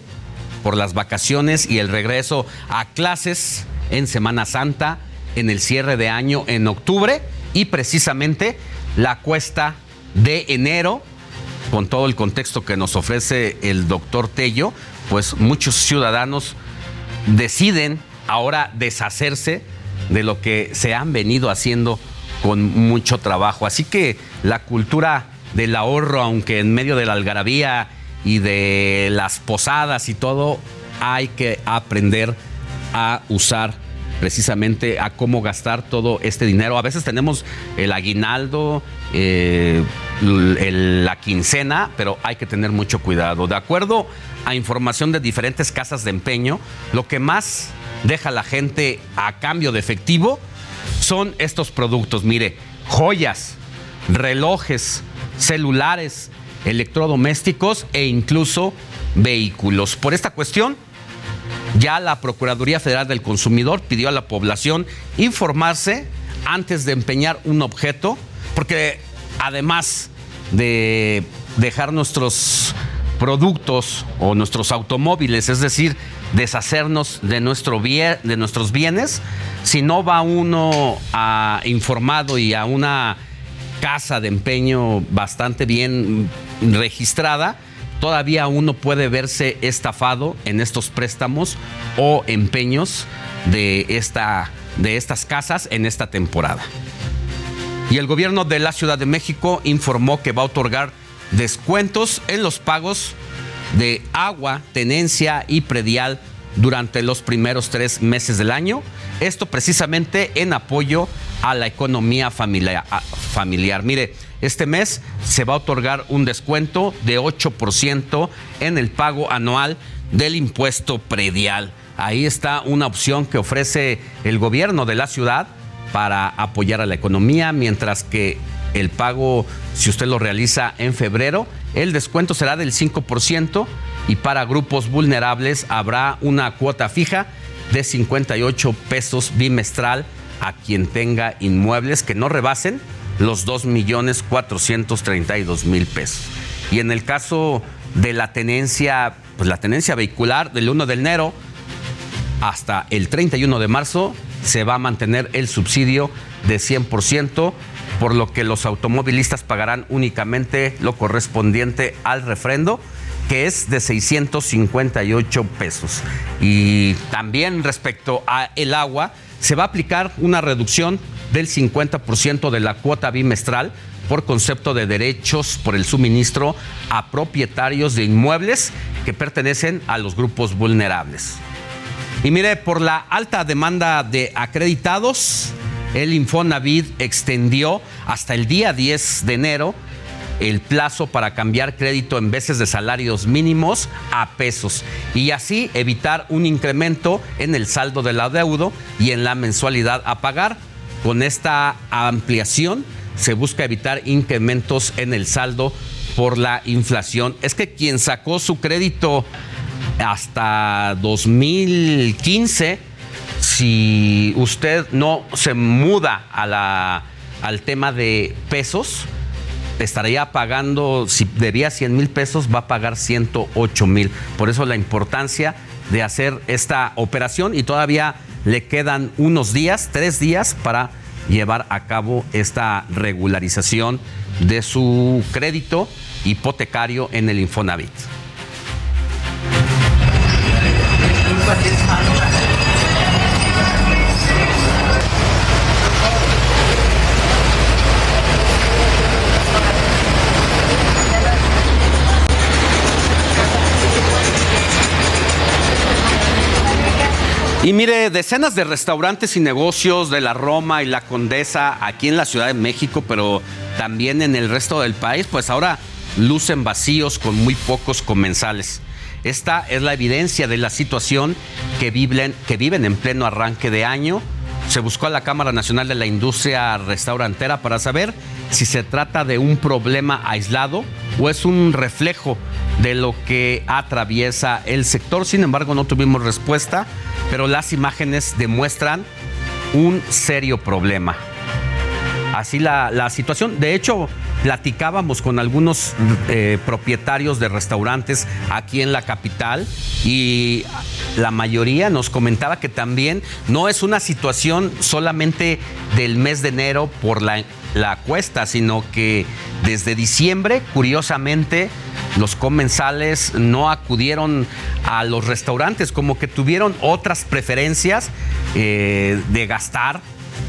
por las vacaciones y el regreso a clases en Semana Santa, en el cierre de año en octubre y precisamente la cuesta de enero, con todo el contexto que nos ofrece el doctor Tello, pues muchos ciudadanos deciden ahora deshacerse de lo que se han venido haciendo con mucho trabajo. Así que la cultura del ahorro, aunque en medio de la algarabía y de las posadas y todo, hay que aprender a usar precisamente a cómo gastar todo este dinero. A veces tenemos el aguinaldo, eh, la quincena, pero hay que tener mucho cuidado. De acuerdo a información de diferentes casas de empeño, lo que más deja la gente a cambio de efectivo son estos productos. Mire, joyas, relojes, celulares, electrodomésticos e incluso vehículos. Por esta cuestión, ya la Procuraduría Federal del Consumidor pidió a la población informarse antes de empeñar un objeto, porque además de dejar nuestros productos o nuestros automóviles, es decir, deshacernos de, nuestro de nuestros bienes, si no va uno a informado y a una casa de empeño bastante bien registrada, todavía uno puede verse estafado en estos préstamos o empeños de, esta, de estas casas en esta temporada. Y el gobierno de la Ciudad de México informó que va a otorgar descuentos en los pagos de agua, tenencia y predial durante los primeros tres meses del año. Esto precisamente en apoyo a la economía familiar. familiar. Mire, este mes se va a otorgar un descuento de 8% en el pago anual del impuesto predial. Ahí está una opción que ofrece el gobierno de la ciudad para apoyar a la economía, mientras que el pago, si usted lo realiza en febrero, el descuento será del 5% y para grupos vulnerables habrá una cuota fija de 58 pesos bimestral a quien tenga inmuebles que no rebasen los 2 millones 432 mil pesos. Y en el caso de la tenencia, pues la tenencia vehicular del 1 de enero hasta el 31 de marzo se va a mantener el subsidio de 100%, por lo que los automovilistas pagarán únicamente lo correspondiente al refrendo, que es de 658 pesos. Y también respecto a el agua, se va a aplicar una reducción del 50% de la cuota bimestral por concepto de derechos por el suministro a propietarios de inmuebles que pertenecen a los grupos vulnerables. Y mire, por la alta demanda de acreditados, el Infonavit extendió hasta el día 10 de enero el plazo para cambiar crédito en veces de salarios mínimos a pesos y así evitar un incremento en el saldo del adeudo y en la mensualidad a pagar. Con esta ampliación se busca evitar incrementos en el saldo por la inflación. Es que quien sacó su crédito hasta 2015, si usted no se muda a la, al tema de pesos, estaría pagando, si debía 100 mil pesos, va a pagar 108 mil. Por eso la importancia de hacer esta operación y todavía le quedan unos días, tres días para llevar a cabo esta regularización de su crédito hipotecario en el Infonavit. Y mire, decenas de restaurantes y negocios de la Roma y la Condesa aquí en la Ciudad de México, pero también en el resto del país, pues ahora lucen vacíos con muy pocos comensales. Esta es la evidencia de la situación que viven, que viven en pleno arranque de año. Se buscó a la Cámara Nacional de la Industria Restaurantera para saber si se trata de un problema aislado o es un reflejo de lo que atraviesa el sector. Sin embargo, no tuvimos respuesta pero las imágenes demuestran un serio problema. Así la, situación. De hecho, platicábamos con algunos eh, propietarios de restaurantes aquí en la capital y la mayoría nos comentaba que también no es una situación solamente del mes de enero por la, la cuesta, sino que desde diciembre, curiosamente, los comensales no acudieron a los restaurantes, como que tuvieron otras preferencias eh, de gastar,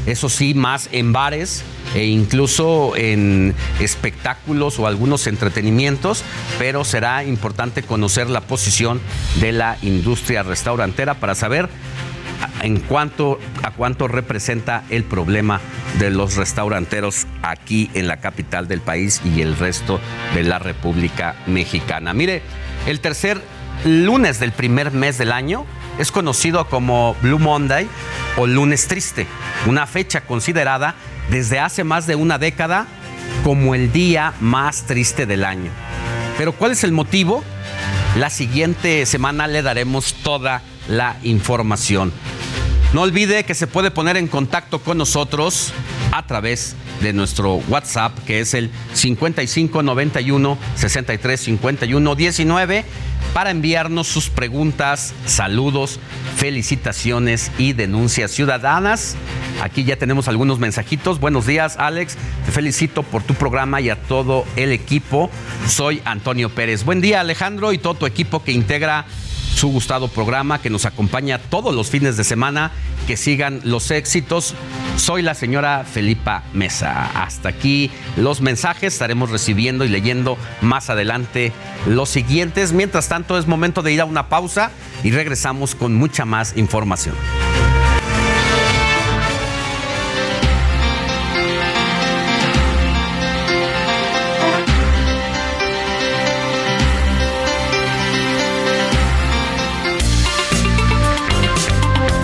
eso sí, más en bares e incluso en espectáculos o algunos entretenimientos, pero será importante conocer la posición de la industria restaurantera para saber en cuanto a cuánto representa el problema de los restauranteros aquí en la capital del país y el resto de la República Mexicana. Mire, el tercer lunes del primer mes del año es conocido como Blue Monday o lunes triste, una fecha considerada desde hace más de una década como el día más triste del año. Pero ¿cuál es el motivo? La siguiente semana le daremos toda la información. No olvide que se puede poner en contacto con nosotros a través de nuestro WhatsApp, que es el 5591 63 51 19, para enviarnos sus preguntas, saludos, felicitaciones y denuncias ciudadanas. Aquí ya tenemos algunos mensajitos. Buenos días, Alex. Te felicito por tu programa y a todo el equipo. Soy Antonio Pérez. Buen día, Alejandro, y todo tu equipo que integra su gustado programa que nos acompaña todos los fines de semana. Que sigan los éxitos. Soy la señora Felipa Mesa. Hasta aquí los mensajes. Estaremos recibiendo y leyendo más adelante los siguientes. Mientras tanto, es momento de ir a una pausa y regresamos con mucha más información.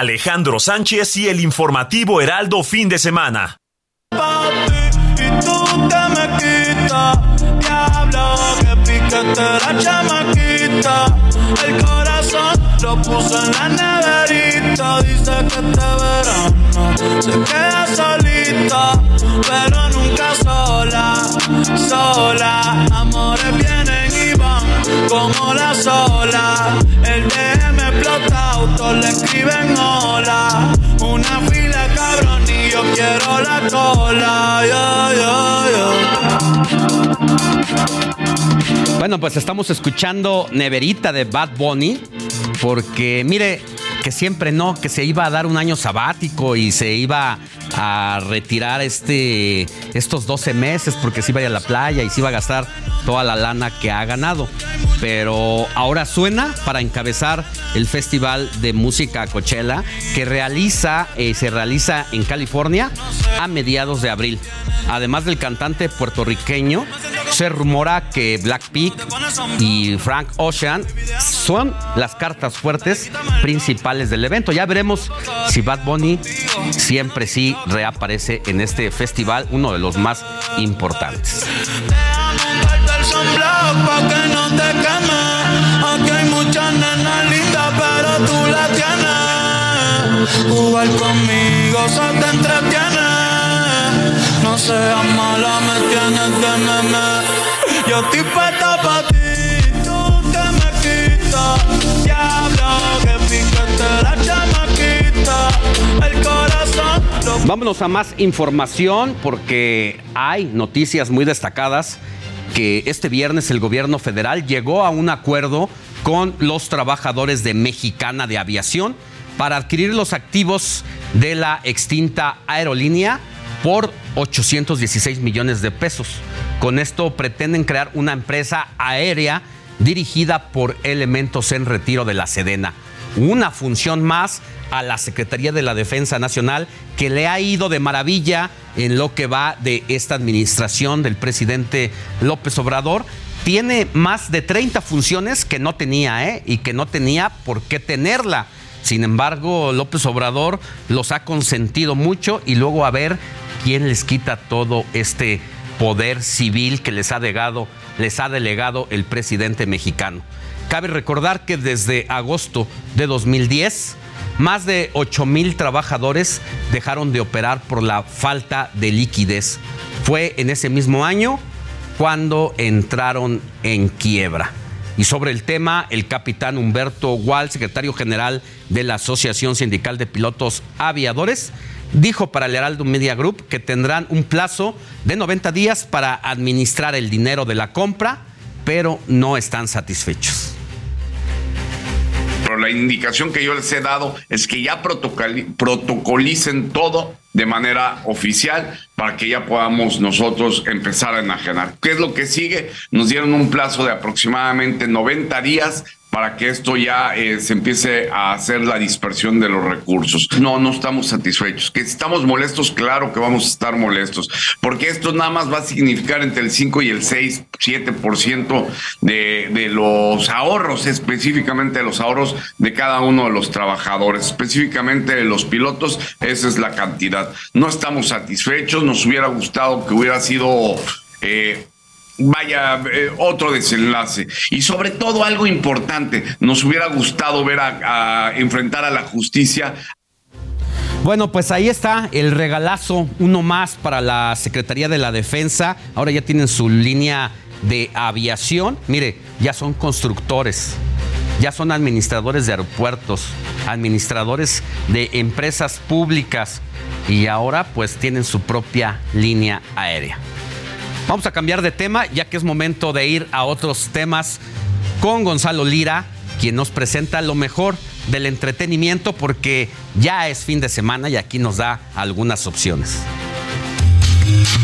Alejandro Sánchez y el informativo Heraldo fin de semana. El corazón lo puso en la neverita. Dice que este verano se queda solita, pero nunca sola, sola. Amores vienen y van como la sola. El DM explota, autos le escriben hola. Una fila cabrón y yo quiero la cola. Bueno, pues estamos escuchando Neverita de Bad Bunny, porque mire, que siempre no, que se iba a dar un año sabático y se iba a retirar este, estos 12 meses porque se iba a ir a la playa y se iba a gastar toda la lana que ha ganado. Pero ahora suena para encabezar el Festival de Música Coachella que realiza, eh, se realiza en California a mediados de abril. Además del cantante puertorriqueño, se rumora que Blackpink y Frank Ocean son las cartas fuertes principales del evento. Ya veremos si Bad Bunny siempre sí reaparece en este festival, uno de los más importantes. Vámonos a más información porque hay noticias muy destacadas que este viernes el gobierno federal llegó a un acuerdo con los trabajadores de Mexicana de Aviación para adquirir los activos de la extinta aerolínea por 816 millones de pesos. Con esto pretenden crear una empresa aérea dirigida por elementos en retiro de la Sedena. Una función más a la Secretaría de la Defensa Nacional que le ha ido de maravilla en lo que va de esta administración del presidente López Obrador. Tiene más de 30 funciones que no tenía, ¿eh? Y que no tenía por qué tenerla. Sin embargo, López Obrador los ha consentido mucho y luego a ver quién les quita todo este poder civil que les ha delegado, les ha delegado el presidente mexicano. Cabe recordar que desde agosto de 2010, más de 8 mil trabajadores dejaron de operar por la falta de liquidez. Fue en ese mismo año cuando entraron en quiebra. Y sobre el tema, el capitán Humberto Gual, secretario general de la Asociación Sindical de Pilotos Aviadores, dijo para el Heraldo Media Group que tendrán un plazo de 90 días para administrar el dinero de la compra, pero no están satisfechos. Pero la indicación que yo les he dado es que ya protocolicen todo de manera oficial para que ya podamos nosotros empezar a enajenar. ¿Qué es lo que sigue? Nos dieron un plazo de aproximadamente 90 días para que esto ya eh, se empiece a hacer la dispersión de los recursos. No, no estamos satisfechos. Que estamos molestos, claro que vamos a estar molestos, porque esto nada más va a significar entre el 5 y el 6, 7% de, de los ahorros, específicamente de los ahorros de cada uno de los trabajadores, específicamente de los pilotos, esa es la cantidad. No estamos satisfechos, nos hubiera gustado que hubiera sido... Eh, vaya, eh, otro desenlace. Y sobre todo algo importante, nos hubiera gustado ver a, a enfrentar a la justicia bueno, pues ahí está el regalazo, uno más para la Secretaría de la Defensa. Ahora ya tienen su línea de aviación. Mire, ya son constructores, ya son administradores de aeropuertos, administradores de empresas públicas y ahora pues tienen su propia línea aérea. Vamos a cambiar de tema ya que es momento de ir a otros temas con Gonzalo Lira, quien nos presenta lo mejor del entretenimiento porque ya es fin de semana y aquí nos da algunas opciones.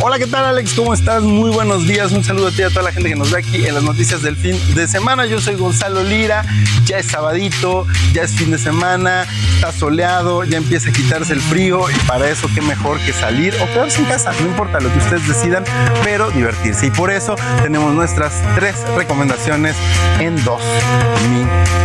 Hola, ¿qué tal Alex? ¿Cómo estás? Muy buenos días. Un saludo a ti y a toda la gente que nos ve aquí en las noticias del fin de semana. Yo soy Gonzalo Lira. Ya es sabadito, ya es fin de semana, está soleado, ya empieza a quitarse el frío y para eso qué mejor que salir o quedarse en casa. No importa lo que ustedes decidan, pero divertirse. Y por eso tenemos nuestras tres recomendaciones en dos minutos.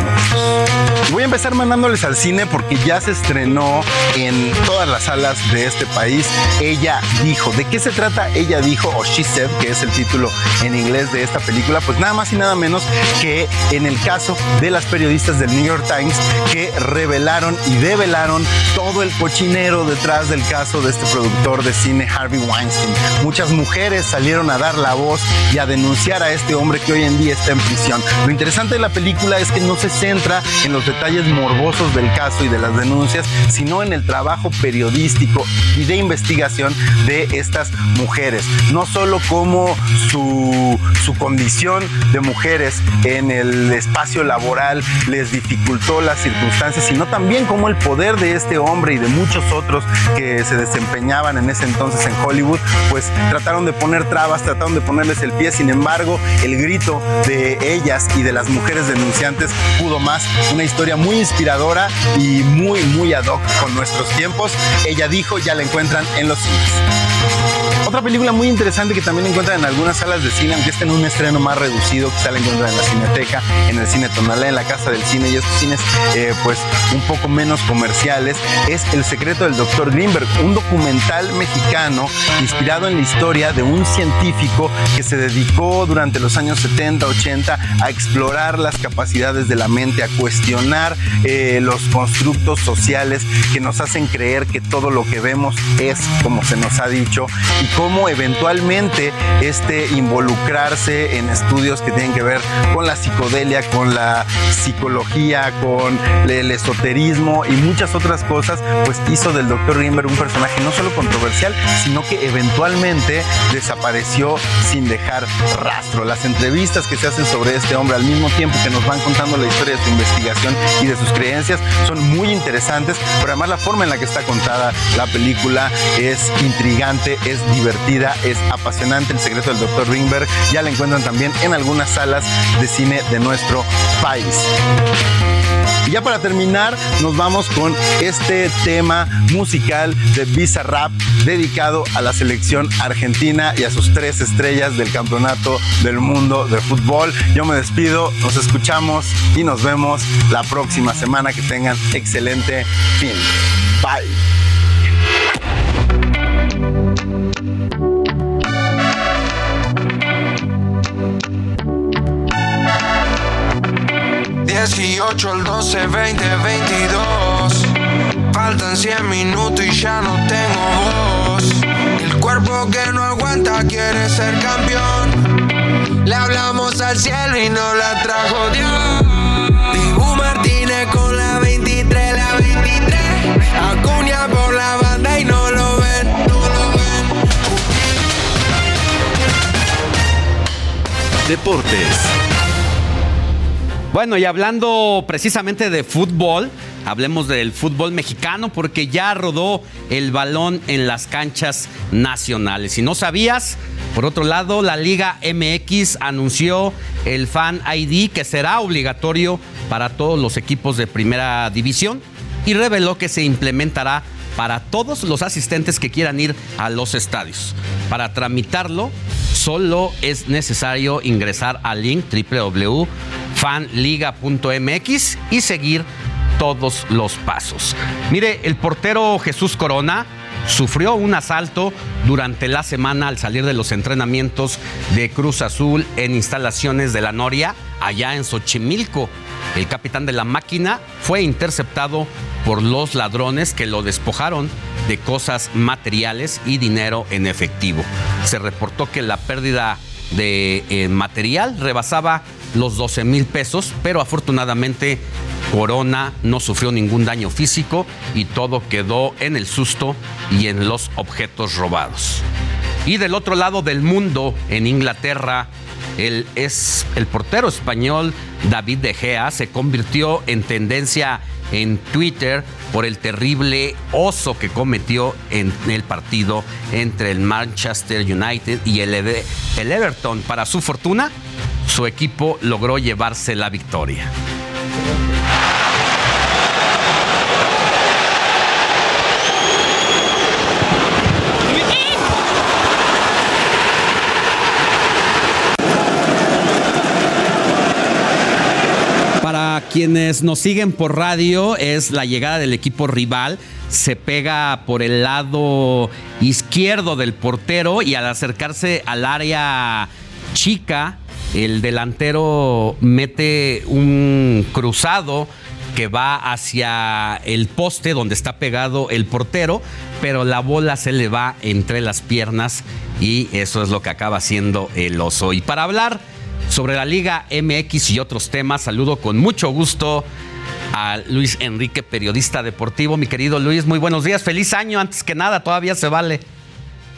Voy a empezar mandándoles al cine porque ya se estrenó en todas las salas de este país. Ella dijo, ¿de qué se trata? Ella dijo, o She Said, que es el título en inglés de esta película, pues nada más y nada menos que en el caso de las periodistas del New York Times que revelaron y develaron todo el cochinero detrás del caso de este productor de cine Harvey Weinstein. Muchas mujeres salieron a dar la voz y a denunciar a este hombre que hoy en día está en prisión. Lo interesante de la película es que no se centra en los detalles morbosos del caso y de las denuncias, sino en el trabajo periodístico y de investigación de mujeres. No solo como su, su condición de mujeres en el espacio laboral les dificultó las circunstancias, sino también como el poder de este hombre y de muchos otros que se desempeñaban en ese entonces en Hollywood, pues trataron de poner trabas, trataron de ponerles el pie, sin embargo, el grito de ellas y de las mujeres denunciantes pudo más. Una historia muy inspiradora y muy, muy ad hoc con nuestros tiempos. Ella dijo, ya la encuentran en los cines. Otra película muy interesante que también encuentran en algunas salas de cine, aunque esté en un estreno más reducido, quizá la encuentran en la Cineteca, en el Cine Tonalá, en la Casa del Cine y estos cines eh, pues un poco menos comerciales, es El secreto del Dr. Greenberg, un documental mexicano inspirado en la historia de un científico que se dedicó durante los años 70, 80 a explorar las capacidades de la mente, a cuestionar eh, los constructos sociales que nos hacen creer que todo lo que vemos es como se nos ha dicho y cómo eventualmente este involucrarse en estudios que tienen que ver con la psicodelia, con la psicología, con el esoterismo y muchas otras cosas, pues hizo del Dr. Greenberg un personaje no solo controversial, sino que eventualmente desapareció sin dejar rastro. Las entrevistas que se hacen sobre este hombre al mismo tiempo que nos van contando la historia de su investigación y de sus creencias son muy interesantes, pero además la forma en la que está contada la película es intrigante, es divertida, es apasionante. El secreto del Dr. Ringberg ya la encuentran también en algunas salas de cine de nuestro país. Y ya para terminar, nos vamos con este tema musical de Visa Rap dedicado a la selección argentina y a sus tres estrellas del campeonato del mundo de fútbol. Yo me despido, nos escuchamos y nos vemos la próxima semana. Que tengan excelente fin. Bye. 18 al 12, 20, 22. Faltan 100 minutos y ya no tengo voz. El cuerpo que no aguanta quiere ser campeón. Le hablamos al cielo y no la trajo Dios. Dibu Martínez con la 23, la 23. Acuña por la banda y no lo ven, no lo ven. Deportes. Bueno, y hablando precisamente de fútbol, hablemos del fútbol mexicano porque ya rodó el balón en las canchas nacionales. Si no sabías, por otro lado, la Liga MX anunció el Fan ID que será obligatorio para todos los equipos de primera división y reveló que se implementará para todos los asistentes que quieran ir a los estadios. Para tramitarlo, solo es necesario ingresar al link www fanliga.mx y seguir todos los pasos. Mire, el portero Jesús Corona sufrió un asalto durante la semana al salir de los entrenamientos de Cruz Azul en instalaciones de la Noria, allá en Xochimilco. El capitán de la máquina fue interceptado por los ladrones que lo despojaron de cosas materiales y dinero en efectivo. Se reportó que la pérdida de eh, material rebasaba los 12 mil pesos, pero afortunadamente Corona no sufrió ningún daño físico y todo quedó en el susto y en los objetos robados. Y del otro lado del mundo, en Inglaterra, el, es, el portero español David De Gea se convirtió en tendencia en Twitter por el terrible oso que cometió en el partido entre el Manchester United y el, el Everton. Para su fortuna, su equipo logró llevarse la victoria. Para quienes nos siguen por radio, es la llegada del equipo rival. Se pega por el lado izquierdo del portero y al acercarse al área chica, el delantero mete un cruzado que va hacia el poste donde está pegado el portero, pero la bola se le va entre las piernas y eso es lo que acaba haciendo el oso. Y para hablar sobre la Liga MX y otros temas, saludo con mucho gusto a Luis Enrique, periodista deportivo. Mi querido Luis, muy buenos días, feliz año, antes que nada, todavía se vale.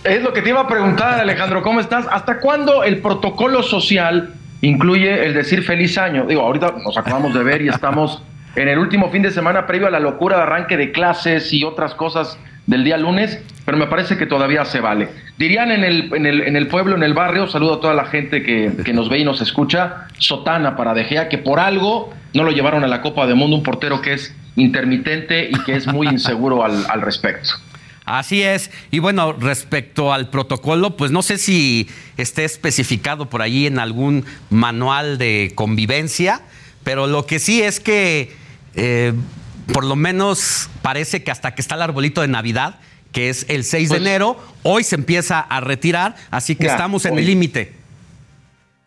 Es lo que te iba a preguntar, Alejandro, ¿cómo estás? ¿Hasta cuándo el protocolo social incluye el decir feliz año? Digo, ahorita nos acabamos de ver y estamos en el último fin de semana previo a la locura de arranque de clases y otras cosas del día lunes, pero me parece que todavía se vale. Dirían en el, en el, en el pueblo, en el barrio, saludo a toda la gente que, que nos ve y nos escucha, sotana para De Gea, que por algo no lo llevaron a la Copa del Mundo, un portero que es intermitente y que es muy inseguro al, al respecto. Así es. Y bueno, respecto al protocolo, pues no sé si esté especificado por allí en algún manual de convivencia, pero lo que sí es que eh, por lo menos parece que hasta que está el arbolito de Navidad, que es el 6 de Pues- enero, hoy se empieza a retirar, así que Ya, estamos en hoy. el límite.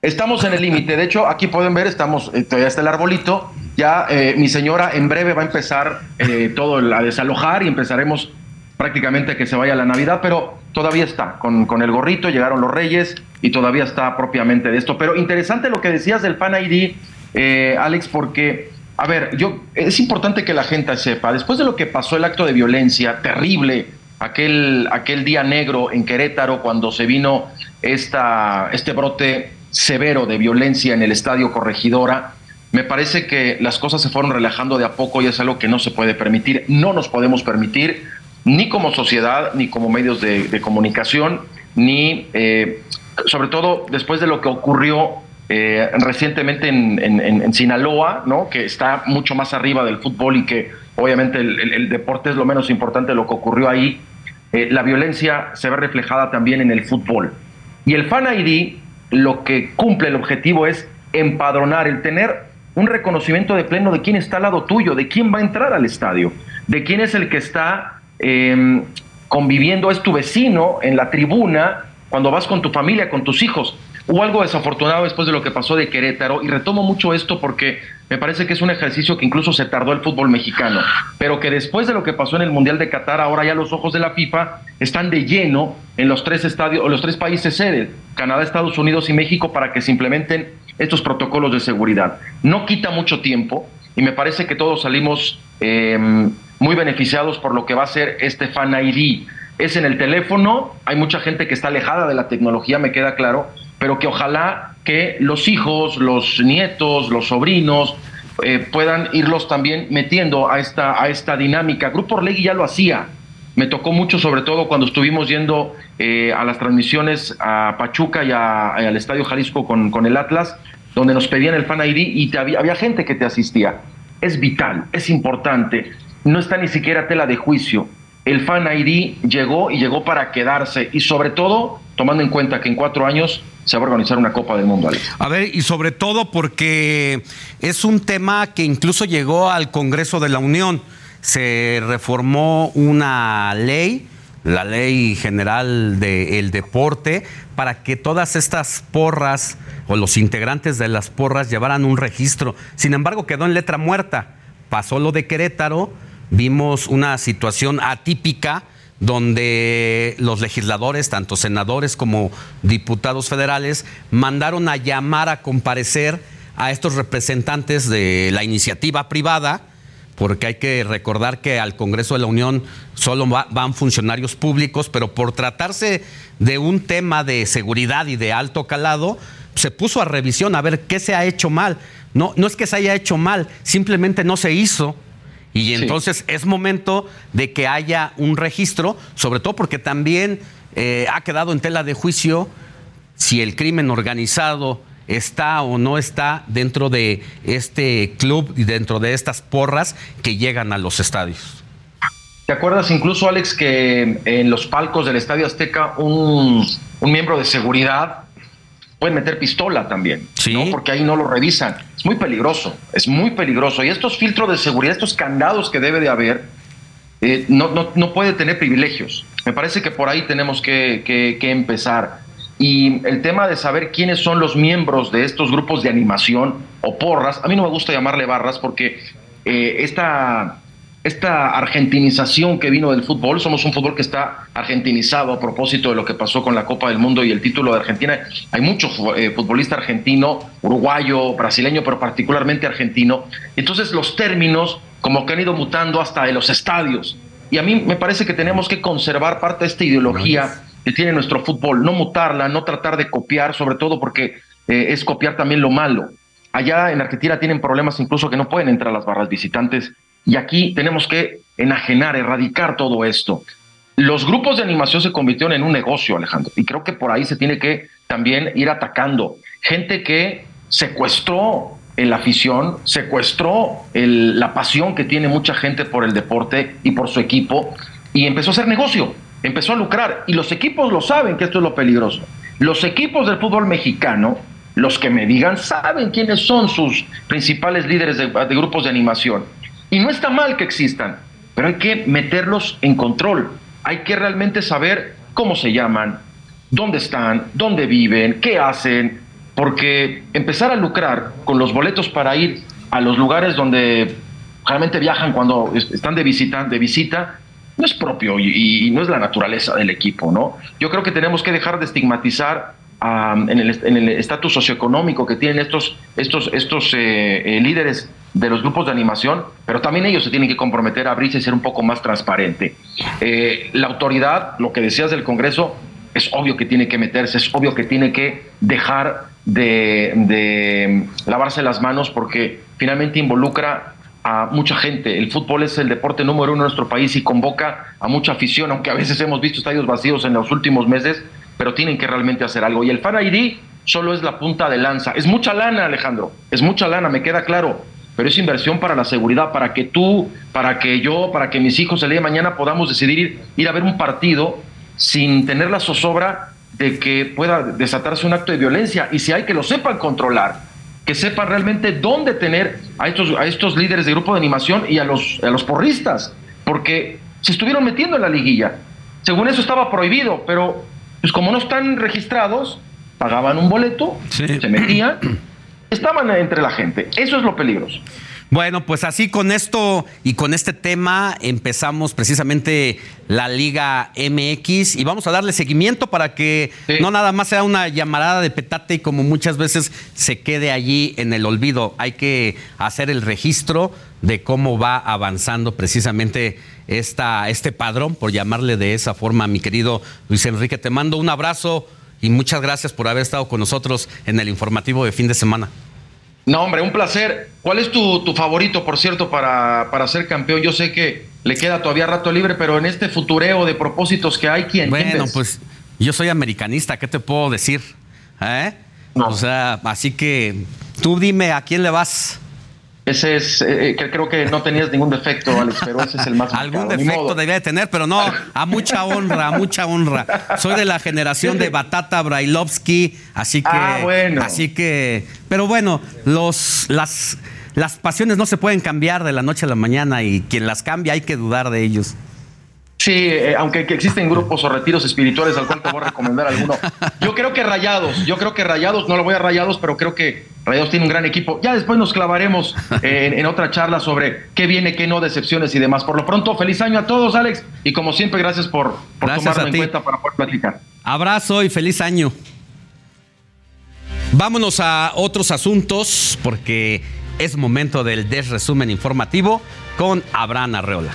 Estamos en el límite. De hecho, aquí pueden ver, estamos, eh, todavía está el arbolito. Ya eh, mi señora en breve va a empezar eh, todo el- a desalojar y empezaremos prácticamente a que se vaya la Navidad, pero todavía está con, con el gorrito, llegaron los reyes y todavía está propiamente de esto. Pero interesante lo que decías del Fan ID, eh, Alex, porque, a ver, yo es importante que la gente sepa, después de lo que pasó el acto de violencia terrible, aquel, aquel día negro en Querétaro, cuando se vino esta, este brote severo de violencia en el estadio Corregidora, me parece que las cosas se fueron relajando de a poco y es algo que no se puede permitir, no nos podemos permitir, ni como sociedad, ni como medios de, comunicación, ni eh, sobre todo después de lo que ocurrió eh, recientemente en, en- en- Sinaloa, ¿no? que está mucho más arriba del fútbol y que obviamente el deporte es lo menos importante de lo que ocurrió ahí, eh, la violencia se ve reflejada también en el fútbol. Y el Fan ID lo que cumple el objetivo es empadronar, el tener un reconocimiento de pleno de quién está al lado tuyo, de quién va a entrar al estadio, de quién es el que está eh, conviviendo, es tu vecino en la tribuna, cuando vas con tu familia, con tus hijos. Hubo algo desafortunado después de lo que pasó de Querétaro y retomo mucho esto porque me parece que es un ejercicio que incluso se tardó el fútbol mexicano, pero que después de lo que pasó en el Mundial de Qatar, ahora ya los ojos de la FIFA están de lleno en los tres estadios los tres países sede, Canadá, Estados Unidos y México, para que se implementen estos protocolos de seguridad. No quita mucho tiempo y me parece que todos salimos eh, muy beneficiados por lo que va a ser este Fan ID. Es en el teléfono, hay mucha gente que está alejada de la tecnología, me queda claro, pero que ojalá que los hijos, los nietos, los sobrinos eh, puedan irlos también metiendo a esta, a esta dinámica. Grupo Orlegui ya lo hacía. Me tocó mucho, sobre todo cuando estuvimos yendo eh, a las transmisiones a Pachuca y, al Estadio Jalisco con, con el Atlas, donde nos pedían el Fan ID y había, había gente que te asistía. Es vital, es importante. No está ni siquiera tela de juicio. El Fan ID llegó y llegó para quedarse y sobre todo tomando en cuenta que en cuatro años se va a organizar una Copa del Mundo. A ver, y sobre todo porque es un tema que incluso llegó al Congreso de la Unión. Se reformó una ley, la ley general del deporte, para que todas estas porras o los integrantes de las porras llevaran un registro. Sin embargo, quedó en letra muerta. Pasó lo de Querétaro, vimos una situación atípica donde los legisladores, tanto senadores como diputados federales, mandaron a llamar a comparecer a estos representantes de la iniciativa privada, porque hay que recordar que al Congreso de la Unión solo va- van funcionarios públicos, pero por tratarse de un tema de seguridad y de alto calado, se puso a revisión a ver qué se ha hecho mal. No, no es que se haya hecho mal, simplemente no se hizo. Y entonces es momento de que haya un registro, sobre todo porque también eh, ha quedado en tela de juicio si el crimen organizado está o no está dentro de este club y dentro de estas porras que llegan a los estadios. ¿Te acuerdas incluso, Alex, que en los palcos del Estadio Azteca un, un miembro de seguridad puede meter pistola también? ¿no? Porque ahí no lo revisan. Es muy peligroso, es muy peligroso. Y estos filtros de seguridad, estos candados que debe de haber, eh, no, no, no, puede tener privilegios. Me parece que por ahí tenemos que, que, que empezar. Y el tema de saber quiénes son los miembros de estos grupos de animación o porras, a mí no me gusta llamarle barras porque eh, esta, esta argentinización que vino del fútbol, somos un fútbol que está argentinizado a propósito de lo que pasó con la Copa del Mundo y el título de Argentina. Hay mucho eh, futbolista argentino, uruguayo, brasileño, pero particularmente argentino. Entonces los términos como que han ido mutando hasta de los estadios. Y a mí me parece que tenemos que conservar parte de esta ideología que tiene nuestro fútbol, no mutarla, no tratar de copiar, sobre todo porque eh, es copiar también lo malo. Allá en Argentina tienen problemas incluso que no pueden entrar las barras visitantes y aquí tenemos que enajenar, erradicar todo esto. Los grupos de animación se convirtieron en un negocio, Alejandro, y creo que por ahí se tiene que también ir atacando. Gente que secuestró la afición, secuestró la pasión que tiene mucha gente por el deporte y por su equipo y empezó a hacer negocio empezó a lucrar y los equipos lo saben que esto es lo peligroso. Los equipos del fútbol mexicano, los que me digan, saben quiénes son sus principales líderes de, grupos de animación. Y no está mal que existan, pero hay que meterlos en control. Hay que realmente saber cómo se llaman, dónde están, dónde viven, qué hacen, porque empezar a lucrar con los boletos para ir a los lugares donde realmente viajan cuando están de visita, de visita no es propio y, no es la naturaleza del equipo, ¿no? Yo creo que tenemos que dejar de estigmatizar en el estatus socioeconómico que tienen estos, estos, estos eh, eh, líderes de los grupos de animación, pero también ellos se tienen que comprometer a abrirse y ser un poco más transparente. Eh, la autoridad, lo que decías del Congreso, es obvio que tiene que meterse, es obvio que tiene que dejar de, de lavarse las manos porque finalmente involucra a mucha gente. El fútbol es el deporte número uno en nuestro país y convoca a mucha afición, aunque a veces hemos visto estadios vacíos en los últimos meses, pero tienen que realmente hacer algo. Y el Fan ID solo es la punta de lanza. Es mucha lana, Alejandro, es mucha lana, me queda claro, pero es inversión para la seguridad, para que tú, para que yo, para que mis hijos el día de mañana podamos decidir ir, ir a ver un partido sin tener la zozobra de que pueda desatarse un acto de violencia. Y si hay que lo sepan controlar que sepan realmente dónde tener a estos, a estos líderes de grupo de animación y a los, a los porristas, porque se estuvieron metiendo en la liguilla. Según eso estaba prohibido, pero pues como no están registrados, pagaban un boleto, se metían, (clears throat) estaban entre la gente. Eso es lo peligroso. Bueno, pues así con esto y con este tema empezamos precisamente la Liga MX y vamos a darle seguimiento para que no nada más sea una llamarada de petate y como muchas veces se quede allí en el olvido. Hay que hacer el registro de cómo va avanzando precisamente esta, este padrón, por llamarle de esa forma, mi querido Luis Enrique. Te mando un abrazo y muchas gracias por haber estado con nosotros en el informativo de fin de semana. No, hombre, un placer. ¿Cuál es tu, favorito, por cierto, para, para, ser campeón? Yo sé que le queda todavía rato libre, pero en este futureo de propósitos que hay, ¿quién? Bueno, pues yo soy americanista, ¿qué te puedo decir? ¿Eh? O sea, así que tú dime a quién le vas. Ese es, eh, eh, que creo que no tenías ningún defecto, Alex, pero ese es el más. (laughs) Algún defecto debía de tener, pero no, a mucha honra, a mucha honra. Soy de la generación de Batata Brailovsky, así que. Ah, bueno. Así que. Pero bueno, los, las, las pasiones no se pueden cambiar de la noche a la mañana y quien las cambia hay que dudar de ellos. Sí, eh, aunque existen grupos o retiros espirituales al cual te voy a recomendar alguno. Yo creo que Rayados, yo creo que Rayados, no lo voy a Rayados, pero creo que Rayados tiene un gran equipo. Ya después nos clavaremos en, otra charla sobre qué viene, qué no, decepciones y demás. Por lo pronto, feliz año a todos, Alex, y como siempre, gracias por, por tomarlo en cuenta para poder platicar. Abrazo y feliz año. Vámonos a otros asuntos porque es momento del desresumen informativo con Abraham Arreola.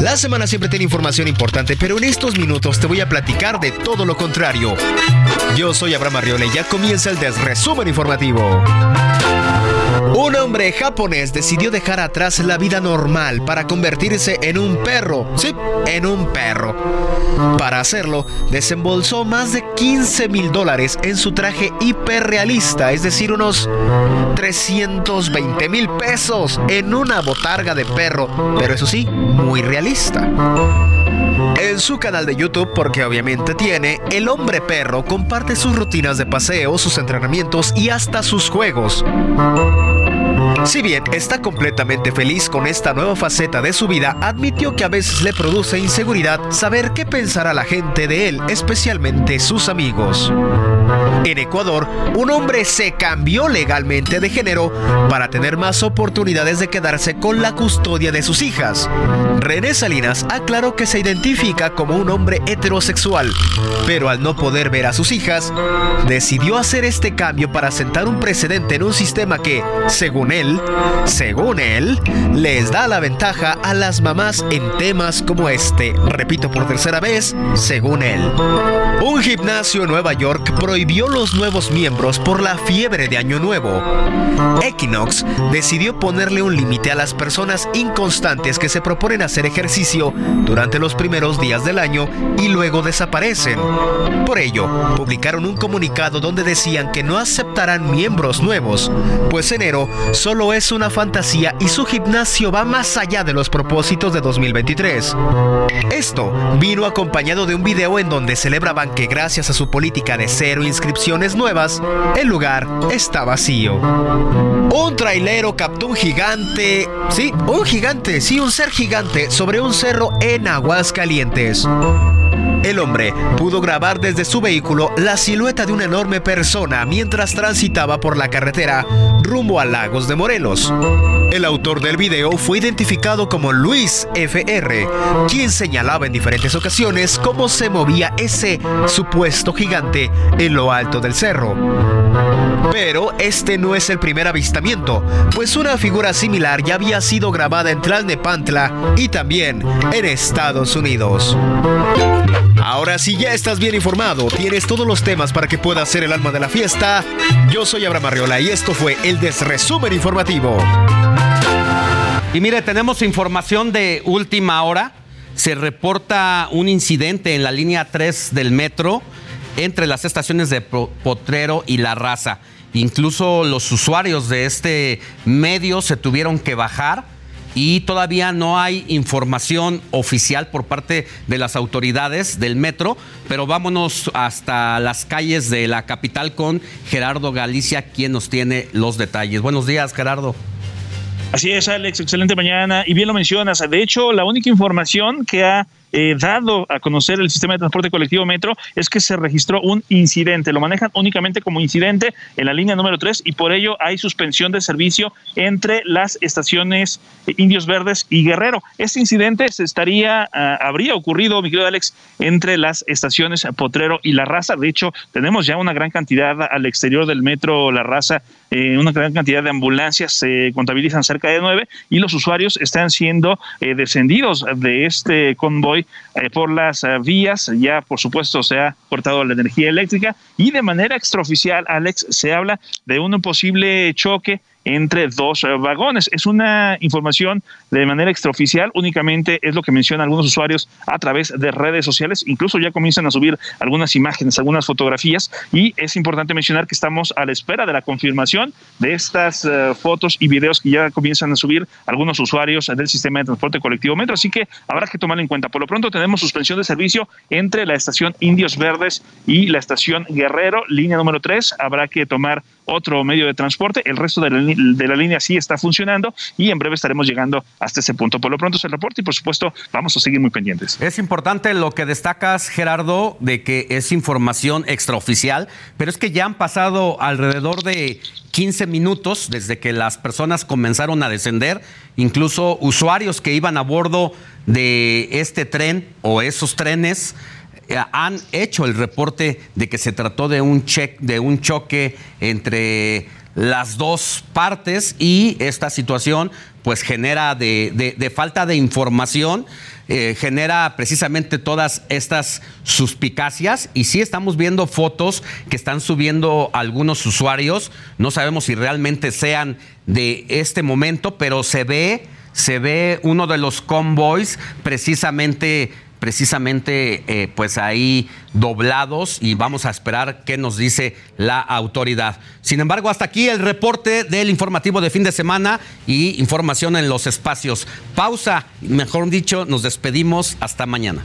La semana siempre tiene información importante, pero en estos minutos te voy a platicar de todo lo contrario. Yo soy Abraham Arriola y ya comienza el desresumen informativo. Un hombre japonés decidió dejar atrás la vida normal para convertirse en un perro. Sí, en un perro. Para hacerlo, desembolsó más de 15 mil dólares en su traje hiperrealista, es decir, unos 320 mil pesos en una botarga de perro, pero eso sí, muy realista. En su canal de YouTube, porque obviamente tiene, el hombre perro comparte sus rutinas de paseo, sus entrenamientos y hasta sus juegos. Si bien está completamente feliz con esta nueva faceta de su vida, admitió que a veces le produce inseguridad saber qué pensará la gente de él, especialmente sus amigos. En Ecuador, un hombre se cambió legalmente de género para tener más oportunidades de quedarse con la custodia de sus hijas. René Salinas aclaró que se identifica como un hombre heterosexual, pero al no poder ver a sus hijas, decidió hacer este cambio para sentar un precedente en un sistema que, según él, según él, les da la ventaja a las mamás en temas como este. Repito por tercera vez, según él. Un gimnasio en Nueva York prohibió los nuevos miembros por la fiebre de Año Nuevo. Equinox decidió ponerle un límite a las personas inconstantes que se proponen hacer ejercicio durante los primeros días del año y luego desaparecen. Por ello, publicaron un comunicado donde decían que no aceptarán miembros nuevos, pues enero solo es una fantasía y su gimnasio va más allá de los propósitos de 2023. Esto vino acompañado de un video en donde celebraban que gracias a su política de cero inscripciones nuevas, el lugar está vacío. Un trailero captó un gigante, sí, un gigante, sí, un ser gigante sobre un cerro en Aguascalientes. El hombre pudo grabar desde su vehículo la silueta de una enorme persona mientras transitaba por la carretera rumbo a Lagos de Morelos. El autor del video fue identificado como Luis FR, quien señalaba en diferentes ocasiones cómo se movía ese supuesto gigante en lo alto del cerro. Pero este no es el primer avistamiento, pues una figura similar ya había sido grabada en Tlalnepantla y también en Estados Unidos. Ahora si ya estás bien informado, tienes todos los temas para que puedas ser el alma de la fiesta. Yo soy Abraham Arriola y esto fue el Desresumen Informativo. Y mire, tenemos información de última hora. Se reporta un incidente en la línea 3 del metro entre las estaciones de Potrero y La Raza. Incluso los usuarios de este medio se tuvieron que bajar y todavía no hay información oficial por parte de las autoridades del metro, pero vámonos hasta las calles de la capital con Gerardo Galicia, quien nos tiene los detalles. Buenos días, Gerardo. Así es, Alex, excelente mañana. Y bien lo mencionas. De hecho, la única información que ha eh, dado a conocer el sistema de transporte colectivo Metro es que se registró un incidente. Lo manejan únicamente como incidente en la línea número 3 y por ello hay suspensión de servicio entre las estaciones Indios Verdes y Guerrero. Este incidente se estaría, ah, habría ocurrido, mi querido Alex, entre las estaciones Potrero y La Raza. De hecho, tenemos ya una gran cantidad al exterior del metro La Raza, eh, una gran cantidad de ambulancias, se contabilizan cerca de nueve y los usuarios están siendo eh, descendidos de este convoy eh, por las eh, vías. Ya, por supuesto, se ha cortado la energía eléctrica y de manera extraoficial, Alex, se habla de un posible choque entre dos vagones. Es una información de manera extraoficial, únicamente es lo que mencionan algunos usuarios a través de redes sociales, incluso ya comienzan a subir algunas imágenes, algunas fotografías y es importante mencionar que estamos a la espera de la confirmación de estas eh, fotos y videos que ya comienzan a subir algunos usuarios del sistema de transporte colectivo Metro, así que habrá que tomarlo en cuenta. Por lo pronto tenemos suspensión de servicio entre la estación Indios Verdes y la estación Guerrero, línea número 3, habrá que tomar otro medio de transporte, el resto de la, línea sí está funcionando y en breve estaremos llegando hasta ese punto. Por lo pronto es el reporte y por supuesto vamos a seguir muy pendientes. Es importante lo que destacas, Gerardo, de que es información extraoficial, pero es que ya han pasado alrededor de 15 minutos desde que las personas comenzaron a descender, incluso usuarios que iban a bordo de este tren o esos trenes han hecho el reporte de que se trató de un, check, de un choque entre las dos partes y esta situación pues genera de, falta de información, eh, genera precisamente todas estas suspicacias. Y sí estamos viendo fotos que están subiendo algunos usuarios, no sabemos si realmente sean de este momento, pero se ve, se ve uno de los convoys precisamente precisamente eh, pues ahí doblados y vamos a esperar qué nos dice la autoridad. Sin embargo, hasta aquí el reporte del informativo de fin de semana y información en los espacios. Pausa, mejor dicho, nos despedimos hasta mañana.